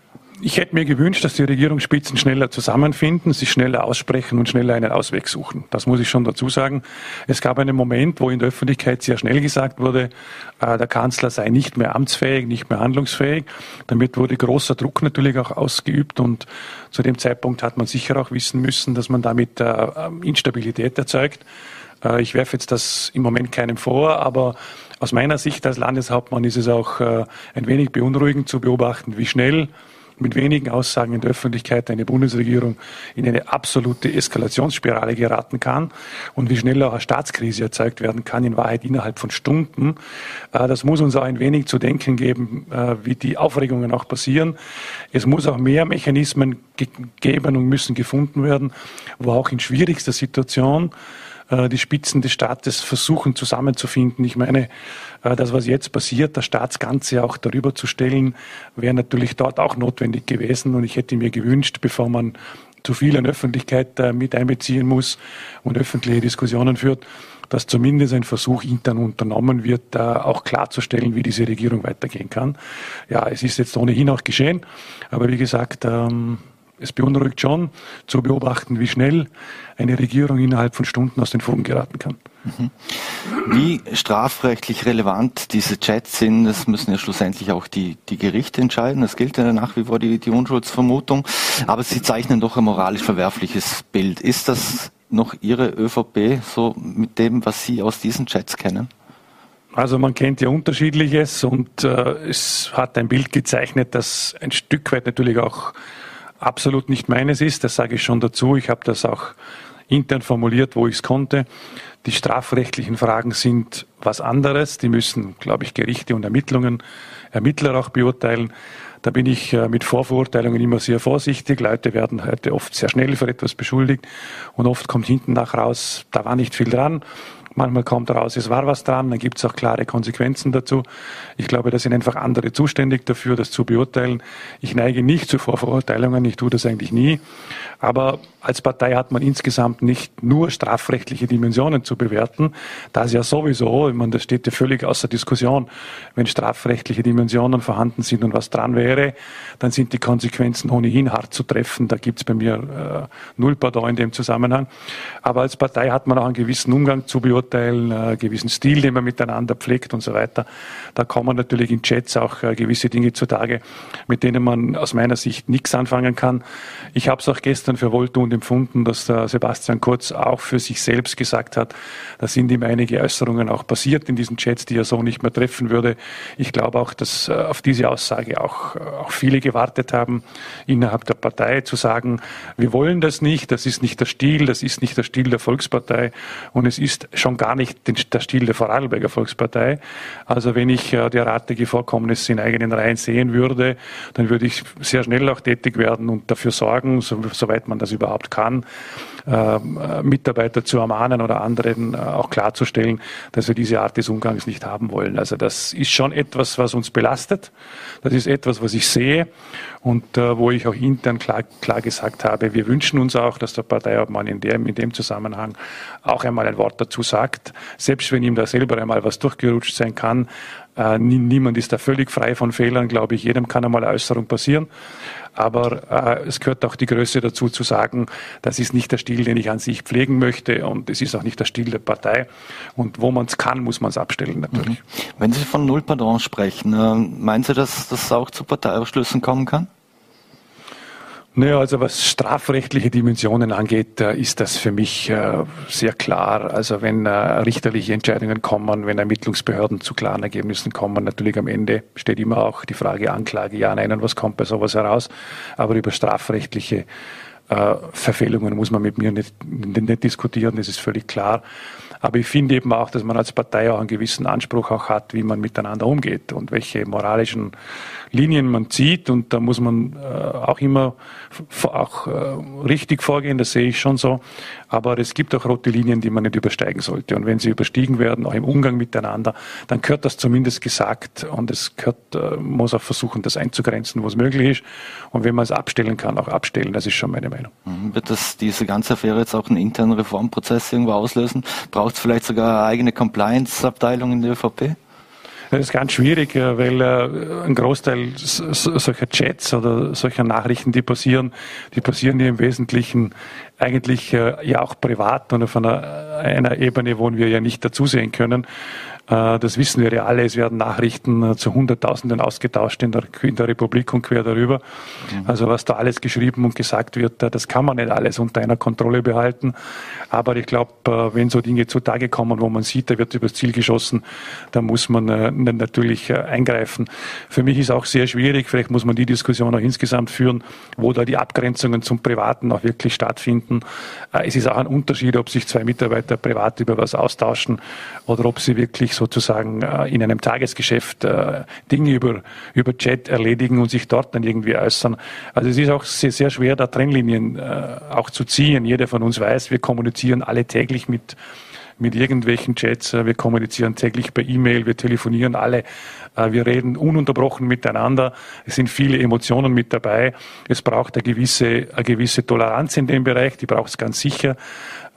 Ich hätte mir gewünscht, dass die Regierungsspitzen schneller zusammenfinden, sich schneller aussprechen und schneller einen Ausweg suchen. Das muss ich schon dazu sagen. Es gab einen Moment, wo in der Öffentlichkeit sehr schnell gesagt wurde, äh, der Kanzler sei nicht mehr amtsfähig, nicht mehr handlungsfähig. Damit wurde großer Druck natürlich auch ausgeübt und zu dem Zeitpunkt hat man sicher auch wissen müssen, dass man damit äh, Instabilität erzeugt. Äh, ich werfe jetzt das im Moment keinem vor, aber aus meiner Sicht als Landeshauptmann ist es auch ein wenig beunruhigend zu beobachten, wie schnell mit wenigen Aussagen in der Öffentlichkeit eine Bundesregierung in eine absolute Eskalationsspirale geraten kann und wie schnell auch eine Staatskrise erzeugt werden kann, in Wahrheit innerhalb von Stunden. Äh, das muss uns auch ein wenig zu denken geben, äh, wie die Aufregungen auch passieren. Es muss auch mehr Mechanismen geben und müssen gefunden werden, wo auch in schwierigster Situation die Spitzen des Staates versuchen zusammenzufinden. Ich meine, äh, das, was jetzt passiert, das Staatsganze auch darüber zu stellen, wäre natürlich dort auch notwendig gewesen. Und ich hätte mir gewünscht, bevor man zu viel an Öffentlichkeit äh, mit einbeziehen muss und öffentliche Diskussionen führt, dass zumindest ein Versuch intern unternommen wird, auch klarzustellen, wie diese Regierung weitergehen kann. Ja, es ist jetzt ohnehin auch geschehen, aber wie gesagt, ähm, es beunruhigt schon zu beobachten, wie schnell eine Regierung innerhalb von Stunden aus den Fugen geraten kann. Mhm. Wie strafrechtlich relevant diese Chats sind, das müssen ja schlussendlich auch die, die Gerichte entscheiden. Das gilt ja nach wie vor die, die Unschuldsvermutung. Aber sie zeichnen doch ein moralisch verwerfliches Bild. Ist das noch Ihre ÖVP so mit dem, was Sie aus diesen Chats kennen? Also man kennt ja unterschiedliches und äh, es hat ein Bild gezeichnet, das ein Stück weit natürlich auch absolut nicht meines ist. Das sage ich schon dazu. Ich habe das auch intern formuliert, wo ich es konnte. Die strafrechtlichen Fragen sind was anderes. Die müssen, glaube ich, Gerichte und Ermittlungen, Ermittler auch beurteilen. Da bin ich äh, mit Vorverurteilungen immer sehr vorsichtig. Leute werden heute oft sehr schnell für etwas beschuldigt und oft kommt hinten nach raus, da war nicht viel dran. Manchmal kommt raus, es war was dran, dann gibt es auch klare Konsequenzen dazu. Ich glaube, da sind einfach andere zuständig dafür, das zu beurteilen. Ich neige nicht zu Vorverurteilungen, ich tue das eigentlich nie. Aber als Partei hat man insgesamt nicht nur strafrechtliche Dimensionen zu bewerten. Das ja sowieso, ich meine, das steht ja völlig außer Diskussion. Wenn strafrechtliche Dimensionen vorhanden sind und was dran wäre, dann sind die Konsequenzen ohnehin hart zu treffen. Da gibt es bei mir äh, null Pardon in dem Zusammenhang. Aber als Partei hat man auch einen gewissen Umgang zu beurteilen, einen äh, gewissen Stil, den man miteinander pflegt und so weiter. Da kommen natürlich in Chats auch äh, gewisse Dinge zutage, mit denen man aus meiner Sicht nichts anfangen kann. Ich habe es auch gestern für wohltuend empfunden, dass der Sebastian Kurz auch für sich selbst gesagt hat, da sind ihm einige Äußerungen auch passiert in diesen Chats, die er so nicht mehr treffen würde. Ich glaube auch, dass äh, auf diese Aussage auch, äh, auch viele gewartet haben, innerhalb der Partei zu sagen, wir wollen das nicht, das ist nicht der Stil, das ist nicht der Stil der Volkspartei und es ist schon gar nicht der Stil der Vorarlberger Volkspartei. Also wenn ich äh, derartige Vorkommnisse in eigenen Reihen sehen würde, dann würde ich sehr schnell auch tätig werden und dafür sorgen, soweit man das überhaupt kann, Mitarbeiter zu ermahnen oder anderen äh, auch klarzustellen, dass wir diese Art des Umgangs nicht haben wollen. Also das ist schon etwas, was uns belastet. Das ist etwas, was ich sehe und äh, wo ich auch intern klar, klar gesagt habe, wir wünschen uns auch, dass der Parteiobmann in dem, in dem Zusammenhang auch einmal ein Wort dazu sagt. Selbst wenn ihm da selber einmal was durchgerutscht sein kann, äh, niemand ist da völlig frei von Fehlern, glaube ich. Jedem kann einmal Äußerung passieren. Aber äh, es gehört auch die Größe dazu zu sagen, das ist nicht der Stil, den ich an sich pflegen möchte und es ist auch nicht der Stil der Partei. Und wo man es kann, muss man es abstellen natürlich. Mhm. Wenn Sie von Null Pardon sprechen, äh, meinen Sie, dass das auch zu Parteiausschlüssen kommen kann? Naja, also was strafrechtliche Dimensionen angeht, ist das für mich äh, sehr klar. Also wenn äh, richterliche Entscheidungen kommen, wenn Ermittlungsbehörden zu klaren Ergebnissen kommen, natürlich am Ende steht immer auch die Frage Anklage, ja, nein, und was kommt bei sowas heraus. Aber über strafrechtliche äh, Verfehlungen muss man mit mir nicht, nicht diskutieren, das ist völlig klar. Aber ich finde eben auch, dass man als Partei auch einen gewissen Anspruch auch hat, wie man miteinander umgeht und welche moralischen Linien man zieht. Und da muss man äh, auch immer auch äh, richtig vorgehen, das sehe ich schon so. Aber es gibt auch rote Linien, die man nicht übersteigen sollte. Und wenn sie überstiegen werden, auch im Umgang miteinander, dann gehört das zumindest gesagt und es gehört, äh, muss auch versuchen, das einzugrenzen, wo es möglich ist. Und wenn man es abstellen kann, auch abstellen. Das ist schon meine Meinung. Mhm. Wird das diese ganze Affäre jetzt auch einen internen Reformprozess irgendwo auslösen? Braucht es vielleicht sogar eine eigene Compliance-Abteilung in der ÖVP? Das ist ganz schwierig, weil äh, ein Großteil solcher Chats oder solcher Nachrichten, die passieren, die passieren ja im Wesentlichen eigentlich äh, ja auch privat und auf einer, einer Ebene, wo wir ja nicht dazusehen können. Äh, das wissen wir ja alle. Es werden Nachrichten äh, zu Hunderttausenden ausgetauscht in der, in der Republik und quer darüber. Mhm. Also was da alles geschrieben und gesagt wird, äh, das kann man nicht alles unter einer Kontrolle behalten. Aber ich glaube, wenn so Dinge zutage kommen, wo man sieht, da wird übers Ziel geschossen, da muss man natürlich eingreifen. Für mich ist auch sehr schwierig, vielleicht muss man die Diskussion auch insgesamt führen, wo da die Abgrenzungen zum Privaten auch wirklich stattfinden. Es ist auch ein Unterschied, ob sich zwei Mitarbeiter privat über was austauschen oder ob sie wirklich sozusagen äh, in einem Tagesgeschäft äh, Dinge über, über Chat erledigen und sich dort dann irgendwie äußern. Also es ist auch sehr, sehr schwer, da Trennlinien äh, auch zu ziehen. Jeder von uns weiß, wir kommunizieren alle täglich mit mit irgendwelchen Chats, wir kommunizieren täglich per E-Mail, wir telefonieren alle, wir reden ununterbrochen miteinander, es sind viele Emotionen mit dabei, es braucht eine gewisse, eine gewisse Toleranz in dem Bereich, die braucht es ganz sicher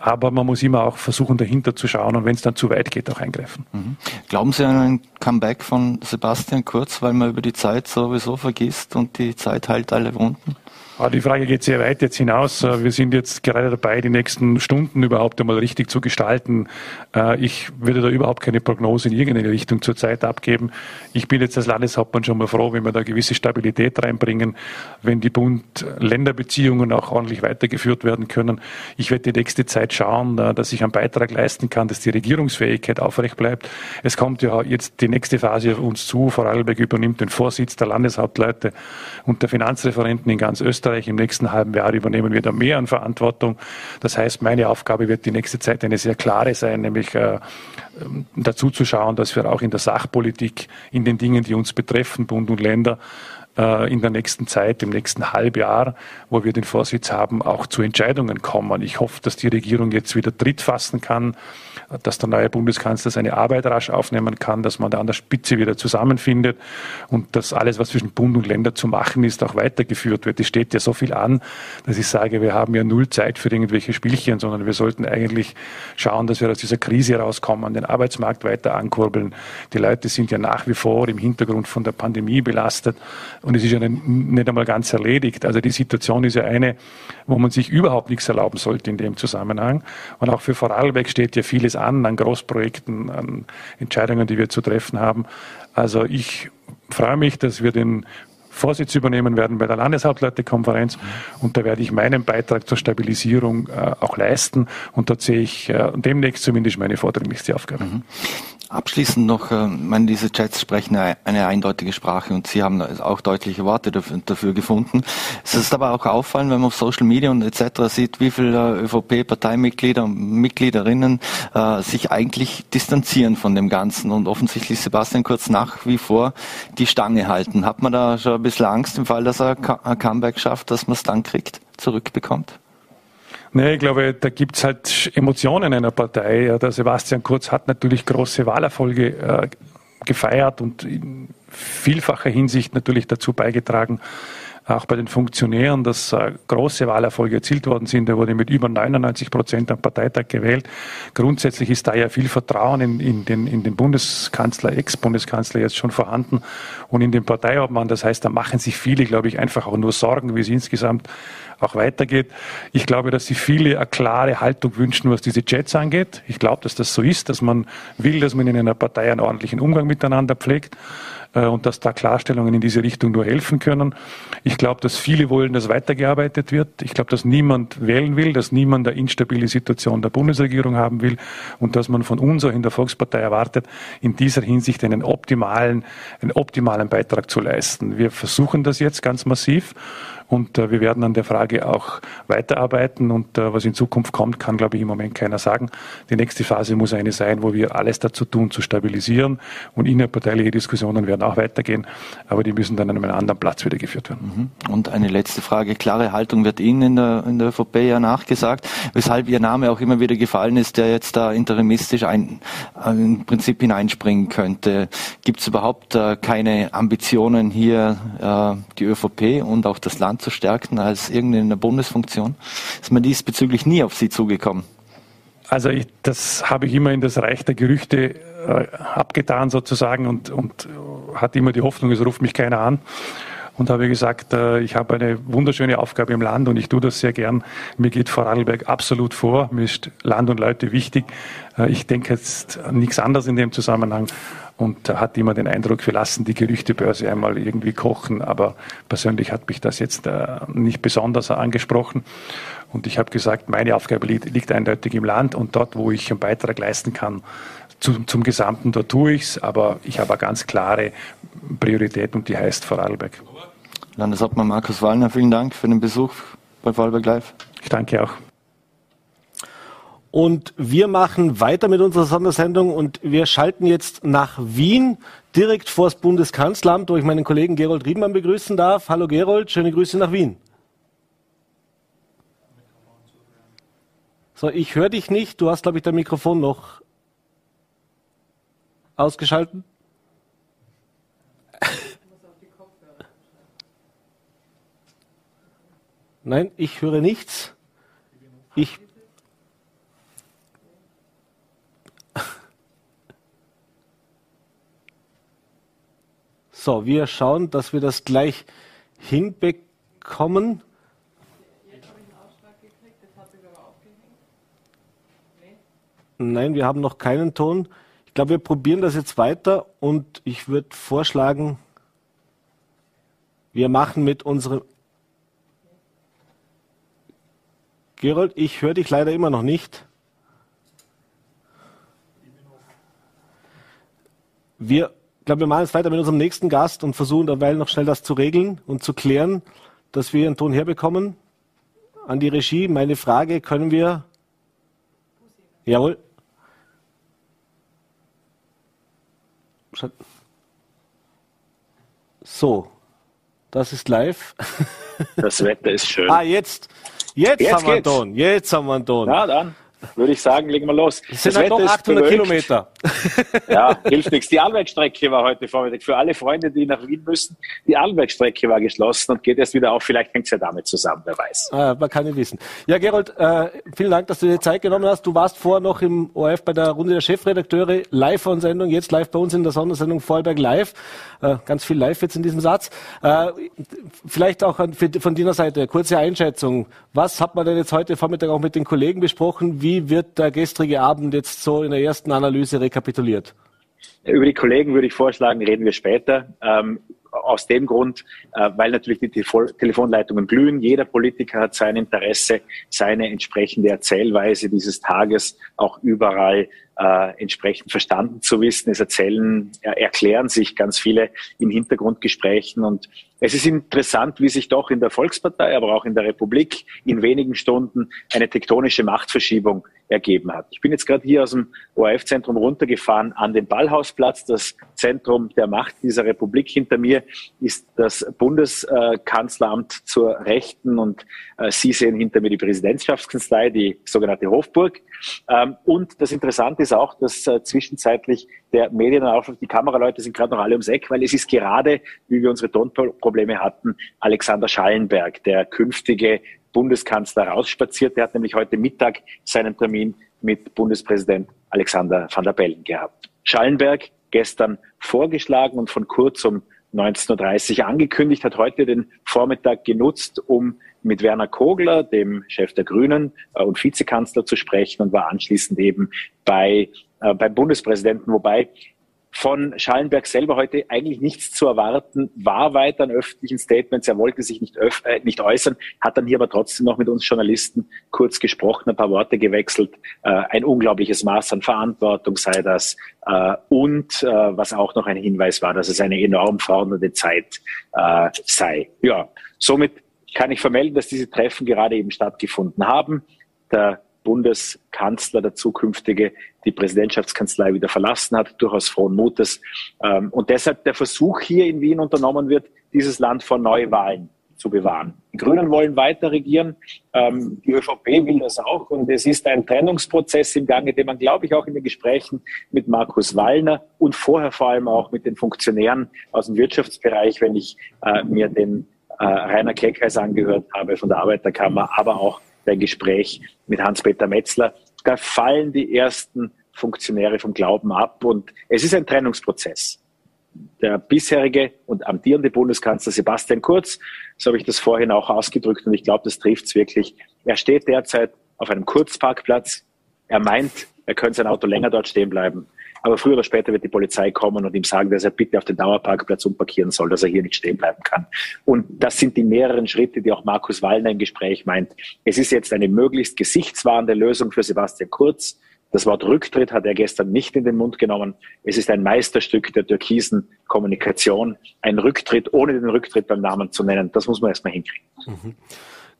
aber man muss immer auch versuchen, dahinter zu schauen und wenn es dann zu weit geht, auch eingreifen. Mhm. Glauben Sie an ein Comeback von Sebastian Kurz, weil man über die Zeit sowieso vergisst und die Zeit heilt alle Wunden? Ah, die Frage geht sehr weit jetzt hinaus. Äh, wir sind jetzt gerade dabei, die nächsten Stunden überhaupt einmal richtig zu gestalten. Äh, ich würde da überhaupt keine Prognose in irgendeine Richtung zurzeit abgeben. Ich bin jetzt als Landeshauptmann schon mal froh, wenn wir da gewisse Stabilität reinbringen, wenn die Bund-Länder-Beziehungen auch ordentlich weitergeführt werden können. Ich werde die nächste Zeit schauen, äh, dass ich einen Beitrag leisten kann, dass die Regierungsfähigkeit aufrecht bleibt. Es kommt ja jetzt die nächste Phase auf uns zu. Vorarlberg übernimmt den Vorsitz der Landeshauptleute und der Finanzreferenten in ganz Österreich. Österreich. Im nächsten halben Jahr übernehmen wir da mehr an Verantwortung. Das heißt, meine Aufgabe wird die nächste Zeit eine sehr klare sein, nämlich äh, ähm, dazu zu schauen, dass wir auch in der Sachpolitik, in den Dingen, die uns betreffen, Bund und Länder, äh, in der nächsten Zeit, im nächsten Halbjahr, wo wir den Vorsitz haben, auch zu Entscheidungen kommen. Ich hoffe, dass die Regierung jetzt wieder Tritt fassen kann, dass der neue Bundeskanzler seine Arbeit rasch aufnehmen kann, dass man da an der Spitze wieder zusammenfindet und dass alles, was zwischen Bund und Länder zu machen ist, auch weitergeführt wird. Es steht ja so viel an, dass ich sage, wir haben ja null Zeit für irgendwelche Spielchen, sondern wir sollten eigentlich schauen, dass wir aus dieser Krise rauskommen, den Arbeitsmarkt weiter ankurbeln. Die Leute sind ja nach wie vor im Hintergrund von der Pandemie belastet und es ist ja nicht einmal ganz erledigt. Also die Situation ist ja eine, wo man sich überhaupt nichts erlauben sollte in dem Zusammenhang. Und auch für Vorarlberg steht ja vieles an, an Großprojekten, an Entscheidungen, die wir zu treffen haben. Also ich freue mich, dass wir den Vorsitz übernehmen werden bei der Landeshauptleutekonferenz und da werde ich meinen Beitrag zur Stabilisierung äh, auch leisten und dort sehe ich äh, demnächst zumindest meine vordringlichste Aufgabe. Mhm. Abschließend noch, äh, meine, diese Chats sprechen eine, eine, eindeutige Sprache und Sie haben auch deutliche Worte dafür, dafür, gefunden. Es ist aber auch auffallend, wenn man auf Social Media und etc. sieht, wie viele äh, ÖVP-Parteimitglieder und Mitgliederinnen äh, sich eigentlich distanzieren von dem Ganzen und offensichtlich Sebastian Kurz nach wie vor die Stange halten. Hat man da schon ein bisschen Angst im Fall, dass er ein Comeback schafft, dass man es dann kriegt, zurückbekommt? Nee, ich glaube, da gibt's halt Emotionen in einer Partei. Der Sebastian Kurz hat natürlich große Wahlerfolge äh, gefeiert und in vielfacher Hinsicht natürlich dazu beigetragen, auch bei den Funktionären, dass äh, große Wahlerfolge erzielt worden sind. Er wurde mit über 99 Prozent am Parteitag gewählt. Grundsätzlich ist da ja viel Vertrauen in, in den, in den Bundeskanzler, Ex-Bundeskanzler jetzt schon vorhanden und in den Parteiobmann. Das heißt, da machen sich viele, glaube ich, einfach auch nur Sorgen, wie es insgesamt auch weitergeht. Ich glaube, dass sich viele eine klare Haltung wünschen, was diese Chats angeht. Ich glaube, dass das so ist, dass man will, dass man in einer Partei einen ordentlichen Umgang miteinander pflegt äh, und dass da Klarstellungen in diese Richtung nur helfen können. Ich glaube, dass viele wollen, dass weitergearbeitet wird. Ich glaube, dass niemand wählen will, dass niemand eine instabile Situation der Bundesregierung haben will und dass man von uns auch in der Volkspartei erwartet, in dieser Hinsicht einen optimalen, einen optimalen Beitrag zu leisten. Wir versuchen das jetzt ganz massiv Und äh, wir werden an der Frage auch weiterarbeiten. Und äh, was in Zukunft kommt, kann, glaube ich, im Moment keiner sagen. Die nächste Phase muss eine sein, wo wir alles dazu tun, zu stabilisieren. Und innerparteiliche Diskussionen werden auch weitergehen. Aber die müssen dann an einem anderen Platz wieder geführt werden. Mhm. Und eine letzte Frage. Klare Haltung wird Ihnen in der, in der ÖVP ja nachgesagt, weshalb Ihr Name auch immer wieder gefallen ist, der jetzt da interimistisch ein, im Prinzip hineinspringen könnte. Gibt es überhaupt äh, keine Ambitionen hier, äh, die ÖVP und auch das Land zu stärken als irgendeine Bundesfunktion? Ist man diesbezüglich nie auf Sie zugekommen? Also ich, das habe ich immer in das Reich der Gerüchte äh, abgetan sozusagen und, und hatte immer die Hoffnung, es ruft mich keiner an und habe gesagt, äh, ich habe eine wunderschöne Aufgabe im Land und ich tue das sehr gern. Mir geht Vorarlberg absolut vor. Mir ist Land und Leute wichtig. Äh, ich denke jetzt nichts anderes in dem Zusammenhang und hat immer den Eindruck, wir lassen die Gerüchtebörse einmal irgendwie kochen. Aber persönlich hat mich das jetzt äh, nicht besonders angesprochen. Und ich habe gesagt, meine Aufgabe liegt, eindeutig im Land und dort, wo ich einen Beitrag leisten kann, zum, zum Gesamten, da tue ich es. Aber ich habe eine ganz klare Priorität und die heißt Vorarlberg. Landeshauptmann Markus Wallner, vielen Dank für den Besuch bei Vorarlberg Live. Ich danke auch. Und wir machen weiter mit unserer Sondersendung und wir schalten jetzt nach Wien, direkt vor das Bundeskanzleramt, wo ich meinen Kollegen Gerold Riedmann begrüßen darf. Hallo Gerold, schöne Grüße nach Wien. So, ich höre dich nicht. Du hast, glaube ich, dein Mikrofon noch ausgeschalten. Nein, ich höre nichts. Ich So, wir schauen, dass wir das gleich hinbekommen. Nein, wir haben noch keinen Ton. Ich glaube, wir probieren das jetzt weiter und ich würde vorschlagen, wir machen mit unserem. Gerold, ich höre dich leider immer noch nicht. Wir ich glaube, wir machen jetzt weiter mit unserem nächsten Gast und versuchen dabei noch schnell das zu regeln und zu klären, dass wir einen Ton herbekommen. An die Regie, meine Frage, können wir. Jawohl. So, das ist live. Das Wetter ist schön. ah, jetzt. Jetzt, jetzt haben wir einen Ton. Jetzt haben wir einen Ton. Na dann würde ich sagen, legen wir los. Das sind das halt noch 800 Kilometer. Ja, hilft nichts. Die Allwegstrecke war heute Vormittag. Für alle Freunde, die nach Wien müssen, die Allwegstrecke war geschlossen und geht erst wieder auf. Vielleicht hängt es ja damit zusammen, wer weiß. Ah, man kann nicht wissen. Ja, Gerold, äh, vielen Dank, dass du dir Zeit genommen hast. Du warst vorher noch im ORF bei der Runde der Chefredakteure live von Sendung, jetzt live bei uns in der Sondersendung Vorarlberg Live. Äh, ganz viel live jetzt in diesem Satz. Äh, vielleicht auch von deiner Seite kurze Einschätzung. Was hat man denn jetzt heute Vormittag auch mit den Kollegen besprochen? Wie wird der gestrige Abend jetzt so in der ersten Analyse rekapituliert? Über die Kollegen würde ich vorschlagen, reden wir später. Ähm, aus dem Grund, äh, weil natürlich die Telefonleitungen glühen. Jeder Politiker hat sein Interesse, seine entsprechende Erzählweise dieses Tages auch überall äh, entsprechend verstanden zu wissen. Es erzählen, äh, erklären sich ganz viele in Hintergrundgesprächen und es ist interessant, wie sich doch in der Volkspartei, aber auch in der Republik in wenigen Stunden eine tektonische Machtverschiebung ergeben hat. Ich bin jetzt gerade hier aus dem ORF-Zentrum runtergefahren an den Ballhausplatz. Das Zentrum der Macht dieser Republik hinter mir ist das Bundeskanzleramt zur Rechten und äh, Sie sehen hinter mir die Präsidentschaftskanzlei, die sogenannte Hofburg. Ähm, und das Interessante ist auch, dass äh, zwischenzeitlich der Medienaufruf, die Kameraleute sind gerade noch alle ums Eck, weil es ist gerade, wie wir unsere Tonprobleme hatten, Alexander Schallenberg, der künftige Bundeskanzler rausspaziert. Der hat nämlich heute Mittag seinen Termin mit Bundespräsident Alexander van der Bellen gehabt. Schallenberg gestern vorgeschlagen und von Kurz um 19.30 Uhr angekündigt, hat heute den Vormittag genutzt, um mit Werner Kogler, dem Chef der Grünen äh, und Vizekanzler zu sprechen und war anschließend eben bei, äh, beim Bundespräsidenten, wobei von Schallenberg selber heute eigentlich nichts zu erwarten war weiter an öffentlichen Statements. Er wollte sich nicht, äh, nicht äußern, hat dann hier aber trotzdem noch mit uns Journalisten kurz gesprochen, ein paar Worte gewechselt. Äh, ein unglaubliches Maß an Verantwortung sei das. Äh, und äh, was auch noch ein Hinweis war, dass es eine enorm fordernde Zeit äh, sei. Ja, somit kann ich vermelden, dass diese Treffen gerade eben stattgefunden haben. Der Bundeskanzler, der zukünftige, die Präsidentschaftskanzlei wieder verlassen hat, durchaus frohen Mutes. Ähm, und deshalb der Versuch hier in Wien unternommen wird, dieses Land vor Neuwahlen zu bewahren. Die Grünen wollen weiter regieren, ähm, die ÖVP will das auch und es ist ein Trennungsprozess im Gange, den man, glaube ich, auch in den Gesprächen mit Markus Wallner und vorher vor allem auch mit den Funktionären aus dem Wirtschaftsbereich, wenn ich äh, mir den äh, Rainer Keckheis angehört habe von der Arbeiterkammer, aber auch dein Gespräch mit Hans-Peter Metzler. Da fallen die ersten Funktionäre vom Glauben ab und es ist ein Trennungsprozess. Der bisherige und amtierende Bundeskanzler Sebastian Kurz, so habe ich das vorhin auch ausgedrückt und ich glaube, das trifft es wirklich. Er steht derzeit auf einem Kurzparkplatz. Er meint, er könnte sein Auto länger dort stehen bleiben. Aber früher oder später wird die Polizei kommen und ihm sagen, dass er bitte auf den Dauerparkplatz umparkieren soll, dass er hier nicht stehen bleiben kann. Und das sind die mehreren Schritte, die auch Markus Wallner im Gespräch meint. Es ist jetzt eine möglichst gesichtswahrende Lösung für Sebastian Kurz. Das Wort Rücktritt hat er gestern nicht in den Mund genommen. Es ist ein Meisterstück der türkisen Kommunikation. Ein Rücktritt, ohne den Rücktritt beim Namen zu nennen, das muss man erstmal hinkriegen. Mhm.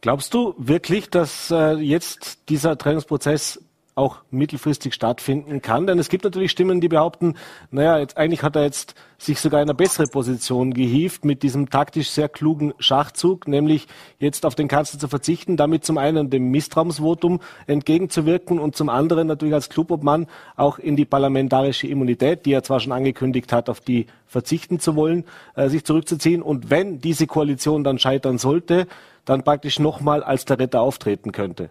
Glaubst du wirklich, dass äh, jetzt dieser Trennungsprozess auch mittelfristig stattfinden kann. Denn es gibt natürlich Stimmen, die behaupten, naja, jetzt, eigentlich hat er jetzt sich sogar in eine bessere Position gehievt mit diesem taktisch sehr klugen Schachzug, nämlich jetzt auf den Kanzler zu verzichten, damit zum einen dem Misstrauensvotum entgegenzuwirken und zum anderen natürlich als Klubobmann auch in die parlamentarische Immunität, die er zwar schon angekündigt hat, auf die verzichten zu wollen, äh, sich zurückzuziehen. Und wenn diese Koalition dann scheitern sollte, dann praktisch nochmal als der Retter auftreten könnte.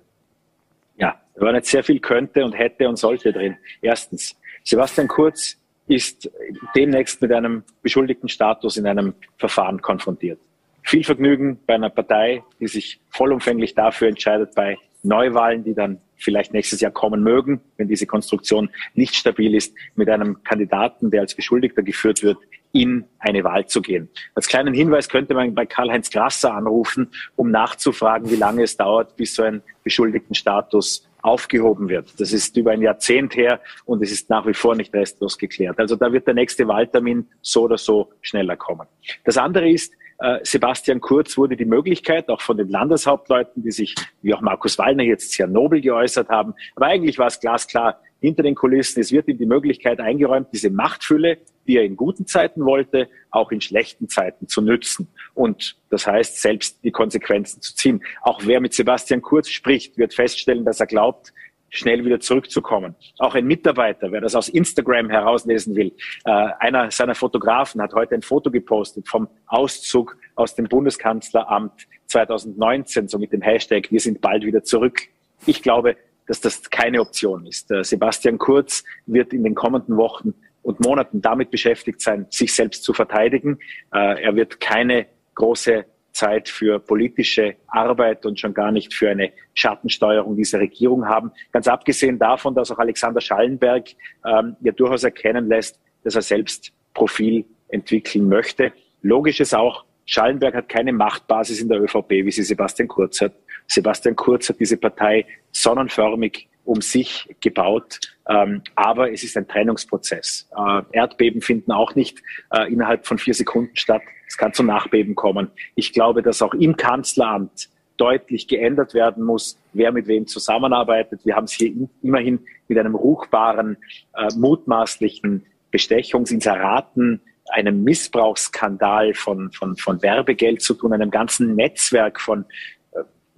Ja, da war nicht sehr viel könnte und hätte und sollte drin. Erstens, Sebastian Kurz ist demnächst mit einem beschuldigten Status in einem Verfahren konfrontiert. Viel Vergnügen bei einer Partei, die sich vollumfänglich dafür entscheidet, bei Neuwahlen, die dann vielleicht nächstes Jahr kommen mögen, wenn diese Konstruktion nicht stabil ist, mit einem Kandidaten, der als Beschuldigter geführt wird, in eine Wahl zu gehen. Als kleinen Hinweis könnte man bei Karl-Heinz Grasser anrufen, um nachzufragen, wie lange es dauert, bis so ein Beschuldigtenstatus aufgehoben wird. Das ist über ein Jahrzehnt her und es ist nach wie vor nicht restlos geklärt. Also da wird der nächste Wahltermin so oder so schneller kommen. Das andere ist, äh, Sebastian Kurz wurde die Möglichkeit, auch von den Landeshauptleuten, die sich, wie auch Markus Wallner jetzt sehr nobel geäußert haben, aber eigentlich war es glasklar, hinter den Kulissen, es wird ihm die Möglichkeit eingeräumt, diese Machtfülle, die er in guten Zeiten wollte, auch in schlechten Zeiten zu nützen. Und das heißt, selbst die Konsequenzen zu ziehen. Auch wer mit Sebastian Kurz spricht, wird feststellen, dass er glaubt, schnell wieder zurückzukommen. Auch ein Mitarbeiter, wer das aus Instagram herauslesen will, äh, einer seiner Fotografen hat heute ein Foto gepostet vom Auszug aus dem Bundeskanzleramt 2019, so mit dem Hashtag Wir sind bald wieder zurück. Ich glaube, dass das keine Option ist. Äh, Sebastian Kurz wird in den kommenden Wochen und Monaten damit beschäftigt sein, sich selbst zu verteidigen. Äh, er wird keine große Zeit für politische Arbeit und schon gar nicht für eine Schattensteuerung dieser Regierung haben. Ganz abgesehen davon, dass auch Alexander Schallenberg ähm, ja durchaus erkennen lässt, dass er selbst Profil entwickeln möchte. Logisch ist auch, Schallenberg hat keine Machtbasis in der ÖVP, wie sie Sebastian Kurz hat. Sebastian Kurz hat diese Partei sonnenförmig um sich gebaut. Ähm, aber es ist ein Trennungsprozess. Äh, Erdbeben finden auch nicht äh, innerhalb von vier Sekunden statt. Es kann zu Nachbeben kommen. Ich glaube, dass auch im Kanzleramt deutlich geändert werden muss, wer mit wem zusammenarbeitet. Wir haben es hier immerhin mit einem ruchbaren, äh, mutmaßlichen Bestechungsinseraten, einem Missbrauchsskandal von, von, von Werbegeld zu tun, einem ganzen Netzwerk von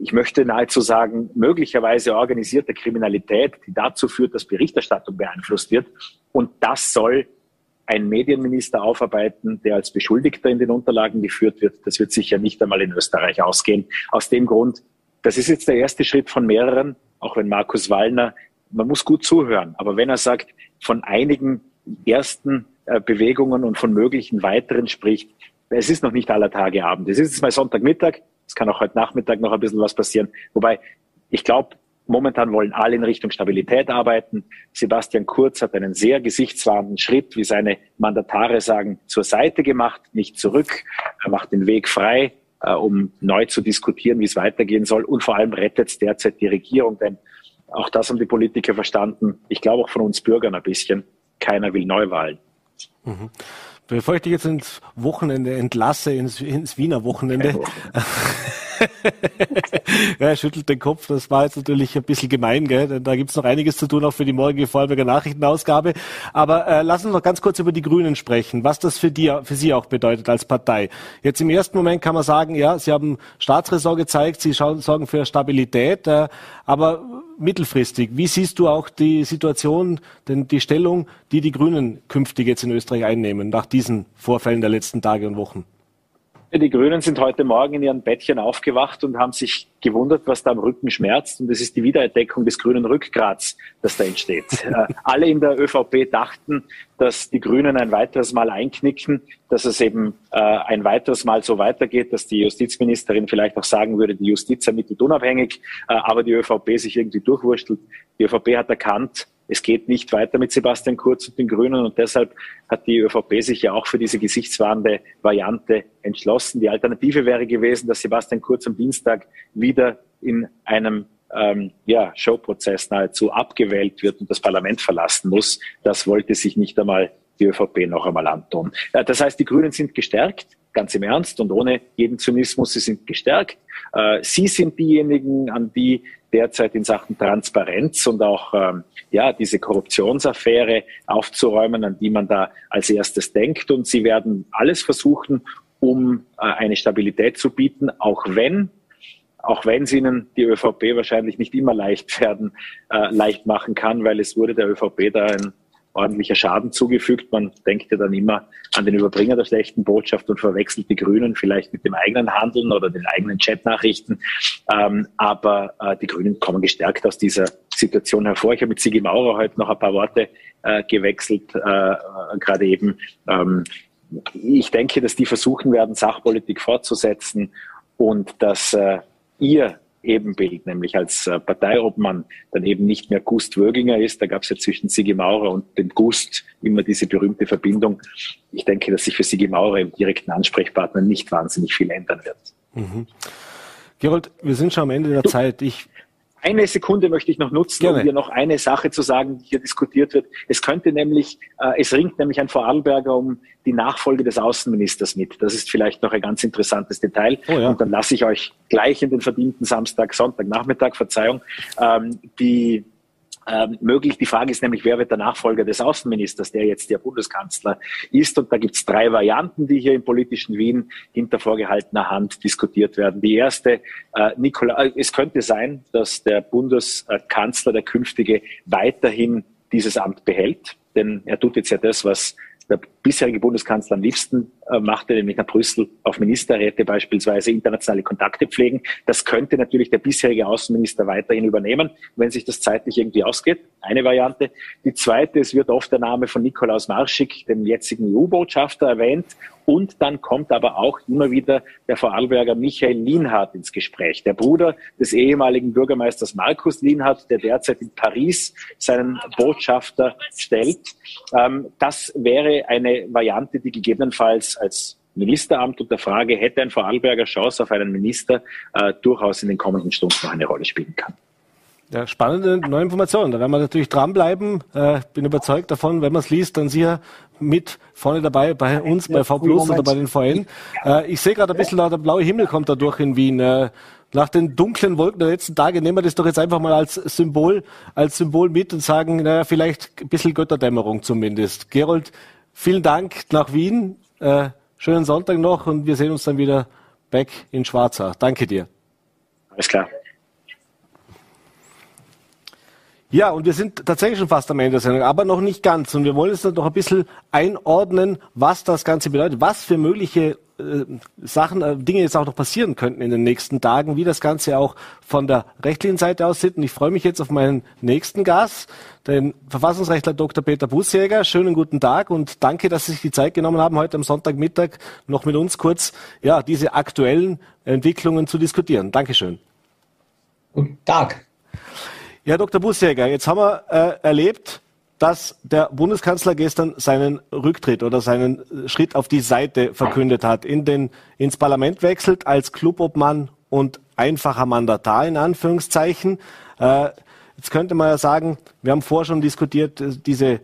ich möchte nahezu sagen, möglicherweise organisierte Kriminalität, die dazu führt, dass Berichterstattung beeinflusst wird. Und das soll ein Medienminister aufarbeiten, der als Beschuldigter in den Unterlagen geführt wird. Das wird sicher nicht einmal in Österreich ausgehen. Aus dem Grund, das ist jetzt der erste Schritt von mehreren, auch wenn Markus Wallner, man muss gut zuhören, aber wenn er sagt, von einigen ersten äh, Bewegungen und von möglichen weiteren spricht, es ist noch nicht aller Tage Abend. Es ist jetzt mal Sonntagmittag, es kann auch heute Nachmittag noch ein bisschen was passieren. Wobei, ich glaube, momentan wollen alle in Richtung Stabilität arbeiten. Sebastian Kurz hat einen sehr gesichtswahrenden Schritt, wie seine Mandatare sagen, zur Seite gemacht, nicht zurück. Er macht den Weg frei, äh, um neu zu diskutieren, wie es weitergehen soll. Und vor allem rettet es derzeit die Regierung, denn auch das haben die Politiker verstanden. Ich glaube auch von uns Bürgern ein bisschen. Keiner will Neuwahlen. Mhm. Bevor ich dich jetzt ins Wochenende entlasse, ins, ins Wiener Wochenende, ja, er schüttelt den Kopf. Das war jetzt natürlich ein bisschen gemein, gell? denn da gibt's noch einiges zu tun, auch für die morgige Vorarlberger Nachrichtenausgabe. Aber äh, lassen uns noch ganz kurz über die Grünen sprechen, was das für, die, für Sie auch bedeutet als Partei. Jetzt im ersten Moment kann man sagen, ja, Sie haben Staatsräson gezeigt, Sie schauen, sorgen für Stabilität, äh, aber mittelfristig, wie siehst du auch die Situation, denn die Stellung, die die Grünen künftig jetzt in Österreich einnehmen, nach diesen Vorfällen der letzten Tage und Wochen? Die Grünen sind heute Morgen in ihren Bettchen aufgewacht und haben sich gewundert, was da am Rücken schmerzt. Und es ist die Wiederentdeckung des grünen Rückgrats, das da entsteht. Äh, alle in der ÖVP dachten, dass die Grünen ein weiteres Mal einknicken, dass es eben äh, ein weiteres Mal so weitergeht, dass die Justizministerin vielleicht auch sagen würde, die Justiz ermittelt unabhängig, äh, aber die ÖVP sich irgendwie durchwurschtelt. Die ÖVP hat erkannt, es geht nicht weiter mit Sebastian Kurz und den Grünen und deshalb hat die ÖVP sich ja auch für diese gesichtswahrende Variante entschlossen. Die Alternative wäre gewesen, dass Sebastian Kurz am Dienstag wieder in einem ähm, ja, Showprozess nahezu abgewählt wird und das Parlament verlassen muss. Das wollte sich nicht einmal die ÖVP noch einmal antun. Äh, das heißt, die Grünen sind gestärkt, ganz im Ernst und ohne jeden Zynismus, sie sind gestärkt. Äh, sie sind diejenigen, an die derzeit in Sachen Transparenz und auch ähm, ja diese Korruptionsaffäre aufzuräumen, an die man da als erstes denkt. Und sie werden alles versuchen, um äh, eine Stabilität zu bieten, auch wenn auch wenn es ihnen die ÖVP wahrscheinlich nicht immer leicht werden, äh, leicht machen kann, weil es wurde der ÖVP da ein ordentlicher Schaden zugefügt. Man denkt ja dann immer an den Überbringer der schlechten Botschaft und verwechselt die Grünen vielleicht mit dem eigenen Handeln oder den eigenen Chatnachrichten. Ähm, aber äh, die Grünen kommen gestärkt aus dieser Situation hervor. Ich habe mit Sigi Maurer heute noch ein paar Worte äh, gewechselt, äh, gerade eben. Ähm, ich denke, dass die versuchen werden, Sachpolitik fortzusetzen und dass äh, ihr Ebenbild, nämlich als äh, Parteiobmann dann eben nicht mehr Gust Wöginger ist. Da gab es ja zwischen Sigi Maurer und dem Gust immer diese berühmte Verbindung. Ich denke, dass sich für Sigi Maurer im direkten Ansprechpartner nicht wahnsinnig viel ändern wird. Mhm. Gerold, wir sind schon am Ende der Zeit. Ich eine Sekunde möchte ich noch nutzen, Gerne. um hier noch eine Sache zu sagen, die hier diskutiert wird. Es könnte nämlich, äh, es ringt nämlich ein Vorarlberger um die Nachfolge des Außenministers mit. Das ist vielleicht noch ein ganz interessantes Detail. Oh ja. Und dann lasse ich euch gleich in den verdienten Samstag, Sonntag, Nachmittag, Verzeihung, ähm, die ähm, möglich. Die Frage ist nämlich, wer wird der Nachfolger des Außenministers, der jetzt der Bundeskanzler ist. Und da gibt es drei Varianten, die hier im politischen Wien hinter vorgehaltener Hand diskutiert werden. Die erste, äh, Nicola, äh, es könnte sein, dass der Bundeskanzler, der künftige, weiterhin dieses Amt behält. Denn er tut jetzt ja das, was der bisherige Bundeskanzler am liebsten äh, machte, nämlich nach Brüssel auf Ministerräte beispielsweise internationale Kontakte pflegen. Das könnte natürlich der bisherige Außenminister weiterhin übernehmen, wenn sich das zeitlich irgendwie ausgeht. Eine Variante. Die zweite, es wird oft der Name von Nikolaus Marschik, dem jetzigen EU-Botschafter, erwähnt. Und dann kommt aber auch immer wieder der Vorarlberger Michael Lienhardt ins Gespräch, der Bruder des ehemaligen Bürgermeisters Markus Lienhardt, der derzeit in Paris seinen Botschafter stellt. Ähm, das wäre eine Variante, die gegebenenfalls als Ministeramt und der Frage, hätte ein Vorarlberger Chance auf einen Minister, äh, durchaus in den kommenden Stunden noch eine Rolle spielen kann. Ja, spannende neue Informationen. Da werden wir natürlich dranbleiben. Äh, bin überzeugt davon, wenn man es liest, dann sicher mit vorne dabei bei uns, bei V Plus oder bei den VN. Äh, ich sehe gerade ein bisschen, der blaue Himmel kommt da durch in Wien. Äh, nach den dunklen Wolken der letzten Tage nehmen wir das doch jetzt einfach mal als Symbol, als Symbol mit und sagen, naja, vielleicht ein bisschen Götterdämmerung zumindest. Gerold, vielen Dank nach Wien. Äh, schönen Sonntag noch und wir sehen uns dann wieder back in Schwarzach. Danke dir. Alles klar. Ja, und wir sind tatsächlich schon fast am Ende der Sendung, aber noch nicht ganz. Und wir wollen jetzt noch ein bisschen einordnen, was das Ganze bedeutet, was für mögliche äh, Sachen, äh, Dinge jetzt auch noch passieren könnten in den nächsten Tagen, wie das Ganze auch von der rechtlichen Seite aussieht. Und ich freue mich jetzt auf meinen nächsten Gast, den Verfassungsrechtler Dr. Peter Busjäger. Schönen guten Tag und danke, dass Sie sich die Zeit genommen haben, heute am Sonntagmittag noch mit uns kurz ja, diese aktuellen Entwicklungen zu diskutieren. Dankeschön. Guten Tag. Ja, Dr. Busjäger, jetzt haben wir äh, erlebt, dass der Bundeskanzler gestern seinen Rücktritt oder seinen Schritt auf die Seite verkündet hat, in den, ins Parlament wechselt als Clubobmann und einfacher Mandatar in Anführungszeichen. Äh, jetzt könnte man ja sagen, wir haben vorher schon diskutiert, äh, diese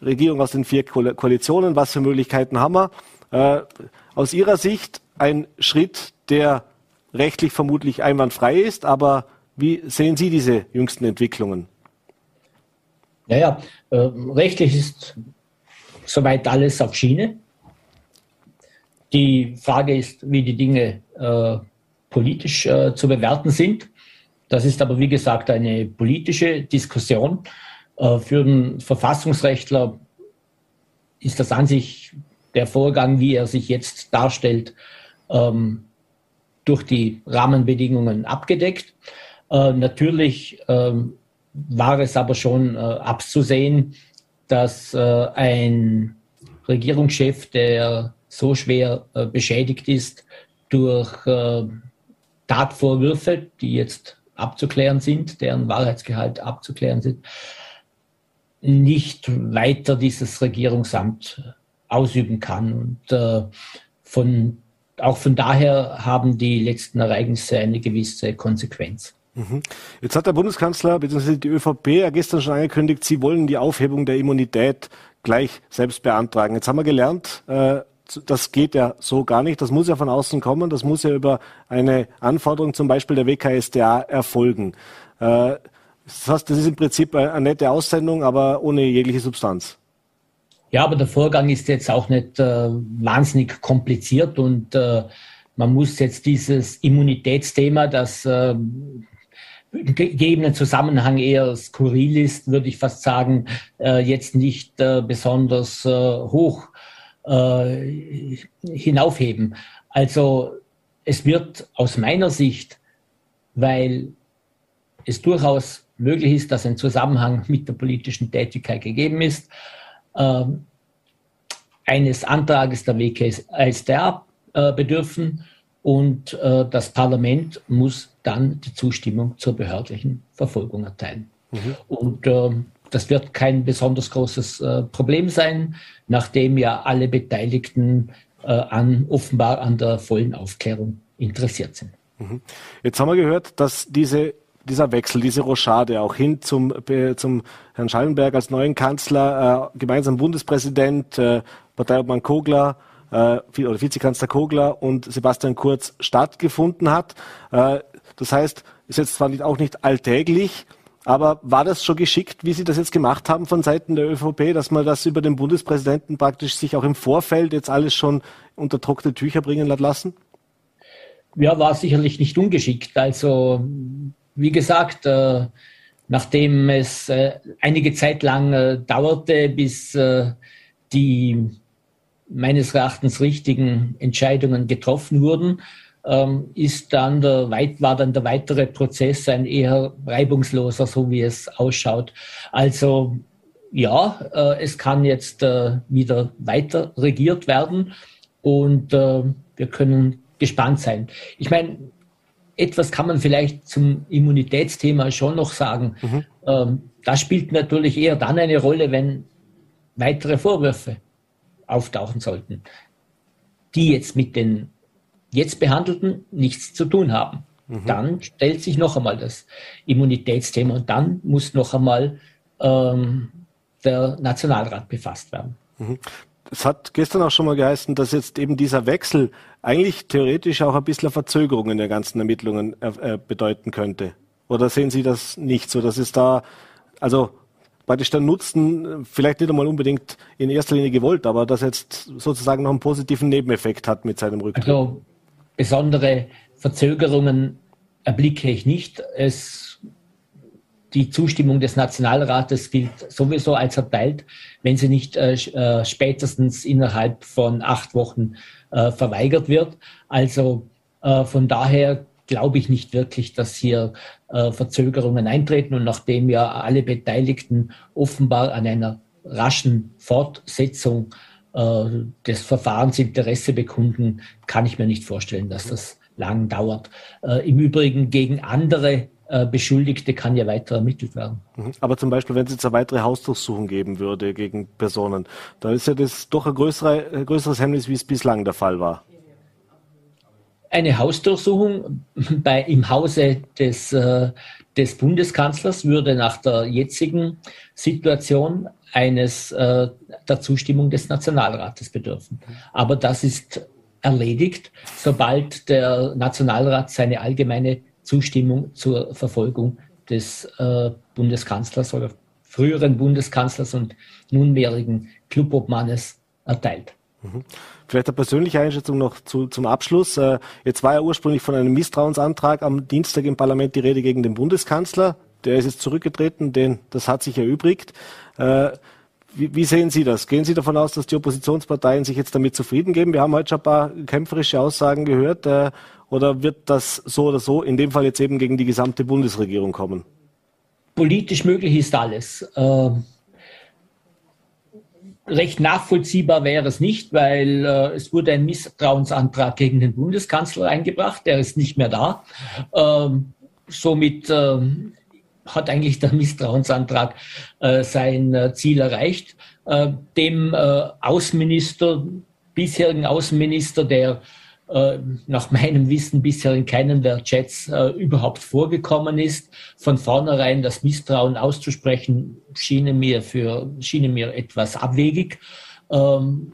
Regierung aus den vier Koalitionen, was für Möglichkeiten haben wir. Äh, aus Ihrer Sicht ein Schritt, der rechtlich vermutlich einwandfrei ist, aber wie sehen Sie diese jüngsten Entwicklungen? Naja, äh, rechtlich ist soweit alles auf Schiene. Die Frage ist, wie die Dinge äh, politisch äh, zu bewerten sind. Das ist aber, wie gesagt, eine politische Diskussion. Äh, für den Verfassungsrechtler ist das an sich der Vorgang, wie er sich jetzt darstellt, ähm, durch die Rahmenbedingungen abgedeckt. Äh, natürlich ähm, war es aber schon äh, abzusehen, dass äh, ein Regierungschef, der so schwer äh, beschädigt ist durch äh, Tatvorwürfe, die jetzt abzuklären sind, deren Wahrheitsgehalt abzuklären sind, nicht weiter dieses Regierungsamt ausüben kann. Und äh, von, auch von daher haben die letzten Ereignisse eine gewisse Konsequenz. Mhm. Jetzt hat der Bundeskanzler bzw. die ÖVP ja gestern schon angekündigt, sie wollen die Aufhebung der Immunität gleich selbst beantragen. Jetzt haben wir gelernt, äh, das geht ja so gar nicht. Das muss ja von außen kommen. Das muss ja über eine Anforderung zum Beispiel der WKSDA erfolgen. Äh, das heißt, das ist im Prinzip eine nette Aussendung, aber ohne jegliche Substanz. Ja, aber der Vorgang ist jetzt auch nicht äh, wahnsinnig kompliziert und äh, man muss jetzt dieses Immunitätsthema, das gegebenen Zusammenhang eher skurril ist, würde ich fast sagen, äh, jetzt nicht äh, besonders äh, hoch äh, hinaufheben. Also es wird aus meiner Sicht, weil es durchaus möglich ist, dass ein Zusammenhang mit der politischen Tätigkeit gegeben ist, äh, eines Antrages der WKStA äh, bedürfen und äh, das Parlament muss dann die Zustimmung zur behördlichen Verfolgung erteilen. Mhm. Und ähm, das wird kein besonders großes äh, Problem sein, nachdem ja alle Beteiligten äh, an, offenbar an der vollen Aufklärung interessiert sind. Mhm. Jetzt haben wir gehört, dass diese, dieser Wechsel, diese Rochade auch hin zum, zum Herrn Schallenberg als neuen Kanzler, äh, gemeinsam Bundespräsident, äh, Parteiobmann Kogler, äh, oder Vizekanzler Kogler und Sebastian Kurz stattgefunden hat. Äh, das heißt, ist jetzt zwar auch nicht alltäglich, aber war das schon geschickt, wie Sie das jetzt gemacht haben von Seiten der ÖVP, dass man das über den Bundespräsidenten praktisch sich auch im Vorfeld jetzt alles schon unter trockene Tücher bringen hat lassen? Ja, war sicherlich nicht ungeschickt. Also, wie gesagt, äh, nachdem es äh, einige Zeit lang äh, dauerte, bis äh, die meines Erachtens richtigen Entscheidungen getroffen wurden, ähm, ist dann der, war dann der weitere Prozess ein eher reibungsloser, so wie es ausschaut. Also ja, äh, es kann jetzt äh, wieder weiter regiert werden und äh, wir können gespannt sein. Ich meine, etwas kann man vielleicht zum Immunitätsthema schon noch sagen. Mhm. Ähm, das spielt natürlich eher dann eine Rolle, wenn weitere Vorwürfe auftauchen sollten, die jetzt mit den jetzt Behandelten nichts zu tun haben. Mhm. Dann stellt sich noch einmal das Immunitätsthema und dann muss noch einmal ähm, der Nationalrat befasst werden. Mhm. Es hat gestern auch schon mal geheißen, dass jetzt eben dieser Wechsel eigentlich theoretisch auch ein bisschen Verzögerung in der ganzen Ermittlungen äh, äh, bedeuten könnte. Oder sehen Sie das nicht so, dass es da, also praktisch der Nutzen vielleicht nicht einmal unbedingt in erster Linie gewollt, aber dass jetzt sozusagen noch einen positiven Nebeneffekt hat mit seinem Rücktritt? Also besondere Verzögerungen erblicke ich nicht. Es, die Zustimmung des Nationalrates gilt sowieso als erteilt, wenn sie nicht äh, äh, spätestens innerhalb von acht Wochen äh, verweigert wird. Also äh, von daher glaube ich nicht wirklich, dass hier äh, Verzögerungen eintreten. Und nachdem ja alle Beteiligten offenbar an einer raschen Fortsetzung äh, des Verfahrens Interesse bekunden, kann ich mir nicht vorstellen, dass das lang dauert. Äh, Im Übrigen gegen andere äh, Beschuldigte kann ja weiter ermittelt werden. Mhm. Aber zum Beispiel, wenn es jetzt eine weitere Hausdurchsuchung geben würde gegen Personen, dann ist ja das doch ein, größere, ein größeres Hemmnis, wie es bislang der Fall war. Eine Hausdurchsuchung bei, im Hause des, äh, des Bundeskanzlers würde nach der jetzigen Situation eines äh, der Zustimmung des Nationalrates bedürfen. Aber das ist erledigt, sobald der Nationalrat seine allgemeine Zustimmung zur Verfolgung des äh, Bundeskanzlers oder früheren Bundeskanzlers und nunmehrigen Clubobmannes erteilt. Mhm. Vielleicht eine persönliche Einschätzung noch zu, zum Abschluss. Äh, jetzt war ja ursprünglich von einem Misstrauensantrag am Dienstag im Parlament die Rede gegen den Bundeskanzler. Der ist jetzt zurückgetreten, denn das hat sich erübrigt. Äh, wie, sehen Sie das? Gehen Sie davon aus, dass die Oppositionsparteien sich jetzt damit zufrieden geben? Wir haben heute schon ein paar kämpferische Aussagen gehört. Äh, oder wird das so oder so in dem Fall jetzt eben gegen die gesamte Bundesregierung kommen? Politisch möglich ist alles. Ähm, recht nachvollziehbar wäre es nicht, weil äh, es wurde ein Misstrauensantrag gegen den Bundeskanzler eingebracht. Der ist nicht mehr da. Ähm, somit ähm, hat eigentlich der Misstrauensantrag äh, sein äh, Ziel erreicht. Äh, dem äh, Außenminister, bisherigen Außenminister, der äh, nach meinem Wissen bisher in keinem der Chats äh, überhaupt vorgekommen ist, von vornherein das Misstrauen auszusprechen, schien mir, für, schien mir etwas abwegig. Ähm,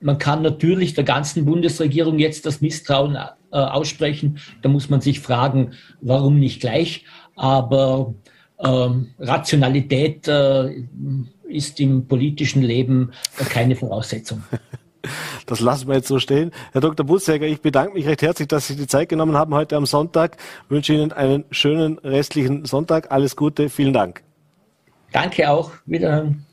man kann natürlich der ganzen Bundesregierung jetzt das Misstrauen aussprechen. Da muss man sich fragen, warum nicht gleich. Aber ähm, Rationalität äh, ist im politischen Leben keine Voraussetzung. Das lassen wir jetzt so stehen. Herr Dr. Butzjäger, ich bedanke mich recht herzlich, dass Sie die Zeit genommen haben heute am Sonntag. Ich wünsche Ihnen einen schönen restlichen Sonntag. Alles Gute. Vielen Dank. Danke auch. Wiederhören.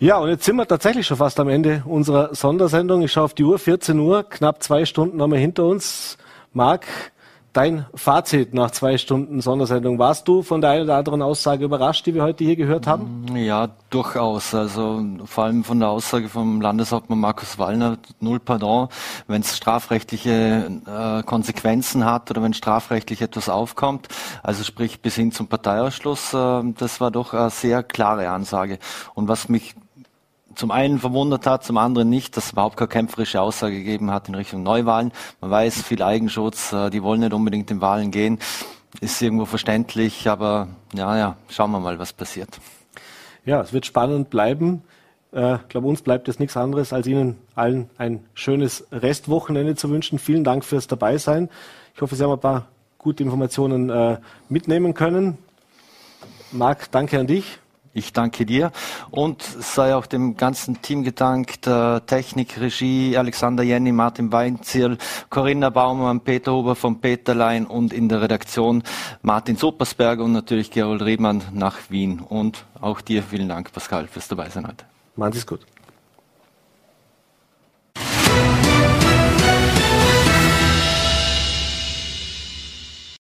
Ja, und jetzt sind wir tatsächlich schon fast am Ende unserer Sondersendung. Ich schaue auf die Uhr, 14 Uhr, knapp zwei Stunden haben wir hinter uns. Marc, Dein Fazit nach zwei Stunden Sondersendung. Warst du von der einen oder anderen Aussage überrascht, die wir heute hier gehört haben? Ja, durchaus. Also vor allem von der Aussage vom Landeshauptmann Markus Wallner, null Pardon, wenn es strafrechtliche äh, Konsequenzen hat oder wenn strafrechtlich etwas aufkommt. Also sprich bis hin zum Parteiausschluss. Äh, das war doch eine sehr klare Ansage. Und was mich zum einen verwundert hat, zum anderen nicht, dass es überhaupt keine kämpferische Aussage gegeben hat in Richtung Neuwahlen. Man weiß, viel Eigenschutz, äh, die wollen nicht unbedingt in Wahlen gehen. Ist irgendwo verständlich, aber ja, ja, schauen wir mal, was passiert. Ja, es wird spannend bleiben. Äh, ich glaube, uns bleibt jetzt nichts anderes, als Ihnen allen ein schönes Restwochenende zu wünschen. Vielen Dank fürs Dabeisein. Ich hoffe, Sie haben ein paar gute Informationen äh, mitnehmen können. Marc, danke an dich. Ich danke dir und sei auch dem ganzen Team gedankt, Technik, Regie, Alexander Jenny, Martin Weinzierl, Corinna Baumann, Peter Huber von Peterlein und in der Redaktion Martin Suppersberger und natürlich Gerold Riemann nach Wien. Und auch dir vielen Dank, Pascal, fürs Dabeisein heute. Sie es gut.